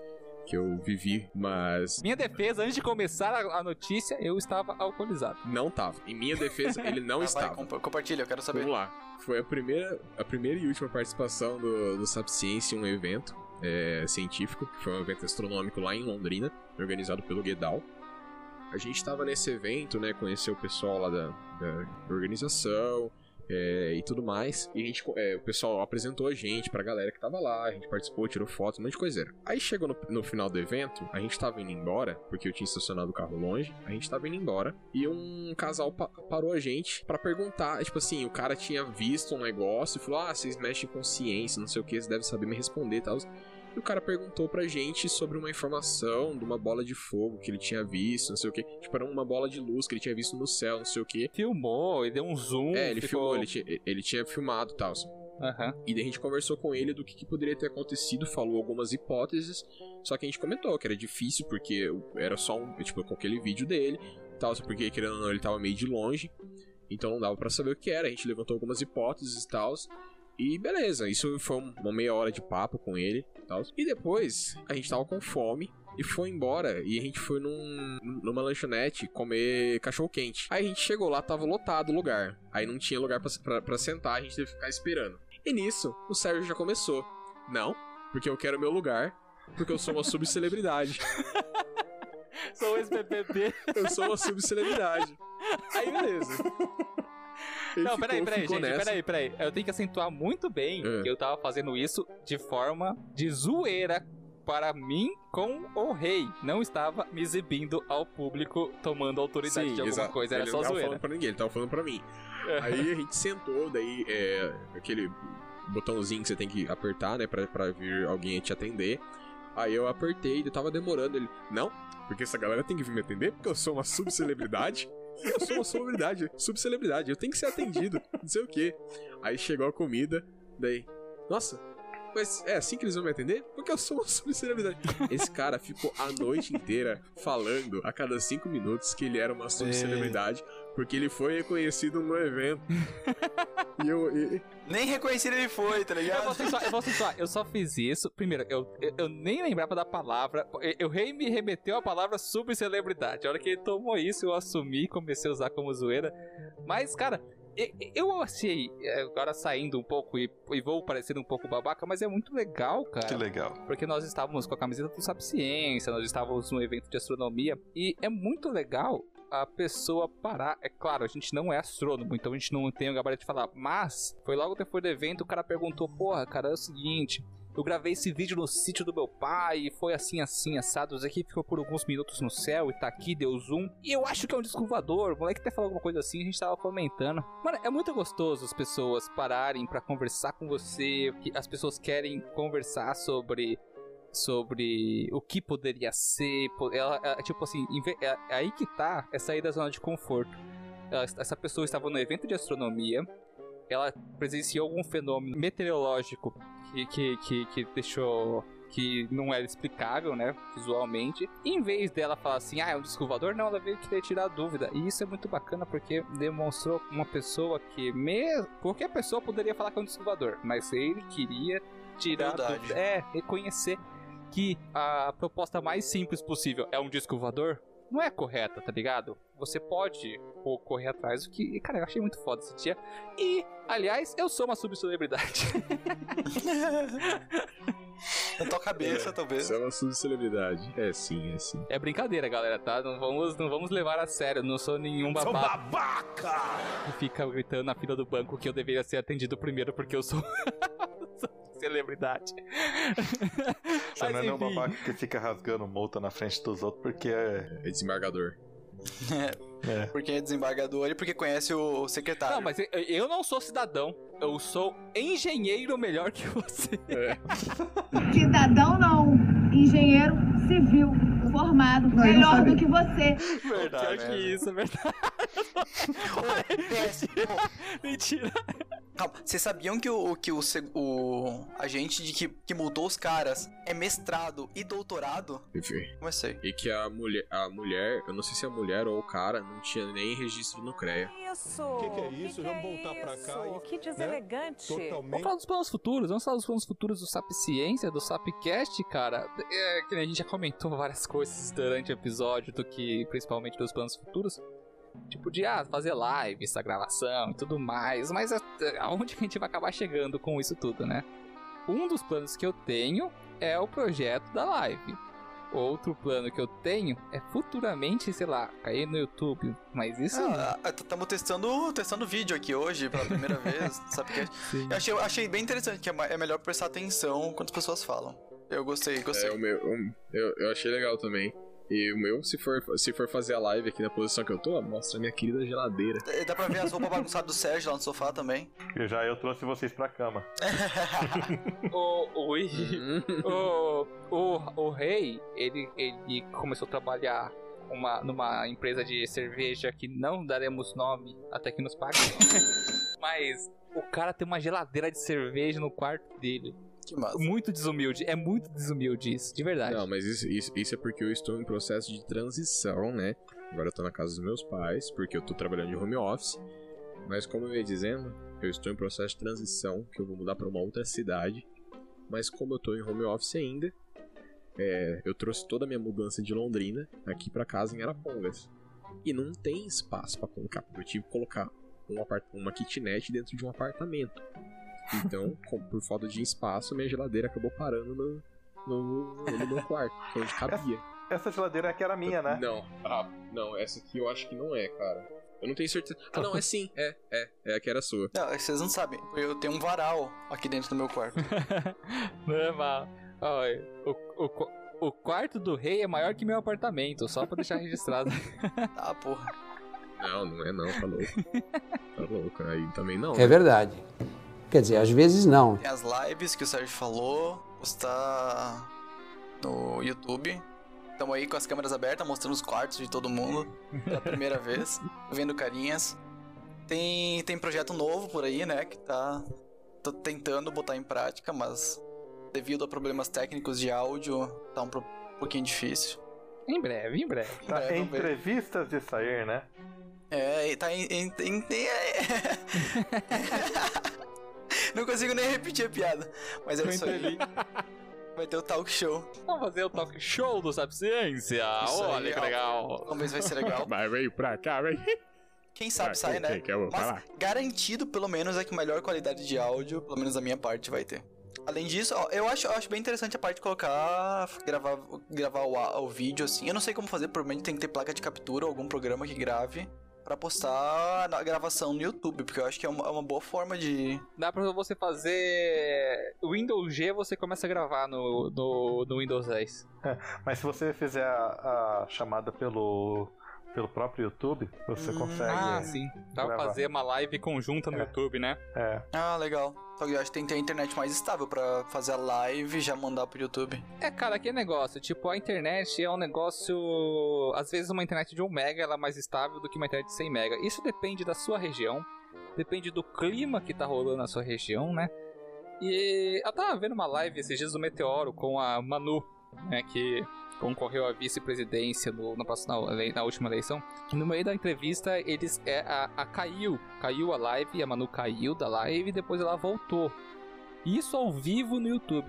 que eu vivi, mas Minha defesa, antes de começar a, a notícia, eu estava alcoolizado. não tava. Em minha defesa, ele não <laughs> Ah, vai, estava. compa- compartilha, eu quero saber. Vamos lá. Foi a primeira, a primeira e última participação do, do Sapciência em um evento é, científico, que foi um evento astronômico lá em Londrina, organizado pelo Guedal. A gente estava nesse evento, né? Conheceu o pessoal lá da, da organização, é, e tudo mais. E a gente, é, o pessoal apresentou a gente pra galera que tava lá, a gente participou, tirou fotos, um monte de coiseira. Aí chegou no, no final do evento, a gente tava indo embora, porque eu tinha estacionado o carro longe, a gente tava indo embora, e um casal pa- parou a gente pra perguntar, tipo assim, o cara tinha visto um negócio e falou, ah, vocês mexem com ciência, não sei o que, vocês devem saber me responder e tal. E o cara perguntou pra gente sobre uma informação de uma bola de fogo que ele tinha visto, não sei o que. Tipo, era uma bola de luz que ele tinha visto no céu, não sei o que. Filmou, ele deu um zoom. É, ele ficou- filmou, ele tinha, ele tinha filmado e tal. Aham. E daí a gente conversou com ele do que, que poderia ter acontecido, falou algumas hipóteses, só que a gente comentou que era difícil porque era só um, tipo, com aquele vídeo dele, tal, só porque querendo ou não ele tava meio de longe, então não dava pra saber o que era. A gente levantou algumas hipóteses e tal. E beleza, isso foi um- uma meia hora de papo com ele e tal. E depois a gente tava com fome e foi embora. E a gente foi num, numa lanchonete comer cachorro quente. Aí a gente chegou lá, tava lotado o lugar. Aí não tinha lugar pra sentar, a gente teve que ficar esperando. E nisso, o Sérgio já começou. Não, porque eu quero meu lugar. Porque eu sou uma subcelebridade. <laughs> Sou ex-BBB. Eu sou uma subcelebridade. Aí beleza. <laughs> Ele Não, peraí, peraí, gente, nessa. peraí, peraí. Eu tenho que acentuar muito bem É. que eu tava fazendo isso de forma de zoeira para mim com o rei. Não estava me exibindo ao público tomando autoridade Sim, de alguma exato. coisa, era ele só não tava zoeira. falando pra ninguém, ele tava falando pra mim. Aí a gente sentou, daí é, aquele botãozinho que você tem que apertar, né, pra, pra vir alguém te atender. Aí eu apertei, ele tava demorando. Ele, não, porque essa galera tem que vir me atender, porque eu sou uma <laughs> subcelebridade. Eu sou uma celebridade, subcelebridade, eu tenho que ser atendido, não sei o que. Aí chegou a comida, daí, nossa, mas é assim que eles vão me atender? Porque eu sou uma <laughs> subcelebridade. Esse cara ficou a noite inteira falando a cada cinco minutos que ele era uma subcelebridade, porque ele foi reconhecido no evento. <laughs> e eu. e- Nem reconhecido ele foi, tá Eu vou ligado? acentuar, eu vou acentuar. Eu só fiz isso. Primeiro, eu, eu, eu nem lembrava da palavra. Eu, eu rei me remeteu a palavra subcelebridade. A hora que ele tomou isso, eu assumi e comecei a usar como zoeira. Mas, cara, eu achei, é, agora saindo um pouco e, e vou parecendo um pouco babaca, mas é muito legal, cara. Que legal. Porque nós estávamos com a camiseta do Sabe Ciência, nós estávamos num evento de astronomia, e é muito legal a pessoa parar. É claro, a gente não é astrônomo, então a gente não tem o gabarito de falar, mas foi logo depois do evento, o cara perguntou: Porra, cara, é o seguinte. Eu gravei esse vídeo no sítio do meu pai e foi assim, assim, assado. Isso aqui ficou por alguns minutos no céu e tá aqui, deu zoom. E eu acho que é um disco voador. O moleque até falou alguma coisa assim, a gente tava comentando. Mano, é muito gostoso as pessoas pararem pra conversar com você. As pessoas querem conversar sobre sobre o que poderia ser. Ela, ela, tipo assim, é, é aí que tá é sair da zona de conforto. Ela- essa pessoa estava no evento de astronomia, ela presenciou algum fenômeno meteorológico que, que, que, que deixou. que não era explicável, né, visualmente. E em vez dela falar assim, ah, é um disco voador, não, ela veio querer tirar a dúvida. E isso é muito bacana porque demonstrou uma pessoa que, mesmo. qualquer pessoa poderia falar que é um disco voador, mas ele queria tirar a dúvida. É, reconhecer que a proposta mais simples possível é um disco voador, não é correta, tá ligado? Você pode correr atrás do que. Cara, eu achei muito foda esse dia. E, aliás, eu sou uma subcelebridade. <laughs> Na tua cabeça, talvez. Você é uma subcelebridade. É sim, é sim. é brincadeira, galera, tá? Não vamos, não vamos levar a sério. Não sou nenhum Sou babaca babaca! que fica gritando na fila do banco que eu deveria ser atendido primeiro porque eu sou. <laughs> <laughs> celebridade. <laughs> Você Mas, não é nenhum enfim. babaca que fica rasgando multa na frente dos outros porque é. É desembargador. é. <laughs> Porque é desembargador e porque conhece o secretário. Não, mas eu, não sou cidadão. Eu sou engenheiro melhor que você. Cidadão não, engenheiro civil formado, melhor do que você. Verdade, Pior que isso, é verdade. Péssimo. Mentira. Calma, vocês sabiam que o, que o, o agente de que, que multou os caras é mestrado e doutorado? Enfim. Comecei. E que a mulher, a mulher, eu não sei se a mulher ou o cara, não tinha nem registro no CREA. Isso! Que que é isso? Vamos voltar pra cá isso? e- Que deselegante! Vamos Totalmente. falar dos planos futuros, vamos falar dos planos futuros do Sap Ciência, do Sapcast, cara. É, que a gente já comentou <laughs> várias coisas durante o episódio, do que principalmente dos planos futuros. Tipo de ah, fazer live, essa gravação e tudo mais. Mas aonde que a gente vai acabar chegando com isso tudo, né? Um dos planos que eu tenho é o projeto da live. Outro plano que eu tenho é futuramente, sei lá, cair no YouTube. Mas isso. Ah, Estamos testando, testando vídeo aqui hoje pela primeira <laughs> vez, sabe que Sim. eu achei, eu achei bem interessante que é é melhor prestar atenção quando as pessoas falam. Eu gostei, gostei. É, o meu, eu, eu achei legal também. E o meu, se for, se for fazer a live aqui na posição que eu tô, mostra a minha querida geladeira. É, Dá pra ver as roupas bagunçadas do Sérgio lá no sofá também. Eu já eu trouxe vocês pra cama. <laughs> O, o, o, o, o rei, ele, ele começou a trabalhar uma, numa empresa de cerveja que não daremos nome até que nos pague. <laughs> Mas o cara tem uma geladeira de cerveja no quarto dele. Que massa. Muito desumilde, é muito desumilde isso, de verdade. Não, mas isso, isso, isso é porque eu estou em processo de transição, né? Agora eu tô na casa dos meus pais, porque eu tô trabalhando de home office. Mas como eu ia dizendo, eu estou em processo de transição, que eu vou mudar pra uma outra cidade. Mas como eu tô em home office ainda, é, eu trouxe toda a minha mudança de Londrina aqui pra casa em Arapongas. E não tem espaço pra colocar, eu tive que colocar um apart uma kitnet dentro de um apartamento. Então, com- por falta de espaço, minha geladeira acabou parando no, no, no meu quarto, que é onde cabia. Essa geladeira aqui era minha, né? Não, ah, não, essa aqui eu acho que não é, cara. Eu não tenho certeza. Ah, não, é sim, é, é, é a que era sua. Não, é que vocês não sabem. Eu tenho um varal aqui dentro do meu quarto. <laughs> Normal. Olha, o, o, o quarto do rei é maior que meu apartamento, só pra deixar registrado. <laughs> Ah, porra. Não, não é não, tá louco. tá louco, aí também não. É né? verdade. Quer dizer, às vezes não. Tem as lives que o Sérgio falou. Está no YouTube. Estamos aí com as câmeras abertas, mostrando os quartos de todo mundo. Pela <laughs> primeira vez. Vendo carinhas. Tem, tem projeto novo por aí, né? Que tá. Tô tentando botar em prática, mas devido a problemas técnicos de áudio, tá um pro- pouquinho difícil. em breve, em breve. Tá É, vamos ver. entrevistas de sair, né? É, tá em. em- em- <laughs> Não consigo nem repetir a piada. Mas é isso aí. Vai ter o talk show. Vamos fazer o talk show do Sapiência. Isso aí, Olha que legal. Vamos ver se vai ser legal. <laughs> Vai, vem pra cá, vem. Quem sabe Ah, sai, quem- né? quem Mas falar? garantido, pelo menos, é que melhor qualidade de áudio, pelo menos da minha parte, vai ter. Além disso, ó, eu acho, eu acho bem interessante a parte de colocar, gravar, gravar o, o vídeo assim. Eu não sei como fazer, provavelmente tem que ter placa de captura ou algum programa que grave pra postar na gravação no YouTube, porque eu acho que é uma, é uma boa forma de. Dá pra você fazer Windows G, você começa a gravar no, no, no Windows 10. <laughs> Mas se você fizer a, a chamada pelo, pelo próprio YouTube, você Hum, consegue. Ah, sim. Dá pra fazer uma live conjunta no É. YouTube, né? É. Ah, legal. Só que eu acho que tem que ter a internet mais estável pra fazer a live e já mandar pro YouTube. É, cara, que negócio. Tipo, a internet é um negócio. Às vezes, uma internet de 1 mega ela é mais estável do que uma internet de 100 mega. Isso depende da sua região, depende do clima que tá rolando na sua região, né? E eu tava vendo uma live esses dias do Meteoro com a Manu, né? Que concorreu à vice-presidência na, na última eleição. No meio da entrevista, eles. É, a, a caiu. Caiu a live, a Manu caiu da live e depois ela voltou. Isso ao vivo no YouTube.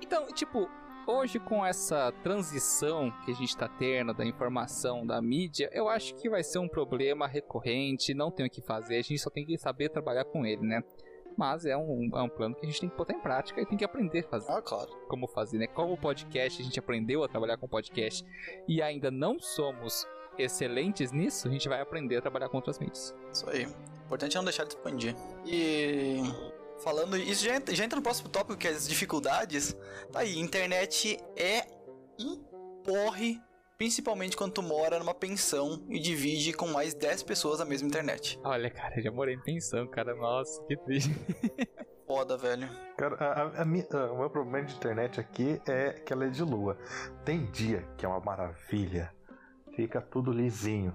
Então, tipo, hoje com essa transição que a gente tá tendo da informação da mídia, eu acho que vai ser um problema recorrente, não tem o que fazer, a gente só tem que saber trabalhar com ele, né? Mas é um, é um plano que a gente tem que botar em prática e tem que aprender a fazer. Ah, claro. Como fazer, né? Como podcast, a gente aprendeu a trabalhar com podcast e ainda não somos excelentes nisso, a gente vai aprender a trabalhar com outras mídias. Isso aí. O importante é não deixar de expandir. E. Falando. Isso já entra, já entra no próximo tópico, que é as dificuldades. Tá aí, internet é um porre. Principalmente quando tu mora numa pensão e divide com mais 10 pessoas a mesma internet. Olha, cara, eu já morei em pensão, cara. Nossa, que triste. <laughs> Foda, velho. Cara, a- a- a minha- a- o meu problema de internet aqui é que ela é de lua. Tem dia que é uma maravilha, fica tudo lisinho,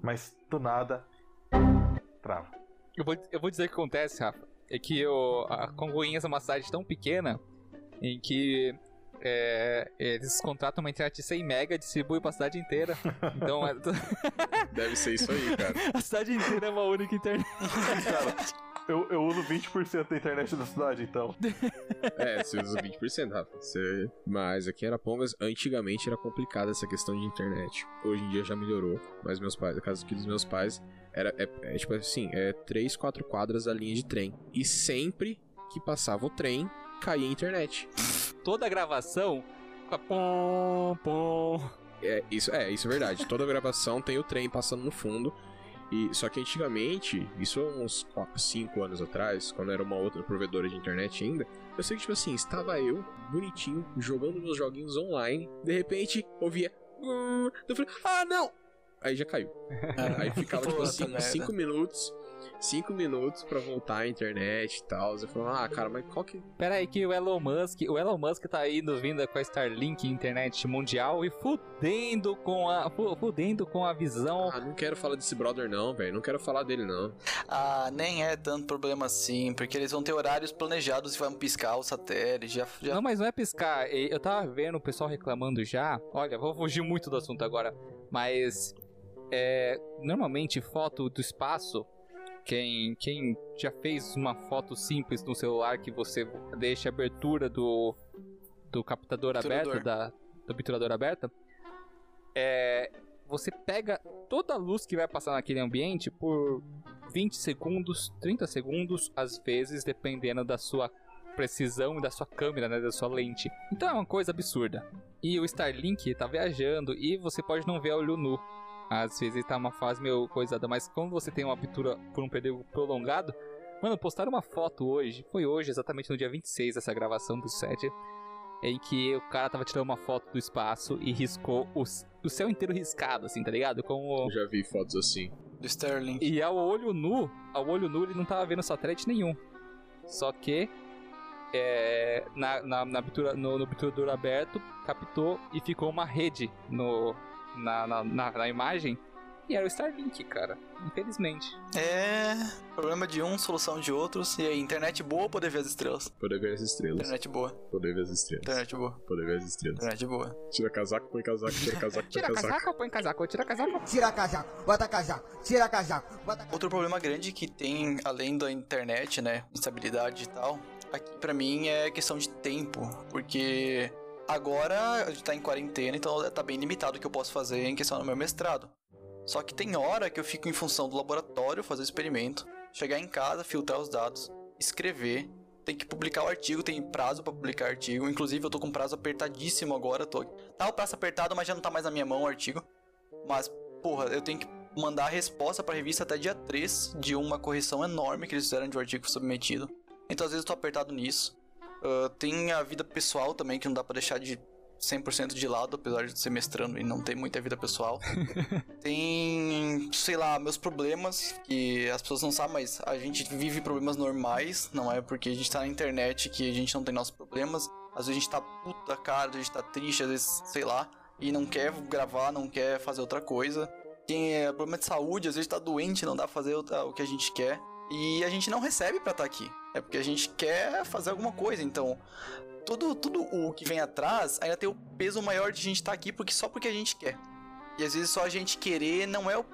mas do nada trava. Eu vou, eu vou dizer o que acontece, Rafa. É que eu, a Congonhas é uma cidade tão pequena em que é, eles contratam uma internet de 100 mega e distribuem pra cidade inteira. Então é- <laughs> Deve ser isso aí, cara. <laughs> a cidade inteira é uma única internet. Cara, eu, eu uso 20% da internet da cidade, então. É, você usa 20%, Rafa. Você... Mas aqui em Arapongas, antigamente era complicada essa questão de internet. Hoje em dia já melhorou. Mas meus pais, no caso aqui dos meus pais, era é, é tipo assim, é 3, 4 quadras da linha de trem. E sempre que passava o trem, caía a internet. Toda a gravação Fica Pom, pom. É, isso é, isso é verdade. Toda gravação tem o trem passando no fundo. E só que antigamente, isso há uns 5 anos atrás, quando era uma outra provedora de internet ainda, eu sei que tipo assim, estava eu, bonitinho, jogando meus joguinhos online, de repente ouvia. Eu falei, ah não! Aí já caiu. <laughs> Aí ficava tipo assim, merda. 5 minutos. 5 minutos pra voltar à internet e tal. Eu falei, ah, cara, mas qual que. Pera aí que o Elon Musk, o Elon Musk tá aí nos vindo com a Starlink internet mundial e fudendo com a fu- fudendo com a visão. Ah, não quero falar desse brother, não, velho. Não quero falar dele, não. Ah, nem é tanto problema assim, porque eles vão ter horários planejados e vão piscar o satélite. Já, já... Não, mas não é piscar. Eu tava vendo o pessoal reclamando já. Olha, vou fugir muito do assunto agora. Mas. É, normalmente, foto do espaço. Quem, quem já fez uma foto simples no celular que você deixa a abertura do, do captador aberta, da, do obturador aberta, é, você pega toda a luz que vai passar naquele ambiente por 20 segundos, 30 segundos, às vezes, dependendo da sua precisão e da sua câmera, né, da sua lente. Então é uma coisa absurda. E o Starlink tá viajando e você pode não ver a olho nu. Às vezes tá uma fase meio coisada, mas como você tem uma pintura por um período prolongado, mano, postaram uma foto hoje, foi hoje, exatamente no dia 26 essa gravação do set, em que o cara tava tirando uma foto do espaço e riscou o, c- o céu inteiro riscado, assim, tá ligado? Como Eu já vi fotos assim. Do Sterling. e ao olho nu, ao olho nu ele não tava vendo satélite nenhum. Só que é, na, na, na abertura- no, no obturador aberto captou e ficou uma rede no, na, na, na, na imagem. E era o Starlink, cara. Infelizmente. É. Problema de um, solução de outros. E aí, internet boa ou poder ver as estrelas? Poder ver as estrelas. Internet boa. Poder ver as estrelas. Internet boa. Poder ver as estrelas. Internet boa. Tira casaco, põe casaco, tira casaco, põe Tira casaco. casaco, põe casaco, tira casaco. Tira casaco, bota casaco, tira casaco, bota casaco. Outro problema grande que tem, além da internet, né? Instabilidade e tal, aqui pra mim é questão de tempo. Porque agora a gente tá em quarentena, então tá bem limitado o que eu posso fazer em questão do meu mestrado. Só que tem hora que eu fico em função do laboratório, fazer o experimento, chegar em casa, filtrar os dados, escrever. Tem que publicar o artigo, tem prazo pra publicar artigo. Inclusive, eu tô com prazo apertadíssimo agora. Tô... Tá o prazo apertado, mas já não tá mais na minha mão o artigo. Mas, porra, eu tenho que mandar a resposta pra revista até dia 3 de uma correção enorme que eles fizeram de um artigo submetido. Então, às vezes, eu tô apertado nisso. Ah, tem a vida pessoal também, que não dá pra deixar de 100% de lado, apesar de ser mestrando e não ter muita vida pessoal. <laughs> tem, sei lá, meus problemas, que as pessoas não sabem, mas a gente vive problemas normais, não é porque a gente tá na internet que a gente não tem nossos problemas. Às vezes a gente tá puta cara, a gente tá triste, às vezes, sei lá, e não quer gravar, não quer fazer outra coisa. Tem é, problema de saúde, às vezes tá doente, não dá pra fazer o que a gente quer. E a gente não recebe pra estar aqui. É porque a gente quer fazer alguma coisa, então tudo, tudo o que vem atrás ainda tem o peso maior de a gente estar aqui porque só porque a gente quer. E às vezes só a gente querer não é o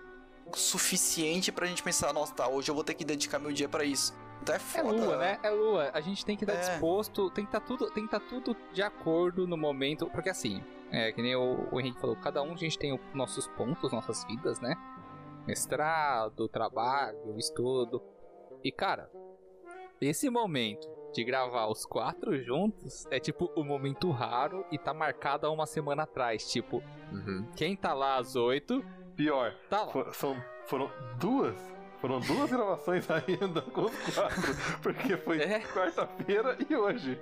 suficiente pra gente pensar, nossa, tá, hoje eu vou ter que dedicar meu dia pra isso. Então é É foda. lua, né? É lua. A gente tem que estar É. disposto, tem que estar tudo, tem que tá tudo de acordo no momento. Porque assim, é que nem o, o Henrique falou, cada um a gente tem os nossos pontos, nossas vidas, né? Mestrado, trabalho, estudo. E cara, esse momento de gravar os quatro juntos é tipo um momento raro e tá marcado há uma semana atrás. Tipo, Uhum. quem tá lá às oito, Pior, tá lá. fo- são, foram duas. Foram duas gravações <laughs> ainda com os quatro. Porque foi É. quarta-feira e hoje.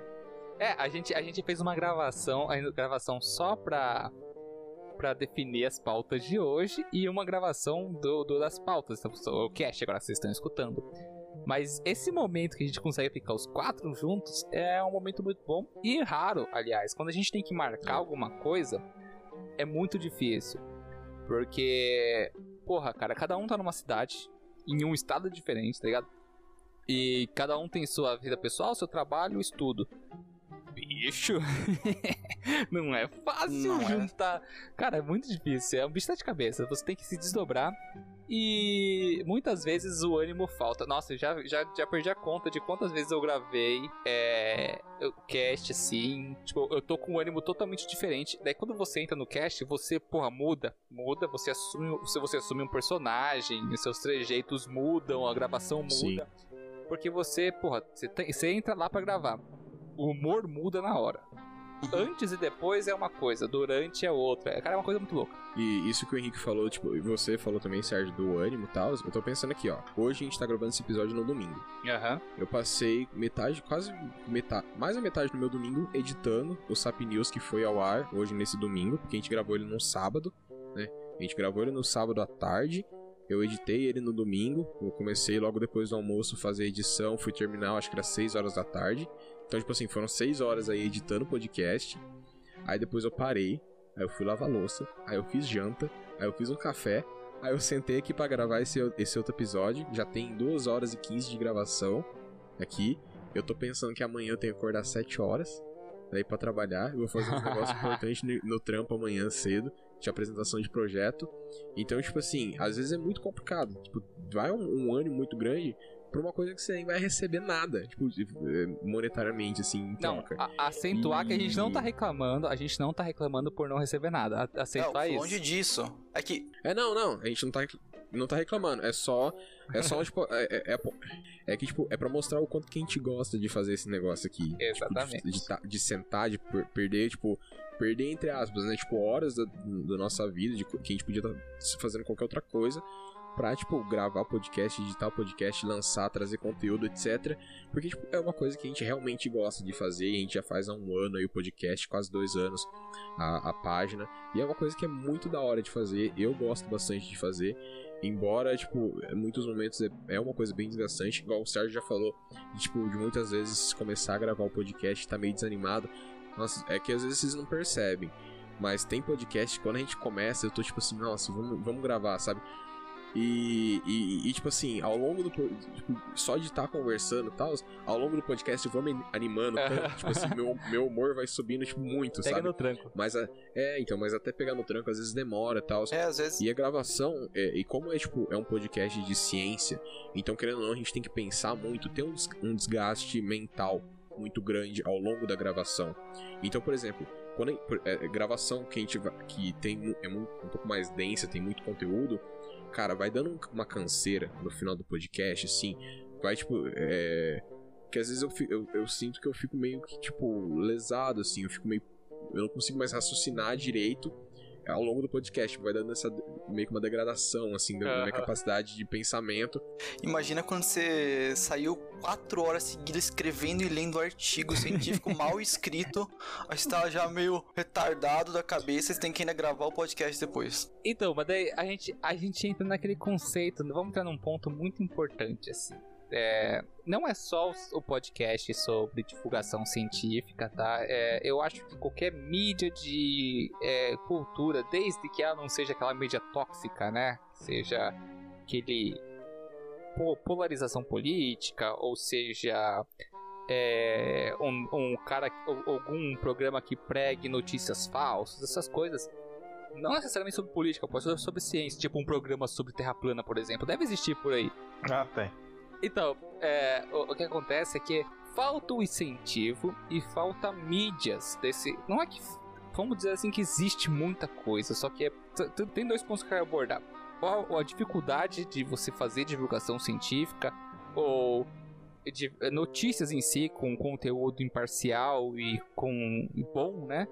É, a gente, a gente fez uma gravação, gravação só pra, pra definir as pautas de hoje e uma gravação do, do das pautas, o cast agora vocês estão escutando. Mas esse momento que a gente consegue ficar os quatro juntos é um momento muito bom e raro, aliás. Quando a gente tem que marcar alguma coisa, é muito difícil. Porque, porra, cara, cada um tá numa cidade, em um estado diferente, tá ligado? E cada um tem sua vida pessoal, seu trabalho, estudo. Bicho, <laughs> não é fácil Não é. juntar. Cara, é muito difícil. É um bicho de cabeça. Você tem que se desdobrar. E muitas vezes o ânimo falta. Nossa, já, já, já perdi a conta de quantas vezes eu gravei é, o cast assim. Tipo, eu tô com um ânimo totalmente diferente. Daí quando você entra no cast, você, porra, muda. Muda, você assume, você, você assume um personagem, seus trejeitos mudam, a gravação muda. Sim. Porque você, porra, você, tem- você entra lá pra gravar. O humor muda na hora. Antes e depois é uma coisa, durante é outra. Cara, é uma coisa muito louca. E isso que o Henrique falou, tipo, e você falou também, Sérgio, do ânimo e tal. Eu tô pensando aqui, ó. Hoje a gente tá gravando esse episódio no domingo. Aham. Eu passei metade, quase metade, mais a metade do meu domingo editando o Sap News que foi ao ar hoje nesse domingo, porque a gente gravou ele no sábado, né? A gente gravou ele no sábado à tarde. Eu editei ele no domingo. Eu comecei logo depois do almoço a fazer a edição. Fui terminar, acho que era 6 horas da tarde. Então, tipo assim, foram 6 horas aí editando o podcast. Aí depois eu parei. Aí eu fui lavar a louça. Aí eu fiz janta. Aí eu fiz um café. Aí eu sentei aqui pra gravar esse, esse outro episódio. Já tem 2 horas e 15 de gravação aqui. Eu tô pensando que amanhã eu tenho que acordar 7 horas. Daí pra trabalhar. Eu vou fazer um negócio <laughs> importante no, no trampo amanhã cedo. De apresentação de projeto. Então, tipo assim, às vezes é muito complicado. Tipo, vai um, um ânimo muito grande pra uma coisa que você nem vai receber nada. Tipo, eh, monetariamente, assim, em Não, troca. a- acentuar que a gente não tá E- reclamando, a gente não tá reclamando por não receber nada. A- Não, Acentuar isso. longe disso. É que É, não, não, a gente não tá, não tá reclamando. É só. É só, <laughs> tipo. É, é, é, é que, tipo, é pra mostrar o quanto que a gente gosta de fazer esse negócio aqui. Exatamente. Tipo, de, de, tá- de sentar, de per- perder, tipo. Perder, entre aspas, né? Tipo, horas da, da nossa vida, de, que a gente podia estar fazendo qualquer outra coisa. Pra, tipo, gravar podcast, editar podcast, lançar, trazer conteúdo, etc. Porque, tipo, é uma coisa que a gente realmente gosta de fazer. A gente já faz há um ano aí o podcast, quase dois anos a, a página. E é uma coisa que é muito da hora de fazer. Eu gosto bastante de fazer. Embora, tipo, em muitos momentos é, é uma coisa bem desgastante, igual o Sérgio já falou, de, tipo, de muitas vezes começar a gravar o podcast tá meio desanimado. Nossa, é que às vezes vocês não percebem. Mas tem podcast, quando a gente começa, eu tô tipo assim, nossa, vamos, vamos gravar, sabe? E, e, e, tipo assim, ao longo do. po- Tipo, só de estar conversando e tal, ao longo do podcast eu vou me animando <laughs> tanto. tipo assim, meu, meu humor vai subindo, tipo, muito, Pega sabe? no tranco. Mas a- é, então, mas até pegar no tranco às vezes demora e tal. É, às vezes. E a gravação, é, e como é tipo, é um podcast de ciência, então querendo ou não, a gente tem que pensar muito, tem um, des- um desgaste mental muito grande ao longo da gravação. Então, por exemplo, quando a, por- é, gravação que a gente vai- que tem é um pouco mais densa, tem muito conteúdo, cara, vai dando um- uma canseira no final do podcast, assim, vai tipo, é, que às vezes eu, eu, eu sinto que eu fico meio que, tipo, lesado, assim, eu fico meio. Eu não consigo mais raciocinar direito ao longo do podcast. Vai dando essa meio que uma degradação, assim, da minha capacidade de pensamento. Imagina quando você saiu quatro horas seguidas escrevendo e lendo artigo científico mal <laughs> escrito, aí você tá já meio retardado da cabeça, você tem que ainda gravar o podcast depois. Então, mas daí a gente, a gente entra naquele conceito, vamos entrar num ponto muito importante, assim. É, não é só o- podcast sobre divulgação científica, tá? É, eu acho que qualquer mídia de é, cultura, desde que ela não seja aquela mídia tóxica, né? Seja aquele po- polarização política, ou seja é, um, um cara, algum programa que pregue notícias falsas, essas coisas. Não necessariamente sobre política, pode ser sobre ciência, tipo um programa sobre terra plana, por exemplo. Deve existir por aí. Ah, tem. Então, é, o, o que acontece é que falta o incentivo e falta mídias desse. Não é que. Vamos dizer assim que existe muita coisa, só que é, tem dois pontos que eu quero abordar. A dificuldade de você fazer divulgação científica ou de eh, notícias em si com conteúdo imparcial e com e bom, né?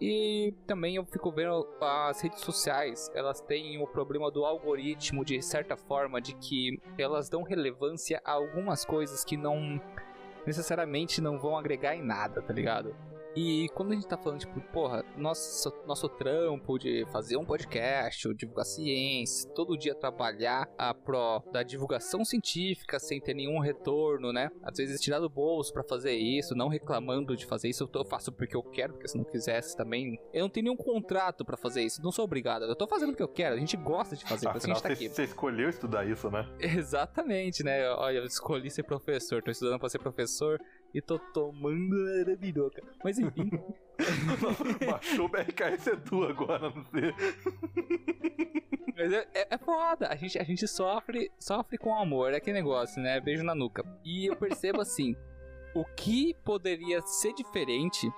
E também eu fico vendo as redes sociais, elas têm o problema do algoritmo de certa forma de que elas dão relevância a algumas coisas que não necessariamente não vão agregar em nada, tá ligado? E quando a gente tá falando, tipo, porra, nosso, nosso trampo de fazer um podcast, ou divulgar ciência, todo dia trabalhar a pró da divulgação científica sem ter nenhum retorno, né? Às vezes tirar do bolso pra fazer isso, não reclamando de fazer isso, eu, tô, eu faço porque eu quero, porque se não quisesse também. Eu não tenho nenhum contrato pra fazer isso, não sou obrigado. Eu tô fazendo porque eu quero, a gente gosta de fazer, que a Afinal, gente tá aqui. você escolheu estudar isso, né? <laughs> Exatamente, né? Olha, eu escolhi ser professor, tô estudando pra ser professor e tô tomando arabiroca. Mas enfim. Baixou o BRKS é tu agora, não sei. Mas é, é, é foda, a gente, a gente sofre, sofre com amor, é aquele negócio, né? Beijo na nuca. E eu percebo assim, o que poderia ser diferente.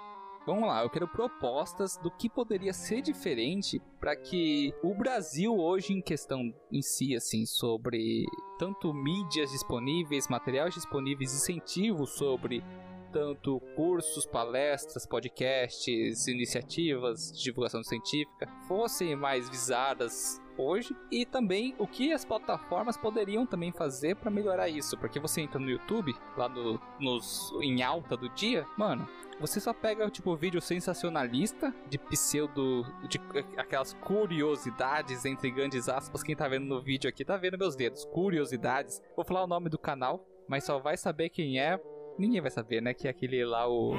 Vamos lá, eu quero propostas do que poderia ser diferente para que o Brasil hoje em questão em si, assim, sobre tanto mídias disponíveis, materiais disponíveis, incentivos sobre tanto cursos, palestras, podcasts, iniciativas de divulgação científica fossem mais visadas hoje e também o que as plataformas poderiam também fazer para melhorar isso, porque você entra no YouTube, lá no, nos em alta do dia, mano, você só pega tipo vídeo sensacionalista de pseudo de aquelas curiosidades entre grandes aspas, quem tá vendo no vídeo aqui tá vendo meus dedos, curiosidades. Vou falar o nome do canal, mas só vai saber quem é, ninguém vai saber, né, que é aquele lá o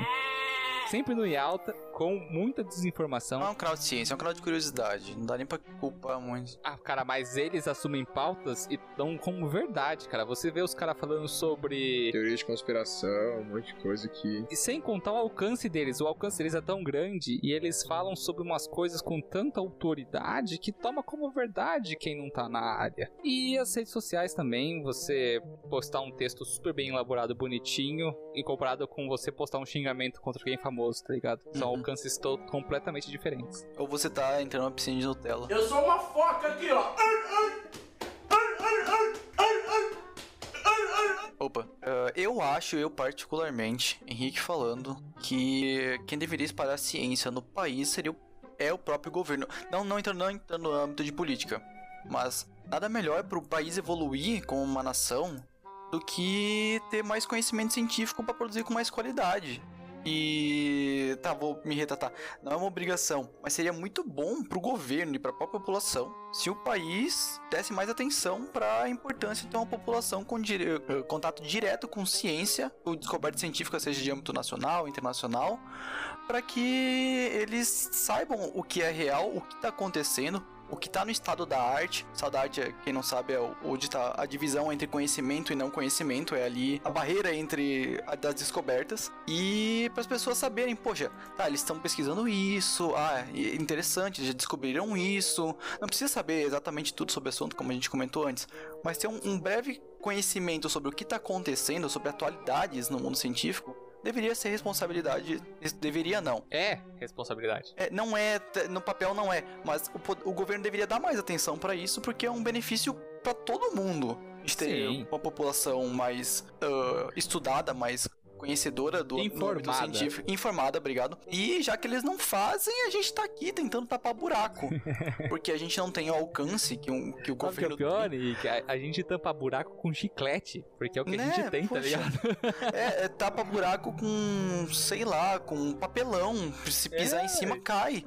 sempre no em alta, com muita desinformação. Não é um canal de ciência, é um canal de curiosidade. Não dá nem pra culpar muito. Ah, cara, mas eles assumem pautas e dão como verdade, cara. Você vê os caras falando sobre. Teoria de conspiração, um monte de coisa que. E sem contar o alcance deles. O alcance deles é tão grande e eles falam sobre umas coisas com tanta autoridade que toma como verdade quem não tá na área. E as redes sociais também, você postar um texto super bem elaborado, bonitinho, e comparado com você postar um xingamento contra alguém famoso, tá ligado? São Uhum. alcances completamente diferentes. Ou você tá entrando numa piscina de Nutella. Eu sou uma foca aqui, ó. Opa, ah, eu acho, eu particularmente, Henrique falando, que quem deveria espalhar ciência no país seria o, é o próprio governo. Não, não entrando, não entrando no âmbito de política, mas nada melhor para o país evoluir como uma nação do que ter mais conhecimento científico para produzir com mais qualidade. E tá, vou me retratar. Não é uma obrigação, mas seria muito bom pro governo e pra própria população se o país desse mais atenção para a importância de ter uma população com dire- eh, contato direto com ciência, ou descoberta científica, seja de âmbito nacional, internacional, para que eles saibam o que é real, o que está acontecendo, o que está no estado da arte. Estado da arte, é, quem não sabe, é onde está a divisão entre conhecimento e não conhecimento, é ali a barreira entre a das descobertas. E para as pessoas saberem, poxa, tá, eles estão pesquisando isso, ah, é interessante, já descobriram isso. Não precisa saber exatamente tudo sobre o assunto, como a gente comentou antes, mas ter um, um breve conhecimento sobre o que está acontecendo, sobre atualidades no mundo científico, deveria ser responsabilidade. Deveria não. É responsabilidade. É, não é, no papel não é, mas o, o governo deveria dar mais atenção pra isso porque é um benefício pra todo mundo. Gente ter Sim. uma população mais ah, estudada, mais conhecedora do Informada. científico, informada, obrigado. E já que eles não fazem, a gente tá aqui tentando tapar buraco, <laughs> porque a gente não tem o alcance que, um, que o Sabe o que é governo o pior, Nick? A, a gente tampa buraco com chiclete, porque é o que a Né? gente tem, tá Poxa. ligado? <laughs> É, é tapa buraco com, sei lá, com papelão. Se pisar É. em cima, cai.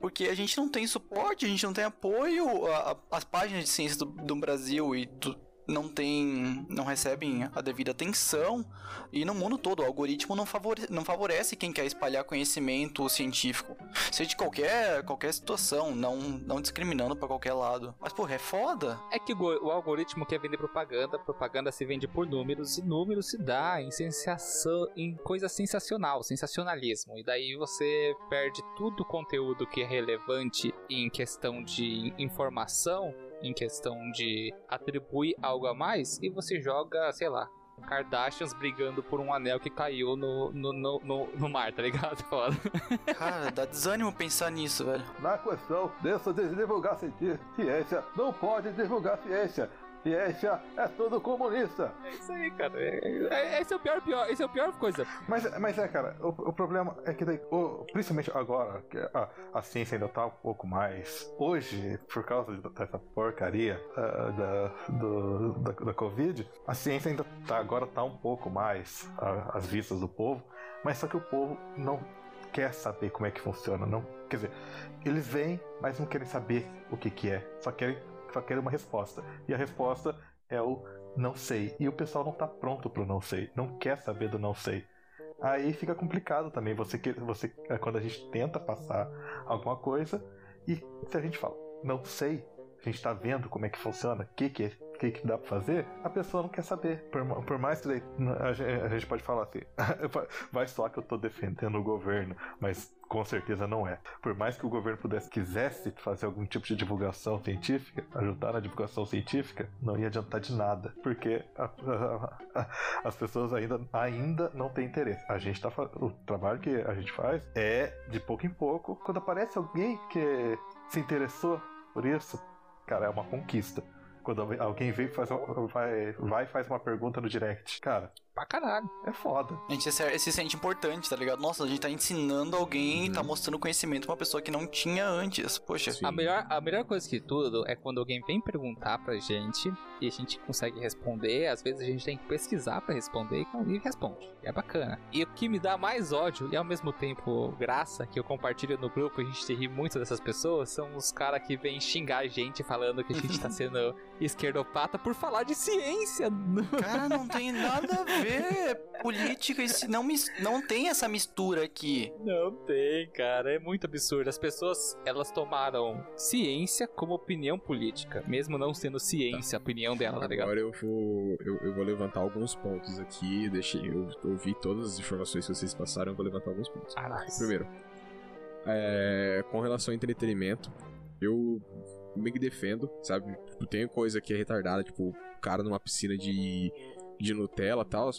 Porque a gente não tem suporte, a gente não tem apoio. a- a- as páginas de ciência do, do Brasil e do- não tem. não recebem a devida atenção. E no mundo todo, o algoritmo não, favore, não favorece quem quer espalhar conhecimento científico. Seja de qualquer, qualquer situação, não, não discriminando pra qualquer lado. Mas, porra, é foda. É que o algoritmo quer vender propaganda, propaganda se vende por números, e números se dá em sensação, em coisa sensacional, sensacionalismo. E daí você perde tudo o conteúdo que é relevante em questão de informação, em questão de atribuir algo a mais, e você joga, sei lá. Kardashians brigando por um anel que caiu no, no, no, no, no mar, tá ligado? <laughs> Foda. Cara, dá desânimo pensar nisso, velho. Na questão dessa de divulgar ciência, não pode divulgar ciência. Ciência é tudo comunista. É isso aí, cara. É- é- esse é o pior, pior, esse é o pior coisa. Mas, mas é, cara, o, o problema é que daí, o- principalmente agora, que a, a ciência ainda tá um pouco mais. Hoje, por causa de- dessa porcaria ah, da, do, da, da Covid, a ciência ainda tá, agora tá um pouco mais às vistas do povo, mas só que o povo não quer saber como é que funciona, não. Quer dizer, eles vêm, mas não querem saber o que que é, só querem, só querem uma resposta. E a resposta é o não sei. E o pessoal não tá pronto pro não sei, não quer saber do não sei. Aí fica complicado também. Você que você é quando a gente tenta passar alguma coisa e se a gente fala não sei, a gente tá vendo como é que funciona, o que que é o que, que dá pra fazer, a pessoa não quer saber. Por, por mais que a, gen- a gente pode falar assim, <laughs> vai só que eu tô defendendo o governo, mas com certeza não é. Por mais que o governo pudesse, quisesse fazer algum tipo de divulgação científica, ajudar na divulgação científica, não ia adiantar de nada, porque a- a- a- as pessoas ainda, ainda não têm interesse. A gente tá o trabalho que a gente faz é de pouco em pouco. Quando aparece alguém que se interessou por isso, cara, é uma conquista. Quando alguém vem faz vai, vai faz uma pergunta no direct. Cara, Pra caralho. é foda. A gente se, se sente importante, tá ligado? Nossa, a gente tá ensinando alguém e tá mostrando conhecimento pra uma pessoa que não tinha antes. Poxa. A melhor, a melhor coisa de tudo é quando alguém vem perguntar pra gente e a gente consegue responder. Às vezes a gente tem que pesquisar pra responder e responde. É bacana. E o que me dá mais ódio e ao mesmo tempo graça que eu compartilho no grupo, a gente ri muito dessas pessoas, são os caras que vêm xingar a gente falando que a gente tá <laughs> sendo esquerdopata por falar de ciência. Cara, não tem nada a ver. Política, isso não, não tem essa mistura aqui. Não tem, cara. É muito absurdo. As pessoas, elas tomaram ciência como opinião política, mesmo não sendo ciência a opinião dela, tá ligado? Agora eu vou, eu, eu vou levantar alguns pontos aqui. Deixei, eu ouvi todas as informações que vocês passaram, eu vou levantar alguns pontos. Ah, nice. Primeiro, é, com relação ao entretenimento, eu meio que defendo, sabe? Tipo, tem coisa que é retardada, tipo, o cara numa piscina de, de Nutella e tal.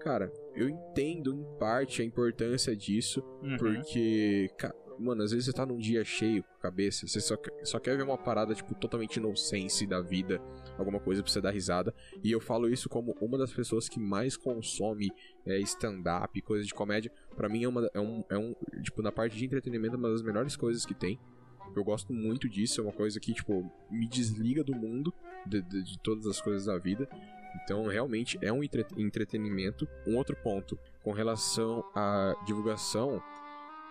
Cara, eu entendo em parte a importância disso, Uhum. porque, mano, às vezes você tá num dia cheio com a cabeça, você só, quer- só quer ver uma parada, tipo, totalmente nonsense da vida, alguma coisa pra você dar risada. E eu falo isso como uma das pessoas que mais consome é, stand-up, coisa de comédia. Pra mim é, uma, é, um, é um. Tipo, na parte de entretenimento, é uma das melhores coisas que tem. Eu gosto muito disso, é uma coisa que, tipo, me desliga do mundo, de, de- de todas as coisas da vida. Então, realmente é um entre- entretenimento. Um outro ponto, com relação à divulgação,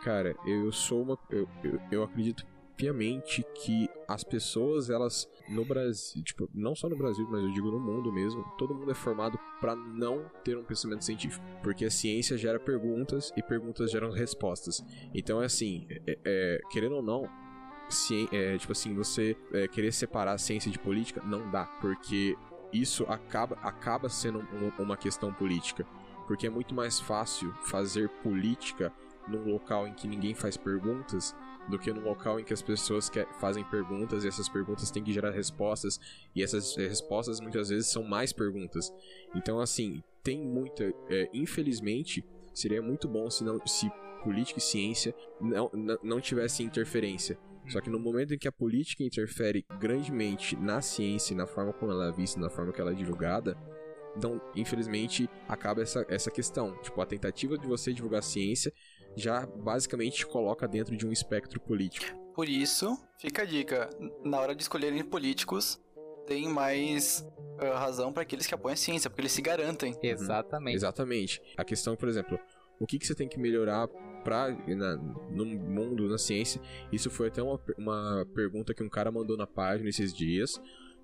cara, eu sou uma. Eu, eu, eu acredito piamente que as pessoas, elas no Brasil, tipo, não só no Brasil, mas eu digo no mundo mesmo, todo mundo é formado para não ter um pensamento científico, porque a ciência gera perguntas e perguntas geram respostas. Então é assim, é- é, querendo ou não, ci- é, tipo assim, você é, querer separar ciência de política não dá, porque isso acaba, acaba sendo um- uma questão política. Porque é muito mais fácil fazer política num local em que ninguém faz perguntas do que num local em que as pessoas que fazem perguntas e essas perguntas têm que gerar respostas e essas eh, respostas muitas vezes são mais perguntas. Então, assim, tem muita. é, infelizmente, seria muito bom se, não, se política e ciência não, não, não tivessem interferência. Só que no momento em que a política interfere grandemente na ciência, e na forma como ela é vista, na forma que ela é divulgada, então, infelizmente, acaba essa, essa questão. Tipo, a tentativa de você divulgar ciência já basicamente te coloca dentro de um espectro político. Por isso, fica a dica: na hora de escolherem políticos, deem mais ah, razão para aqueles que apoiam a ciência, porque eles se garantem. Exatamente. Exatamente. A questão, por exemplo, o que, que você tem que melhorar pra, na- no mundo, na ciência? Isso foi até uma, uma pergunta que um cara mandou na página esses dias.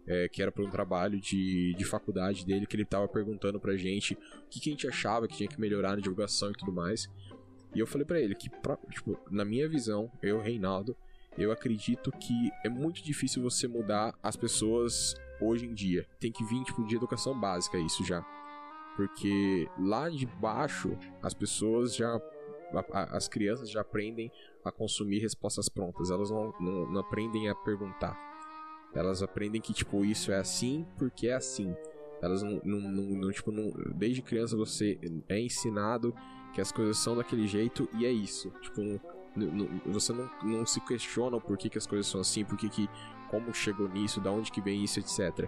é, que era para um trabalho de, de faculdade dele, que ele tava perguntando pra gente o que, que a gente achava que tinha que melhorar na divulgação e tudo mais. E eu falei pra ele que, pra- tipo, na minha visão, eu, Reinaldo, eu acredito que é muito difícil você mudar as pessoas hoje em dia. Tem que vir, tipo, de educação básica isso já. Porque lá de baixo, as pessoas já. As crianças já aprendem a consumir respostas prontas. Elas não, não, não aprendem a perguntar. Elas aprendem que, tipo, isso é assim porque é assim. Elas não, não, não, não, tipo, não, desde criança você é ensinado que as coisas são daquele jeito e é isso. Tipo, não- não- você não, não se questiona o porquê que as coisas são assim, porquê que, como chegou nisso, da onde que vem isso, etc.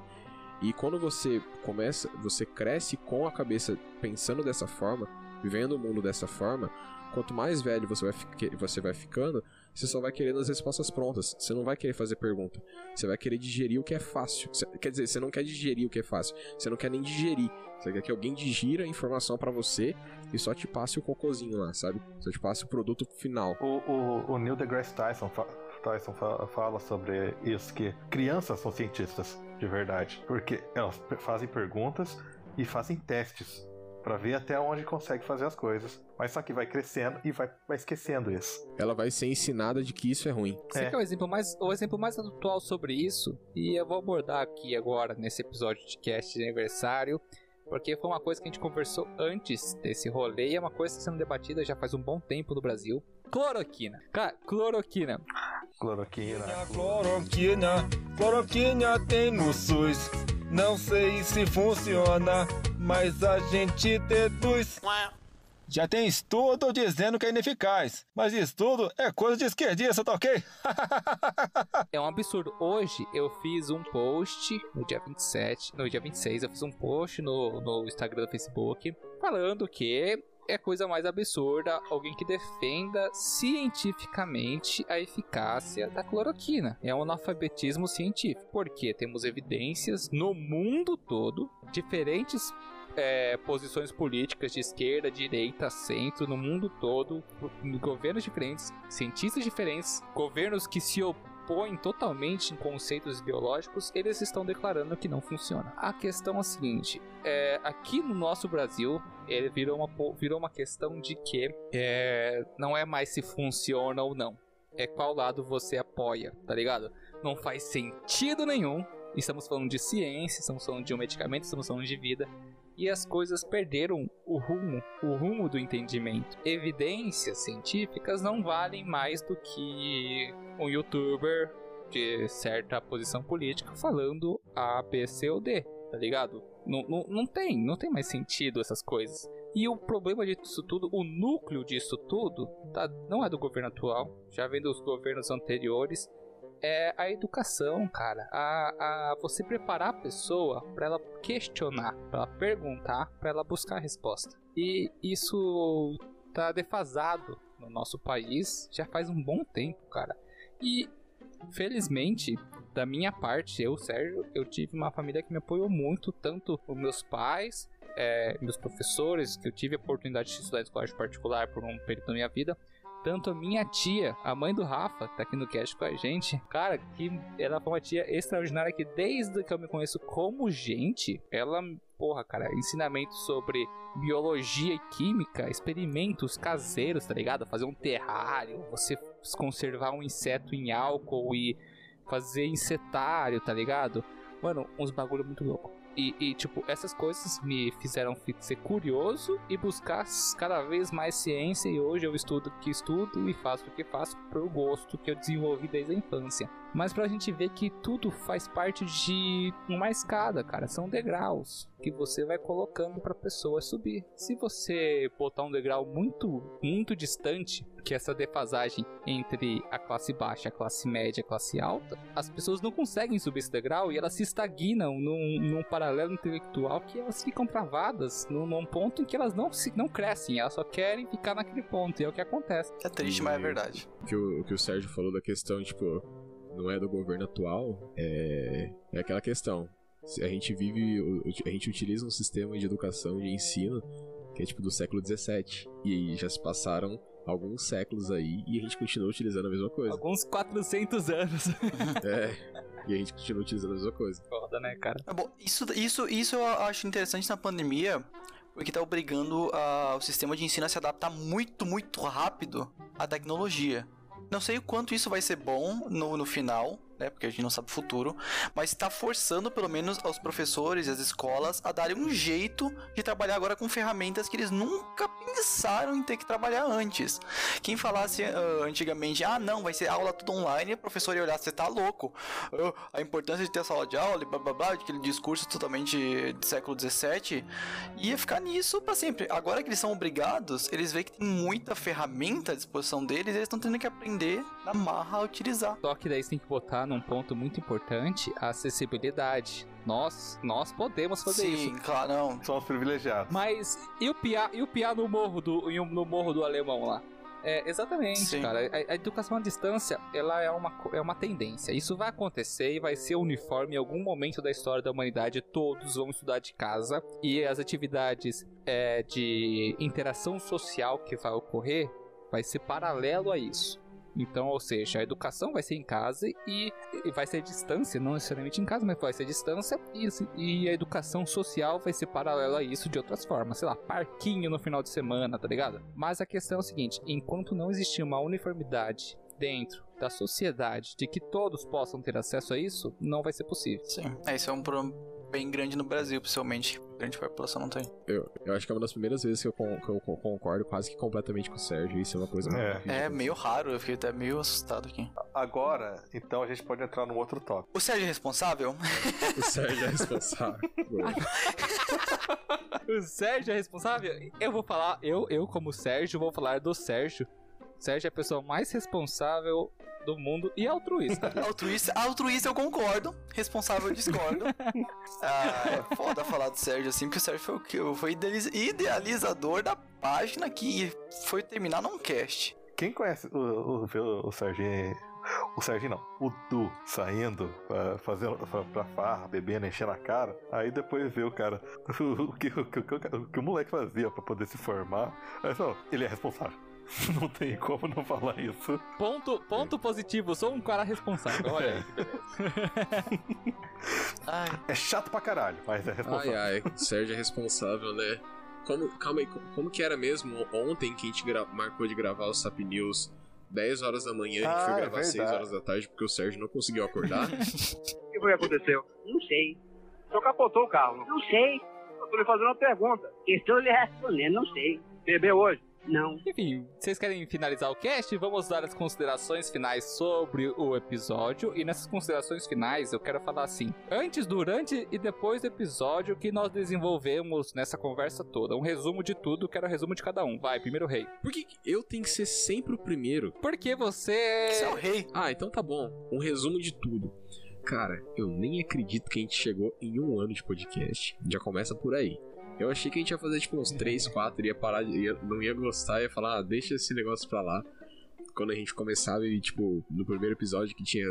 E quando você começa, você cresce com a cabeça pensando dessa forma, vivendo o mundo dessa forma, quanto mais velho você vai, você vai ficando, você só vai querendo as respostas prontas. Você não vai querer fazer pergunta. Você vai querer digerir o que é fácil. Você- quer dizer, você não quer digerir o que é fácil. Você não quer nem digerir. Você quer que alguém digira a informação pra você e só te passe o cocôzinho lá, sabe? Só te passe o produto final. O, o, o Neil deGrasse Tyson, fa- Tyson fa- fala sobre isso, que crianças são cientistas de verdade. Porque elas fazem perguntas e fazem testes pra ver até onde consegue fazer as coisas. Mas só que vai crescendo e vai, vai esquecendo isso. Ela vai ser ensinada de que isso é ruim. Esse aqui é o exemplo, mais, o exemplo mais atual sobre isso, e eu vou abordar aqui agora nesse episódio de cast de aniversário, porque foi uma coisa que a gente conversou antes desse rolê e é uma coisa que está sendo debatida já faz um bom tempo no Brasil. Cloroquina. Cara, cloroquina. Cloroquina. Cloroquina, cloroquina tem no SUS. Não sei se funciona, mas a gente deduz. Já tem estudo dizendo que é ineficaz. Mas estudo é coisa de esquerdista, tá ok? <laughs> É um absurdo. Hoje eu fiz um post no dia 27, no dia 26, eu fiz um post no, no Instagram do Facebook falando que é coisa mais absurda alguém que defenda cientificamente a eficácia da cloroquina. É um analfabetismo científico, porque temos evidências no mundo todo, diferentes é, posições políticas de esquerda, direita, centro, no mundo todo, governos diferentes, cientistas diferentes, governos que se opõem totalmente em conceitos ideológicos, eles estão declarando que não funciona. A questão é a seguinte: é, aqui no nosso Brasil, ele virou uma, virou uma questão de que é, não é mais se funciona ou não. É qual lado você apoia, tá ligado? Não faz sentido nenhum. Estamos falando de ciência, estamos falando de um medicamento, estamos falando de vida e as coisas perderam o rumo, o rumo do entendimento. Evidências científicas não valem mais do que um youtuber de certa posição política falando A, B, C ou D, tá ligado? Não, não, não tem, não tem mais sentido essas coisas. E o problema disso tudo, o núcleo disso tudo, tá, não é do governo atual, já vem dos governos anteriores, é a educação, cara. A, a você preparar a pessoa para ela questionar, para ela perguntar, para ela buscar a resposta. E isso tá defasado no nosso país já faz um bom tempo, cara. E felizmente, da minha parte, eu, Sérgio, eu tive uma família que me apoiou muito, tanto os meus pais, é, meus professores, que eu tive a oportunidade de estudar em colégio particular por um período da minha vida, tanto a minha tia, a mãe do Rafa, tá aqui no cast com a gente, cara, que ela foi uma tia extraordinária que desde que eu me conheço como gente, ela, porra, cara, ensinamento sobre biologia e química, experimentos caseiros, tá ligado? Fazer um terrário, você conservar um inseto em álcool e fazer insetário, tá ligado? Mano, uns bagulho muito louco. E, e, tipo, essas coisas me fizeram fi- ser curioso e buscar cada vez mais ciência. E hoje eu estudo o que estudo e faço o que faço por gosto que eu desenvolvi desde a infância. Mas pra gente ver que tudo faz parte de uma escada, cara. São degraus que você vai colocando pra pessoa subir. Se você botar um degrau muito, muito distante, que essa defasagem entre a classe baixa, a classe média, a classe alta, as pessoas não conseguem subir esse degrau e elas se estagnam num, num paralelo intelectual que elas ficam travadas num, num ponto em que elas não, se, não crescem, elas só querem ficar naquele ponto, e é o que acontece. É triste, mas é verdade. O que o, o que o Sérgio falou da questão, tipo, não é do governo atual, é, é aquela questão. Se A gente vive, a gente utiliza um sistema de educação, de ensino, que é tipo do século XVII. E já se passaram alguns séculos aí e a gente continua utilizando a mesma coisa. Alguns 400 anos. <laughs> É, e a gente continua utilizando a mesma coisa. Foda, né, cara? É bom, isso, isso, isso eu acho interessante na pandemia, porque tá obrigando ah, o sistema de ensino a se adaptar muito, muito rápido à tecnologia. Não sei o quanto isso vai ser bom no, no final, né? Porque a gente não sabe o futuro. Mas está forçando, pelo menos, aos professores e as escolas a darem um jeito de trabalhar agora com ferramentas que eles nunca pensaram em ter que trabalhar antes. Quem falasse ah, antigamente, ah, não, vai ser aula tudo online, o professor ia olhar, você tá louco. Ah, a importância de ter sala de aula blá blá blá, aquele discurso totalmente do século XVII, ia ficar nisso pra sempre. Agora que eles são obrigados, eles veem que tem muita ferramenta à disposição deles, eles estão tendo que aprender na marra a utilizar. Só que daí você tem que botar num ponto muito importante a acessibilidade. Nós, nós podemos fazer Sim, isso. claro, não. São os privilegiados. Mas e o piá, e o piá no morro do no morro do alemão lá? É, exatamente, Sim. cara. A, a educação à distância, ela é uma, é uma tendência. Isso vai acontecer e vai ser uniforme em algum momento da história da humanidade. Todos vão estudar de casa e as atividades é, de interação social que vai ocorrer vai ser paralelo a isso. Então, ou seja, a educação vai ser em casa e, vai ser distância, não necessariamente em casa, mas vai ser distância e, e a educação social vai ser paralela a isso de outras formas, sei lá, parquinho no final de semana, tá ligado? Mas a questão é o seguinte: enquanto não existir uma uniformidade dentro da sociedade de que todos possam ter acesso a isso, não vai ser possível. Sim. É, isso é um, pro- bem grande no Brasil, principalmente. Grande população não tem. Eu, eu acho que é uma das primeiras vezes que eu, con- que eu con- concordo quase que completamente com o Sérgio. Isso é uma coisa É. É meio raro, eu fiquei até meio assustado aqui. Agora, então a gente pode entrar num outro tópico. O Sérgio é responsável? O Sérgio é responsável. <laughs> O Sérgio é responsável? Eu vou falar, eu, eu como Sérgio, vou falar do Sérgio. Sérgio é a pessoa mais responsável do mundo e altruísta. <laughs> altruísta, altruísta eu concordo. Responsável eu discordo. <laughs> ah, é foda falar do Sérgio assim, porque o Sérgio foi o que? Foi idealiz- idealizador da página que foi terminar num cast. Quem conhece o, o, o, o Serginho. O Serginho não, o Du saindo pra, fazendo, pra, pra farra, bebendo, enchendo a cara. Aí depois vê o cara, <laughs> o, que, o, o, que o que o moleque fazia pra poder se formar. Aí só, ele é responsável. <laughs> Não tem como não falar isso. Ponto, ponto positivo, sou um cara responsável. Olha aí. <laughs> É chato pra caralho, mas é responsável. Ai, ai, o Sérgio é responsável, né? Como, calma aí, co- como que era mesmo ontem que a gente marcou de gravar o Sap News 10 horas da manhã, a gente Ah, foi é gravar 6 verdade. horas da tarde porque o Sérgio não conseguiu acordar? <laughs> O que foi que aconteceu? Não sei. Só capotou o carro. Não sei. Eu tô lhe fazendo uma pergunta. Estou lhe respondendo, não sei. Bebeu hoje? Não. Enfim, vocês querem finalizar o cast? Vamos dar as considerações finais sobre o episódio. E nessas considerações finais eu quero falar assim: antes, durante e depois do episódio que nós desenvolvemos nessa conversa toda. Um resumo de tudo, quero o resumo de cada um. Vai, primeiro rei. Por que que eu tenho que ser sempre o primeiro? Porque você. Você é o rei. Ah, então tá bom. Um resumo de tudo. Cara, eu nem acredito que a gente chegou em um ano de podcast. Já começa por aí. Eu achei que a gente ia fazer tipo uns 3, 4, ia parar, de- ia, não ia gostar, ia falar, ah, deixa esse negócio pra lá. Quando a gente começava e, tipo, no primeiro episódio que tinha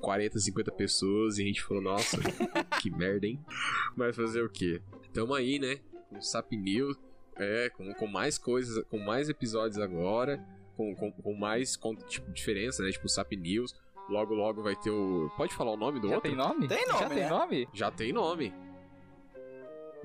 40, 50 pessoas e a gente falou, nossa, <laughs> que merda, hein? Mas fazer o quê? Tamo aí, né? Com o Sap News, é, com, com mais coisas, com mais episódios agora, com, com, com mais com, tipo, diferença, né? Tipo, o Sap News. Logo, logo vai ter o. Pode falar o nome do Já outro? tem nome? Tem nome, Já tem né? nome? Já tem nome.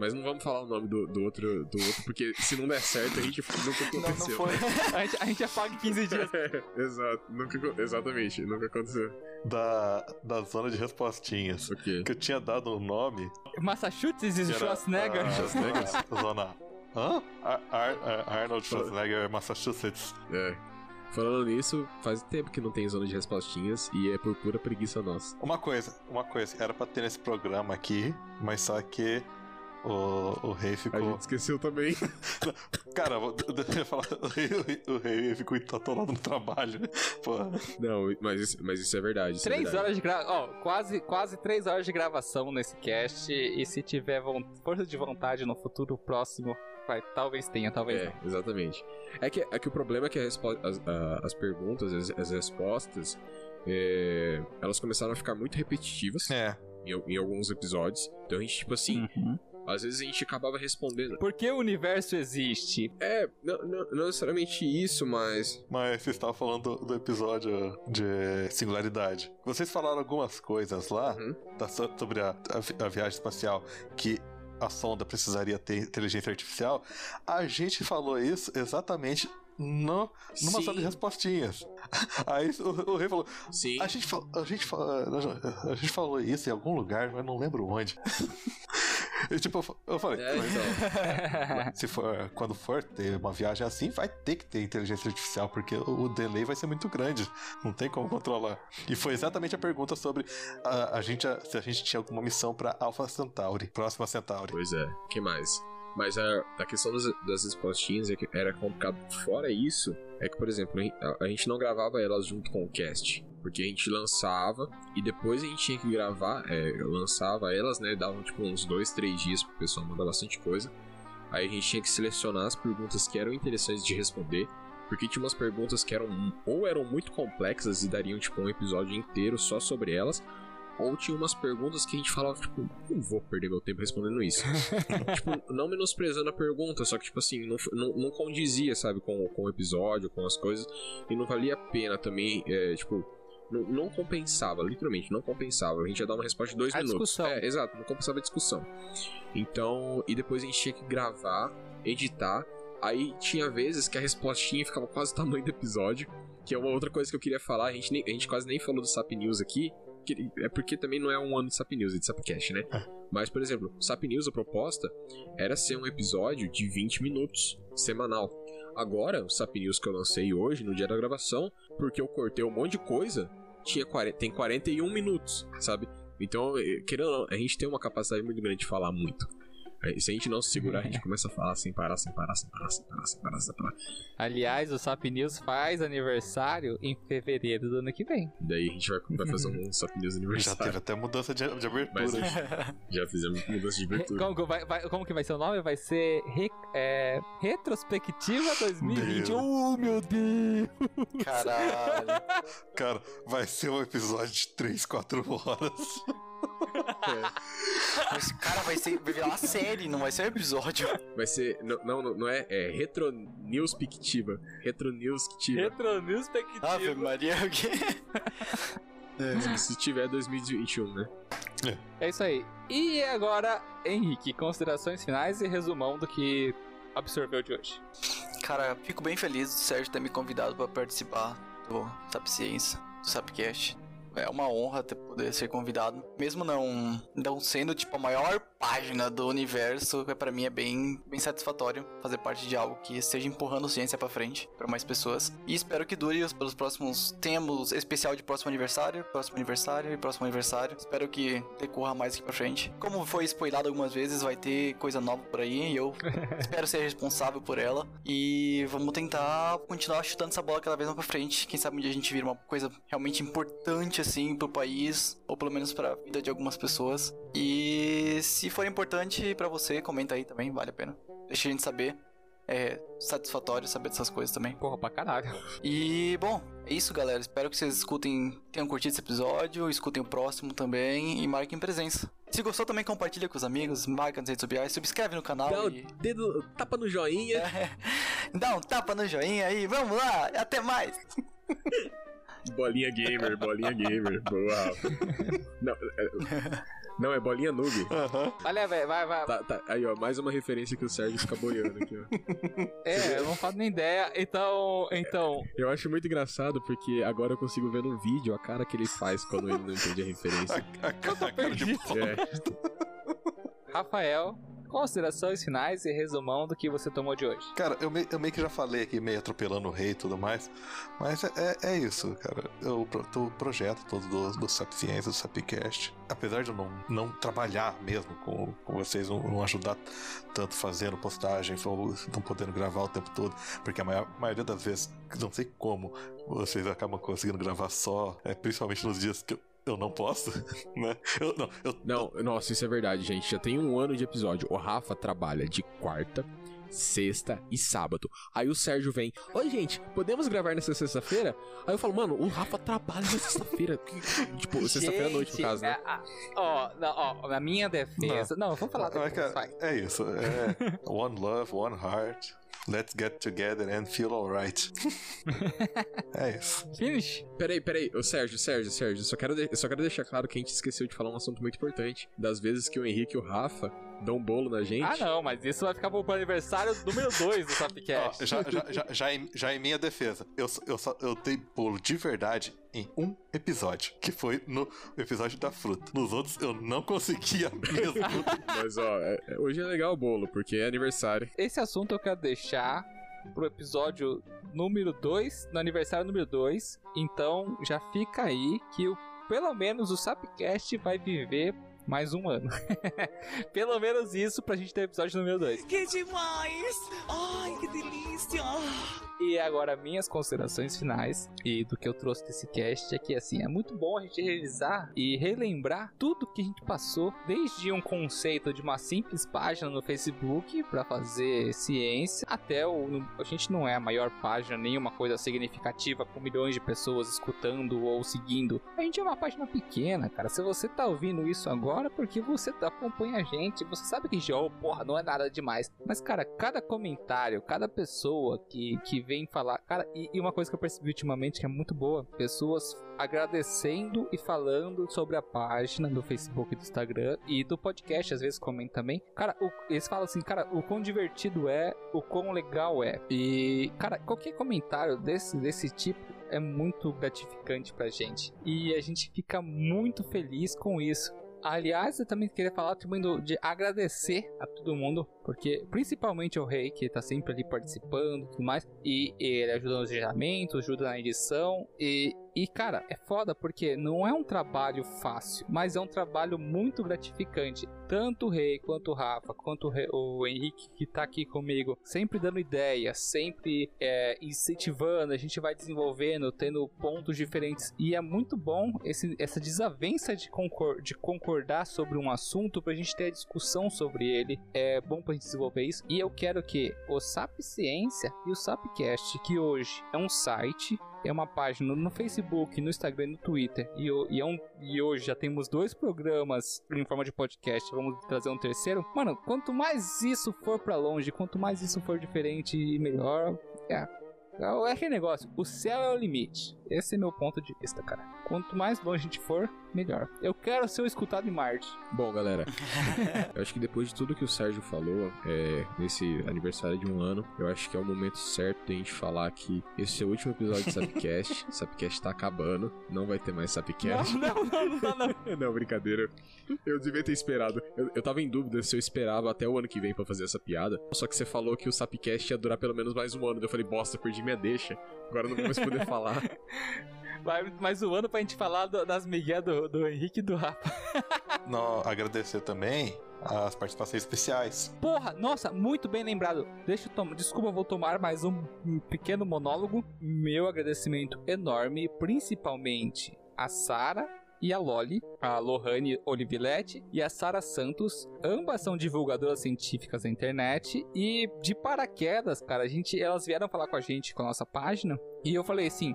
Mas não vamos falar o nome do, do outro, do outro, porque se não der certo, a gente nunca aconteceu. foi. <laughs> A gente, a gente apaga em 15 dias. <laughs> Exato, nunca, exatamente, nunca aconteceu. Da, da zona de respostinhas. O quê? Que eu tinha dado um nome. Massachusetts e Schwarzenegger. <laughs> a- Schwarzenegger? Zona. Hã? Ar- Ar- Ar- Arnold Schwarzenegger, Massachusetts. É. Falando nisso, faz tempo que não tem zona de respostinhas e é por pura preguiça nossa. Uma coisa, uma coisa, era pra ter nesse programa aqui, mas só que o, o rei A ficou. gente esqueceu também. <laughs> Cara, vou- eu ia falar, o rei, o rei- ficou atolado no trabalho. Pô, Não, mas isso, mas isso é verdade. Isso é Três verdade. horas de gravação. Ó, quase, quase três horas de gravação nesse cast. E se tiver força de vontade no futuro próximo, vai, talvez tenha, talvez É, não. exatamente. É que, é que o problema é que a as, a- as perguntas, as, as respostas, é, elas começaram a ficar muito repetitivas é. em, em alguns episódios. Então a gente, tipo assim, Uhum. Às vezes a gente acabava respondendo. Por que o universo existe? É, não, não- não necessariamente isso, mas. Mas vocês estavam falando do, do episódio de singularidade. Vocês falaram algumas coisas lá Uhum. da- so- sobre a, a a viagem espacial que a sonda precisaria ter inteligência artificial. A gente falou isso exatamente no, numa Sim. sala de respostinhas. <laughs> Aí o, o rei falou: Sim. a gente, a, gente, fa- a gente falou isso em algum lugar, mas não lembro onde. <laughs> E, tipo, eu fa- eu falei, É, então. se for, quando for ter uma viagem assim, vai ter que ter inteligência artificial, porque o, o delay vai ser muito grande. Não tem como controlar. E foi exatamente a pergunta sobre a, a gente, se a gente tinha alguma missão pra Alpha Centauri, próxima Centauri. Pois é, que mais? Mas a, a questão das, das respostinhas é era complicado. Fora isso, é que, por exemplo, a, a gente não gravava elas junto com o cast. Porque a gente lançava e depois a gente tinha que gravar, é, lançava elas, né? Davam tipo uns dois, três dias pro pessoal mandar bastante coisa. Aí a gente tinha que selecionar as perguntas que eram interessantes de responder. Porque tinha umas perguntas que eram ou eram muito complexas e dariam tipo um episódio inteiro só sobre elas, ou tinha umas perguntas que a gente falava, tipo, não vou perder meu tempo respondendo isso. <laughs> tipo, não menosprezando a pergunta, só que, tipo assim, não, não, não condizia, sabe, com, com o episódio, com as coisas, e não valia a pena também, é, tipo, não, não compensava, literalmente, não compensava. A gente ia dar uma resposta de dois A minutos. discussão. É, exato, não compensava a discussão. Então, e depois a gente tinha que gravar, editar. Aí tinha vezes que a respostinha ficava quase o tamanho do episódio, que é uma outra coisa que eu queria falar. A gente, nem- a gente quase nem falou do Sap News aqui, é porque também não é um ano de Sap News, é de Sapcast, né? Mas, por exemplo, Sap News, a proposta era ser um episódio de 20 minutos semanal. Agora, o Sap News que eu lancei hoje, no dia da gravação, porque eu cortei um monte de coisa, tinha 40, tem 41 minutos, sabe? Então, eh, querendo ou não, a gente tem uma capacidade muito grande de falar muito. Aí, Se a gente não se segurar, a gente começa a falar sem parar, sem parar, sem parar, sem parar, sem parar, sem parar. Aliás, o Sap News faz aniversário em fevereiro do ano que vem. Daí a gente vai, vai fazer um <laughs> Sap News Já aniversário. teve até mudança de, de abertura. Já fizemos mudança de abertura. Como, que vai, vai- como que vai ser o nome? Vai ser re- é, Retrospectiva 2020. Meu. Oh, meu Deus! Caralho. <laughs> Cara, vai ser um episódio de 3, 4 horas. <laughs> Mas, cara, vai ser vai virar uma série, não vai ser um episódio. Vai ser. Não, não, não é. É Retro News Pictiva. Retro News Pictiva. Retro News Perspectiva. Ave Maria, o quê? <laughs> Se tiver 2021, né? É isso aí. E agora, Henrique, considerações finais e resumão do que absorveu de hoje. Cara, fico bem feliz do Sérgio ter me convidado pra participar do Sap Ciência, do Sapcast. É uma honra ter poder ser convidado. Mesmo não, não sendo tipo a maior página do universo, é para mim é bem, bem satisfatório fazer parte de algo que esteja empurrando ciência pra frente para mais pessoas. E espero que dure os- pelos próximos temos especial de próximo aniversário, próximo aniversário e próximo aniversário. Espero que decorra mais aqui pra frente. Como foi spoilado algumas vezes, vai ter coisa nova por aí e eu <laughs> espero ser responsável por ela. E vamos tentar continuar chutando essa bola cada vez mais pra frente. Quem sabe um dia a gente vira uma coisa realmente importante assim pro país, ou pelo menos pra vida de algumas pessoas. E se for importante pra você, comenta aí também, vale a pena. Deixa a gente saber. É satisfatório saber dessas coisas também. Porra, pra caralho. E, bom, é isso, galera. Espero que vocês escutem, tenham curtido esse episódio, escutem o próximo também e marquem presença. Se gostou, também compartilha com os amigos, marca nas redes sociais, subscreve no canal Dá o e dedo, tapa no joinha. <laughs> dá um tapa no joinha aí. Vamos lá, até mais! <laughs> Bolinha gamer, bolinha gamer. Boa. Não, é, não, é bolinha noob. Olha, velho, vai, vai. Tá, tá. Aí, ó, mais uma referência que o Sérgio fica boiando aqui, ó. É, eu não faço nem ideia. Então, então, Eu acho muito engraçado porque agora eu consigo ver no vídeo a cara que ele faz quando ele não entende a referência. A cara de pau. É. Rafael, considerações finais e resumão do que você tomou de hoje. Cara, eu, me- eu meio que já falei aqui, meio atropelando o rei e tudo mais. Mas é, é- é isso, cara. Eu, o projeto todo do, do Sap Ciência, do Sapcast, apesar de eu não, não trabalhar mesmo com, com vocês, não, não ajudar tanto fazendo postagem, não podendo gravar o tempo todo, porque a maior- maioria das vezes, não sei como, vocês acabam conseguindo gravar só, é, principalmente nos dias que eu, eu não posso, né? Eu, não, eu, Não, nossa, isso é verdade, gente. Já tem um ano de episódio. O Rafa trabalha de quarta, sexta e sábado. Aí o Sérgio vem, oi gente, podemos gravar nessa sexta-feira? Aí eu falo, mano, o Rafa trabalha na sexta-feira. Tipo, <laughs> sexta-feira à noite, no caso, né? é, ah, Ó, não, ó, na minha defesa. Não, eu vou falar Mas, depois, vai. é isso. É <laughs> one love, one heart. Let's get together and feel alright. <laughs> é isso. Finish. Peraí, peraí, ô Sérgio, Sérgio, Sérgio, só quero de- eu só quero deixar claro que a gente esqueceu de falar um assunto muito importante. Das vezes que o Henrique e o Rafa dão um bolo na gente. Ah, não, mas isso vai ficar pro aniversário número 2 do Sapcast. já, já, já, já, em, já em minha defesa, eu, só- eu, só, eu dei bolo de verdade em um episódio, que foi no episódio da fruta. Nos outros eu não conseguia mesmo. <laughs> Mas ó, é- é- hoje é legal o bolo, porque é aniversário. Esse assunto eu quero deixar pro episódio número 2, no aniversário número 2. Então já fica aí que o, pelo menos o Sapcast vai viver mais um ano. <laughs> pelo menos isso pra gente ter o episódio número 2. Que demais! Ai, que delícia! E agora, minhas considerações finais e do que eu trouxe desse cast é que, assim, é muito bom a gente revisar e relembrar tudo que a gente passou, desde um conceito de uma simples página no Facebook para fazer ciência, até o. A gente não é a maior página, nenhuma coisa significativa com milhões de pessoas escutando ou seguindo. A gente é uma página pequena, cara. Se você tá ouvindo isso agora, é porque você acompanha a gente, você sabe que oh, porra, não é nada demais. Mas, cara, cada comentário, cada pessoa que, que vem falar. Cara, e, e uma coisa que eu percebi ultimamente que é muito boa: pessoas agradecendo e falando sobre a página do Facebook e do Instagram e do podcast, às vezes comentam também. Cara, o- eles falam assim, cara, o quão divertido é, o quão legal é. E, cara, qualquer comentário desse, desse tipo é muito gratificante pra gente. E a gente fica muito feliz com isso. Aliás, eu também queria falar também do- de agradecer a todo mundo, porque principalmente o Rei, que tá sempre ali participando e tudo mais, e ele ajuda nos geramentos, ajuda na edição, e, e cara, é foda porque não é um trabalho fácil, mas é um trabalho muito gratificante. Tanto o Rei, quanto o Rafa, quanto o, Rei- o Henrique que tá aqui comigo, sempre dando ideias, sempre é, incentivando, a gente vai desenvolvendo, tendo pontos diferentes, e é muito bom esse, essa desavença de, concor de concordar sobre um assunto pra gente ter a discussão sobre ele. É bom pra gente desenvolver isso. E eu quero que o SAP Ciência e o SAPcast, que hoje é um site, é uma página no Facebook, no Instagram e no Twitter. E, e é um- e hoje já temos dois programas em forma de podcast. Vamos trazer um terceiro. Mano, quanto mais isso for pra longe, quanto mais isso for diferente e melhor, é. É aquele negócio, o céu é o limite. Esse é meu ponto de vista, cara. Quanto mais longe a gente for, melhor. Eu quero ser escutado em Marte. Bom, galera, <laughs> eu acho que depois de tudo que o Sérgio falou, é, nesse aniversário de um ano, eu acho que é o momento certo de a gente falar que esse é o último episódio do Sapcast. <laughs> Sapcast tá acabando, não vai ter mais Sapcast. Não, não, não, não, não. <laughs> Não, brincadeira. Eu devia ter esperado. Eu, eu tava em dúvida se eu esperava até o ano que vem pra fazer essa piada. Só que você falou que o Sapcast ia durar pelo menos mais um ano. Eu falei, bosta, perdi minha deixa. Agora eu não vou mais poder falar. Vai mais um ano pra gente falar do- das migué do, do Henrique e do Rafa. <laughs> Não, agradecer também as participações especiais. Porra, nossa, muito bem lembrado. Deixa eu tomar, desculpa, eu vou tomar mais um, pequeno monólogo. Meu agradecimento enorme, principalmente a Sara e a Loli, a Lohane Olivilete e a Sara Santos. Ambas são divulgadoras científicas da internet e de paraquedas, cara, a gente, elas vieram falar com a gente com a nossa página e eu falei assim.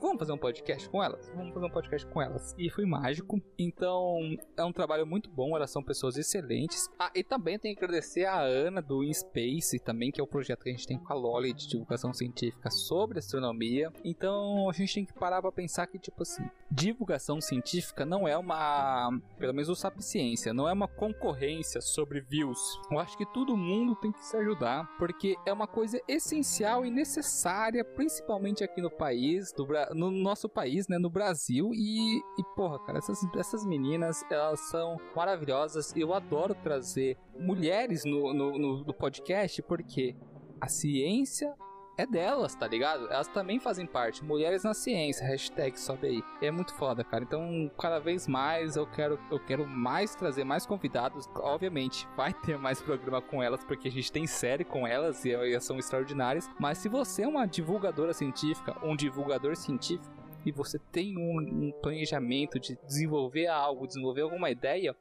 Vamos fazer um podcast com elas? Vamos fazer um podcast com elas. E foi mágico. Então, é um trabalho muito bom. Elas são pessoas excelentes. Ah, e também tem que agradecer a Ana do InSpace, também, que é o projeto que a gente tem com a Loli de divulgação científica sobre astronomia. Então, a gente tem que parar pra pensar que, tipo assim, divulgação científica não é uma. Pelo menos o Sapciência, não é uma concorrência sobre views. Eu acho que todo mundo tem que se ajudar, porque é uma coisa essencial e necessária, principalmente aqui no país, do No nosso país, né, no Brasil. E, e porra, cara, essas, essas meninas, elas são maravilhosas. Eu adoro trazer mulheres no, no, no- no podcast, porque a ciência é delas, tá ligado? Elas também fazem parte. Mulheres na ciência, hashtag sobe aí. É muito foda, cara. Então, cada vez mais eu quero, eu quero mais trazer mais convidados. Obviamente, vai <laughs> ter mais programa com elas, porque a gente tem série com elas e elas são extraordinárias. Mas se você é uma divulgadora científica, um divulgador científico, e você tem um, um planejamento de desenvolver algo, desenvolver alguma ideia,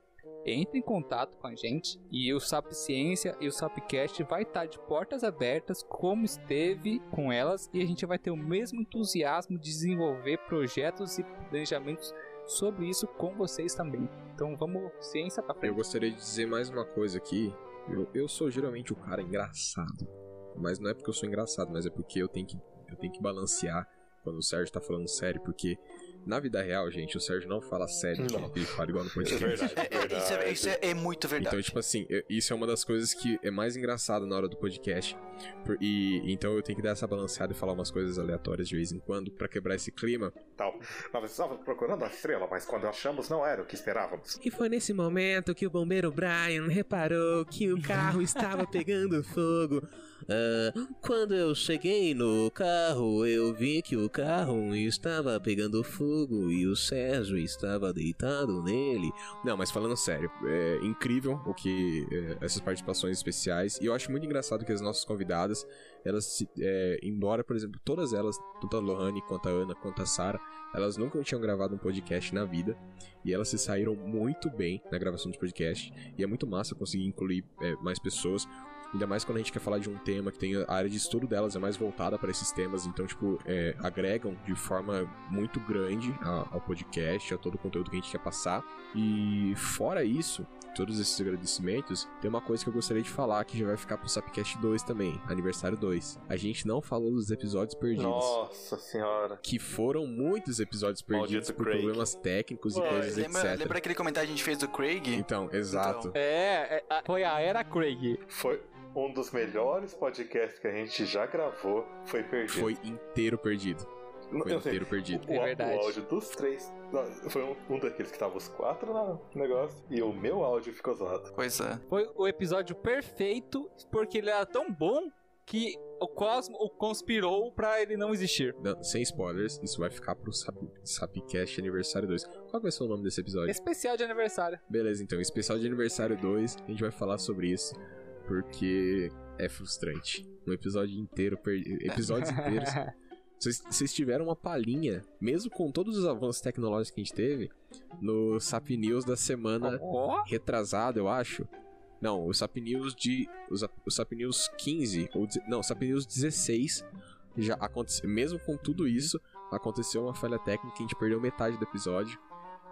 entre em contato com a gente e o Sap Ciência e o Sapcast vai estar de portas abertas como esteve com elas e a gente vai ter o mesmo entusiasmo de desenvolver projetos e planejamentos sobre isso com vocês também. Então vamos ciência Eu frente. gostaria de dizer mais uma coisa aqui. Eu, eu sou geralmente o cara engraçado. Mas não é porque eu sou engraçado, mas é porque eu tenho que, eu tenho que balancear quando o Sérgio tá falando sério. Porque na vida real, gente, o Sérgio não fala sério. Não. Ele fala igual no podcast. É verdade, é É, isso, é, isso é- é muito verdade. Então, tipo assim, eu- isso é uma das coisas que é mais engraçado na hora do podcast. Por- E então eu tenho que dar essa balanceada e falar umas coisas aleatórias de vez em quando pra quebrar esse clima. Tal. Nós estávamos procurando a estrela, mas quando achamos não era o que esperávamos. E foi nesse momento que o bombeiro Brian reparou que o carro estava <laughs> pegando fogo. Ah, quando eu cheguei no carro, eu vi que o carro estava pegando fogo e o Sérgio estava deitado nele. Não, mas falando sério, é incrível o que é, essas participações especiais. E eu acho muito engraçado que as nossas convidadas, elas, é, embora, por exemplo, todas elas, tanto a Lohane quanto a Ana, quanto a Sara, elas nunca tinham gravado um podcast na vida. E elas se saíram muito bem na gravação dos podcasts. E é muito massa conseguir incluir é, mais pessoas. Ainda mais quando a gente quer falar de um tema que tem a área de estudo delas é mais voltada para esses temas. Então, tipo, é, agregam de forma muito grande a- ao podcast, a todo o conteúdo que a gente quer passar. E fora isso, todos esses agradecimentos, tem uma coisa que eu gostaria de falar que já vai ficar pro Sapcast 2 também, aniversário 2. A gente não falou dos episódios perdidos. Nossa senhora. Que foram muitos episódios perdidos Maldito por Craig. problemas técnicos e Ué, coisas, Lembra, etc. lembra aquele comentário que a gente fez do Craig? Então, exato. É, é, a- foi a era Craig. Foi um dos melhores podcasts que a gente já gravou. Foi perdido. Foi inteiro perdido. Foi Eu sei, inteiro perdido. O, o áudio dos três foi um, um daqueles que tava os quatro no negócio e o meu áudio ficou zoado. Pois é. Foi o episódio perfeito porque ele era tão bom que o Cosmo o conspirou pra ele não existir. Não, sem spoilers, isso vai ficar pro Sap Sapcast Aniversário 2. Qual vai ser o nome desse episódio? Especial de aniversário. Beleza, então, especial de aniversário 2, a gente vai falar sobre isso, porque é frustrante. Um episódio inteiro, per... episódios inteiros. <laughs> Vocês, tiveram uma palhinha, mesmo com todos os avanços tecnológicos que a gente teve, no Sap News da semana Ó. retrasada, eu acho. Não, o Sap News de. O Sap, o News 15, ou. Não, Sap News 16. Já aconteceu. Mesmo com tudo isso, aconteceu uma falha técnica, a gente perdeu metade do episódio.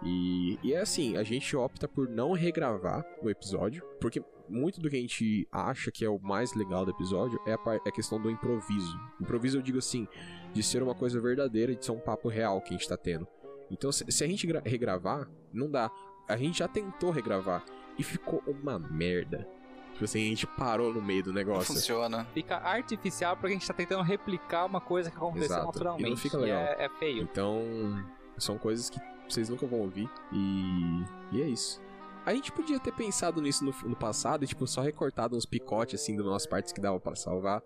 E, e é assim, a gente opta por não regravar o episódio, porque muito do que a gente acha que é o mais legal do episódio é a, é a questão do improviso. Improviso eu digo assim, de ser uma coisa verdadeira, de ser um papo real que a gente tá tendo. Então, se, se a gente gra- regravar, não dá. A gente já tentou regravar e ficou uma merda. Tipo assim, a gente parou no meio do negócio. Funciona. Fica artificial porque a gente tá tentando replicar uma coisa que aconteceu Exato. naturalmente. E não fica legal. é, é feio. Então, são coisas que vocês nunca vão ouvir. E, e é isso. A gente podia ter pensado nisso no, no passado e, tipo, só recortado uns picotes, assim, das nossas partes que dava pra salvar.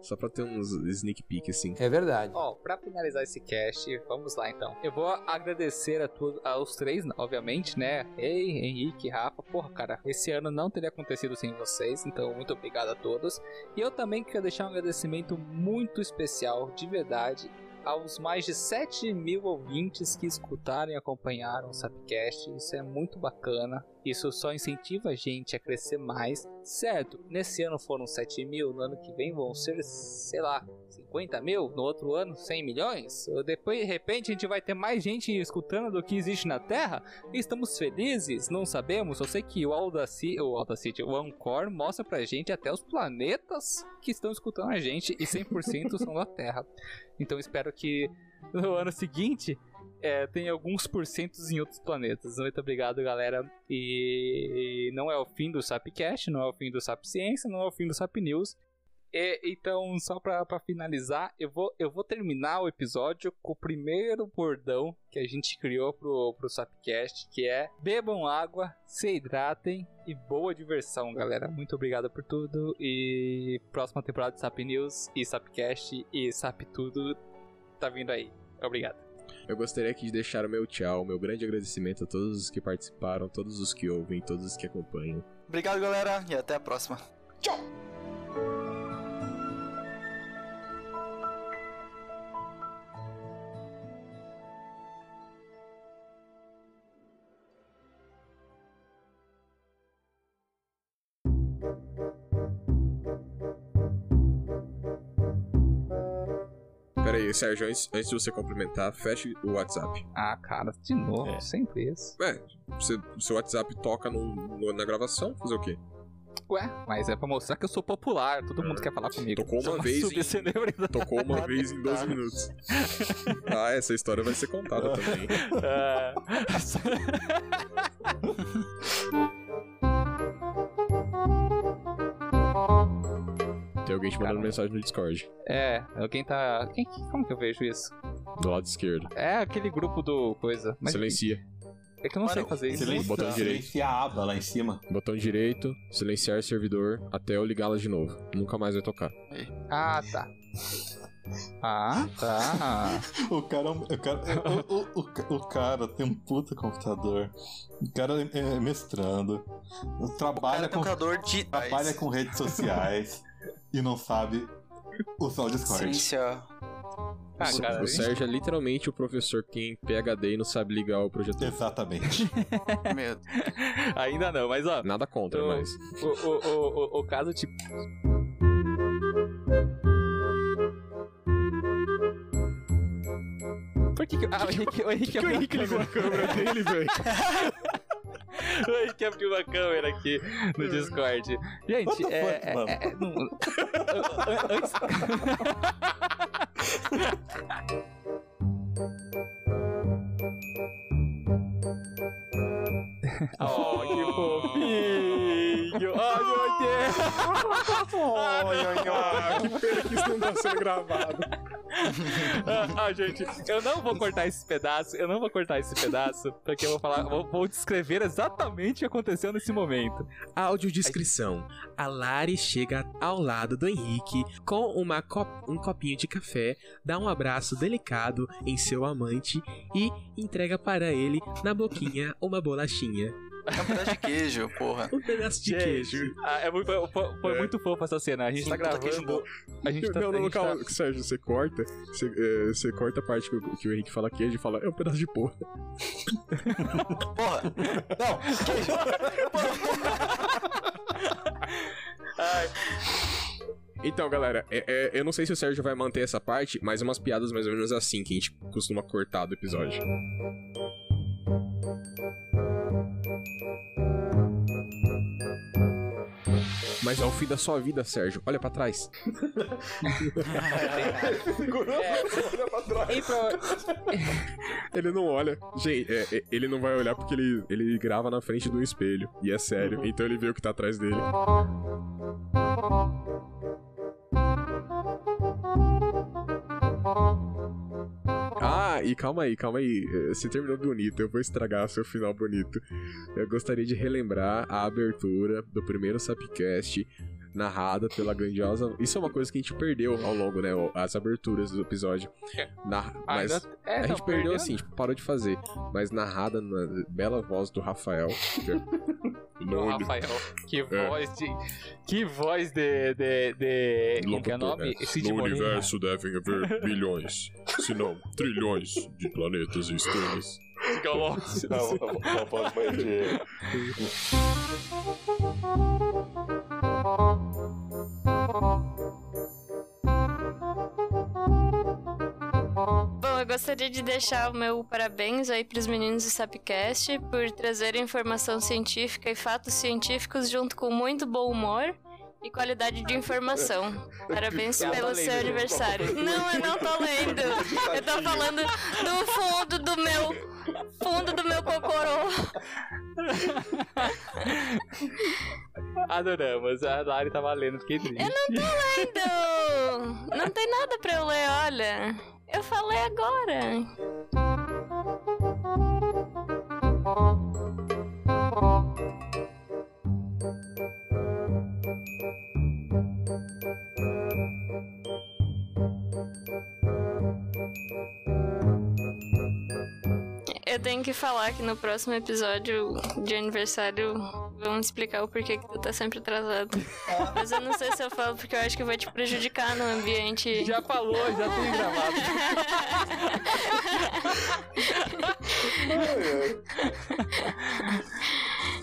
Só pra ter uns sneak peek, assim. É verdade. Ó, pra finalizar esse cast, vamos lá então. Eu vou agradecer a tu, aos três, obviamente, né? Ei, Henrique, Rafa. Porra, cara, esse ano não teria acontecido sem vocês, então muito obrigado a todos. E eu também quero deixar um agradecimento muito especial, de verdade, aos mais de 7 mil ouvintes que escutaram e acompanharam o Sapcast. Isso é muito bacana. Isso só incentiva a gente a crescer mais. Certo, nesse ano foram 7 mil, no ano que vem vão ser, sei lá, 50 mil, no outro ano 100 milhões. Depois, de repente, a gente vai ter mais gente escutando do que existe na Terra. E estamos felizes? Não sabemos. Eu sei que o Audacity, o Audacity, o Anchor mostra pra gente até os planetas que estão escutando a gente e 100% são da Terra. Então espero que no ano seguinte é, tenha alguns porcentos em outros planetas. Muito obrigado, galera. E não é o fim do Sapcast, não é o fim do Sap Ciência, não é o fim do Sap News. E, então, só pra, pra finalizar, eu vou, eu vou terminar o episódio com o primeiro bordão que a gente criou pro, pro Sapcast, que é bebam água, se hidratem e boa diversão, galera. Muito obrigado por tudo e próxima temporada de Sap News e Sapcast e Sap Tudo tá vindo aí. Obrigado. Eu gostaria aqui de deixar o meu tchau, meu grande agradecimento a todos os que participaram, todos os que ouvem, todos os que acompanham. Obrigado, galera, e até a próxima. Tchau! Sérgio, antes, antes de você complementar, feche o WhatsApp. Ah, cara, de novo, sempre isso. Ué, você- o seu WhatsApp toca no- no- na gravação, fazer o quê? Ué, mas é pra mostrar que eu sou popular, todo mundo quer falar comigo. Tocou uma vez em-. Tocou uma vez em 12 minutos. <laughs> Ah, essa história vai ser contada também. <laughs> <laughs> alguém te mandando mensagem no Discord, É, alguém tá. Quem, como que eu vejo isso? do lado esquerdo. É aquele grupo do coisa. Mas Silencia. É que eu não sei fazer isso. Silencia, Botão direito. silencia a aba lá em cima. Botão direito, silenciar servidor, até eu ligá-la de novo. Nunca mais vai tocar. Ah, tá. Ah, tá. <laughs> O cara, o cara, o, o, o, o cara tem um puta computador. O cara é é mestrando. Trabalha tem um com, computador de- trabalha com redes sociais <laughs> e não sabe usar o Discord. Ciência. Ah, o, cara, o Sérgio é literalmente o professor que tem PHD e não sabe ligar o projetor. Exatamente. <laughs> Medo. <laughs> Ainda não, mas ó. Nada contra, o, mas. o, o, o, o, o caso, tipo. Por que que. Ah, o Henrique, o Henrique, que o Henrique ligou a câmera dele, <laughs> velho? <laughs> O Henrique abriu uma câmera aqui no Discord. Gente, é. fuck, é- mano? é- não- Antes. <laughs> <laughs> Oh, que fofinho! Ai, meu Deus! Ai, ai, ai, que pena que isso não tá sendo gravado. ah, ah, gente, eu não vou cortar esse pedaço, eu não vou cortar esse pedaço, porque eu vou falar, vou, vou descrever exatamente o que aconteceu nesse momento. Audiodescrição. A Lari chega ao lado do Henrique com uma cop- um copinho de café, dá um abraço delicado em seu amante e entrega para ele na boquinha uma bolachinha. É um pedaço de queijo, porra. Um pedaço de queijo. ah, é muito, foi foi É. muito fofo essa cena. A gente Sim, tá gravando. A gente tá, não, a não, gente tá- calma, Sérgio, você corta. Você, é, você corta a parte que, o- que o Henrique fala queijo e fala, é um pedaço de porra. Porra! Não, queijo! Ai, Então, galera, é- é, eu não sei se o Sérgio vai manter essa parte, mas umas piadas mais ou menos assim que a gente costuma cortar do episódio. Mas é o fim da sua vida, Sérgio. Olha pra trás. e pra- Ele não olha. Gente, é, é, ele não vai olhar porque ele, ele grava na frente do espelho. E é sério. Então ele vê o que tá atrás dele. Ah, e calma aí, calma aí. Eh, Você terminou bonito, eu vou estragar seu final bonito. Eu gostaria de relembrar a abertura do primeiro Sapcast narrada pela grandiosa. Isso é uma coisa que a gente perdeu ao longo, né? As aberturas do episódio. Na... Mas Ainda- é, a não, gente perdeu assim, tipo, parou de fazer. Mas narrada na bela voz do Rafael. é- <laughs> no- Rafael, que É. voz de. Que voz de. de, de como que é o nome? É, no universo devem haver bilhões, se não trilhões de planetas e estrelas. Galáxias. Não, não, não posso mais de. Bom, eu gostaria de deixar o meu parabéns aí pros meninos do Sapcast por trazerem informação científica e fatos científicos junto com muito bom humor e qualidade de informação. <laughs> Parabéns tá pelo seu aniversário. Não, eu não tô lendo. Eu tô falando do fundo do meu fundo do meu cocorô. Adoramos. A Lari tava lendo, fiquei triste. Eu não tô lendo. Não tem nada pra eu ler, olha. Eu falei agora. Eu tenho que falar que no próximo episódio de aniversário vamos explicar o porquê que tu tá sempre atrasado. Mas eu não sei se eu falo porque eu acho que vai te prejudicar no ambiente. Já falou, já tem gravado. <laughs>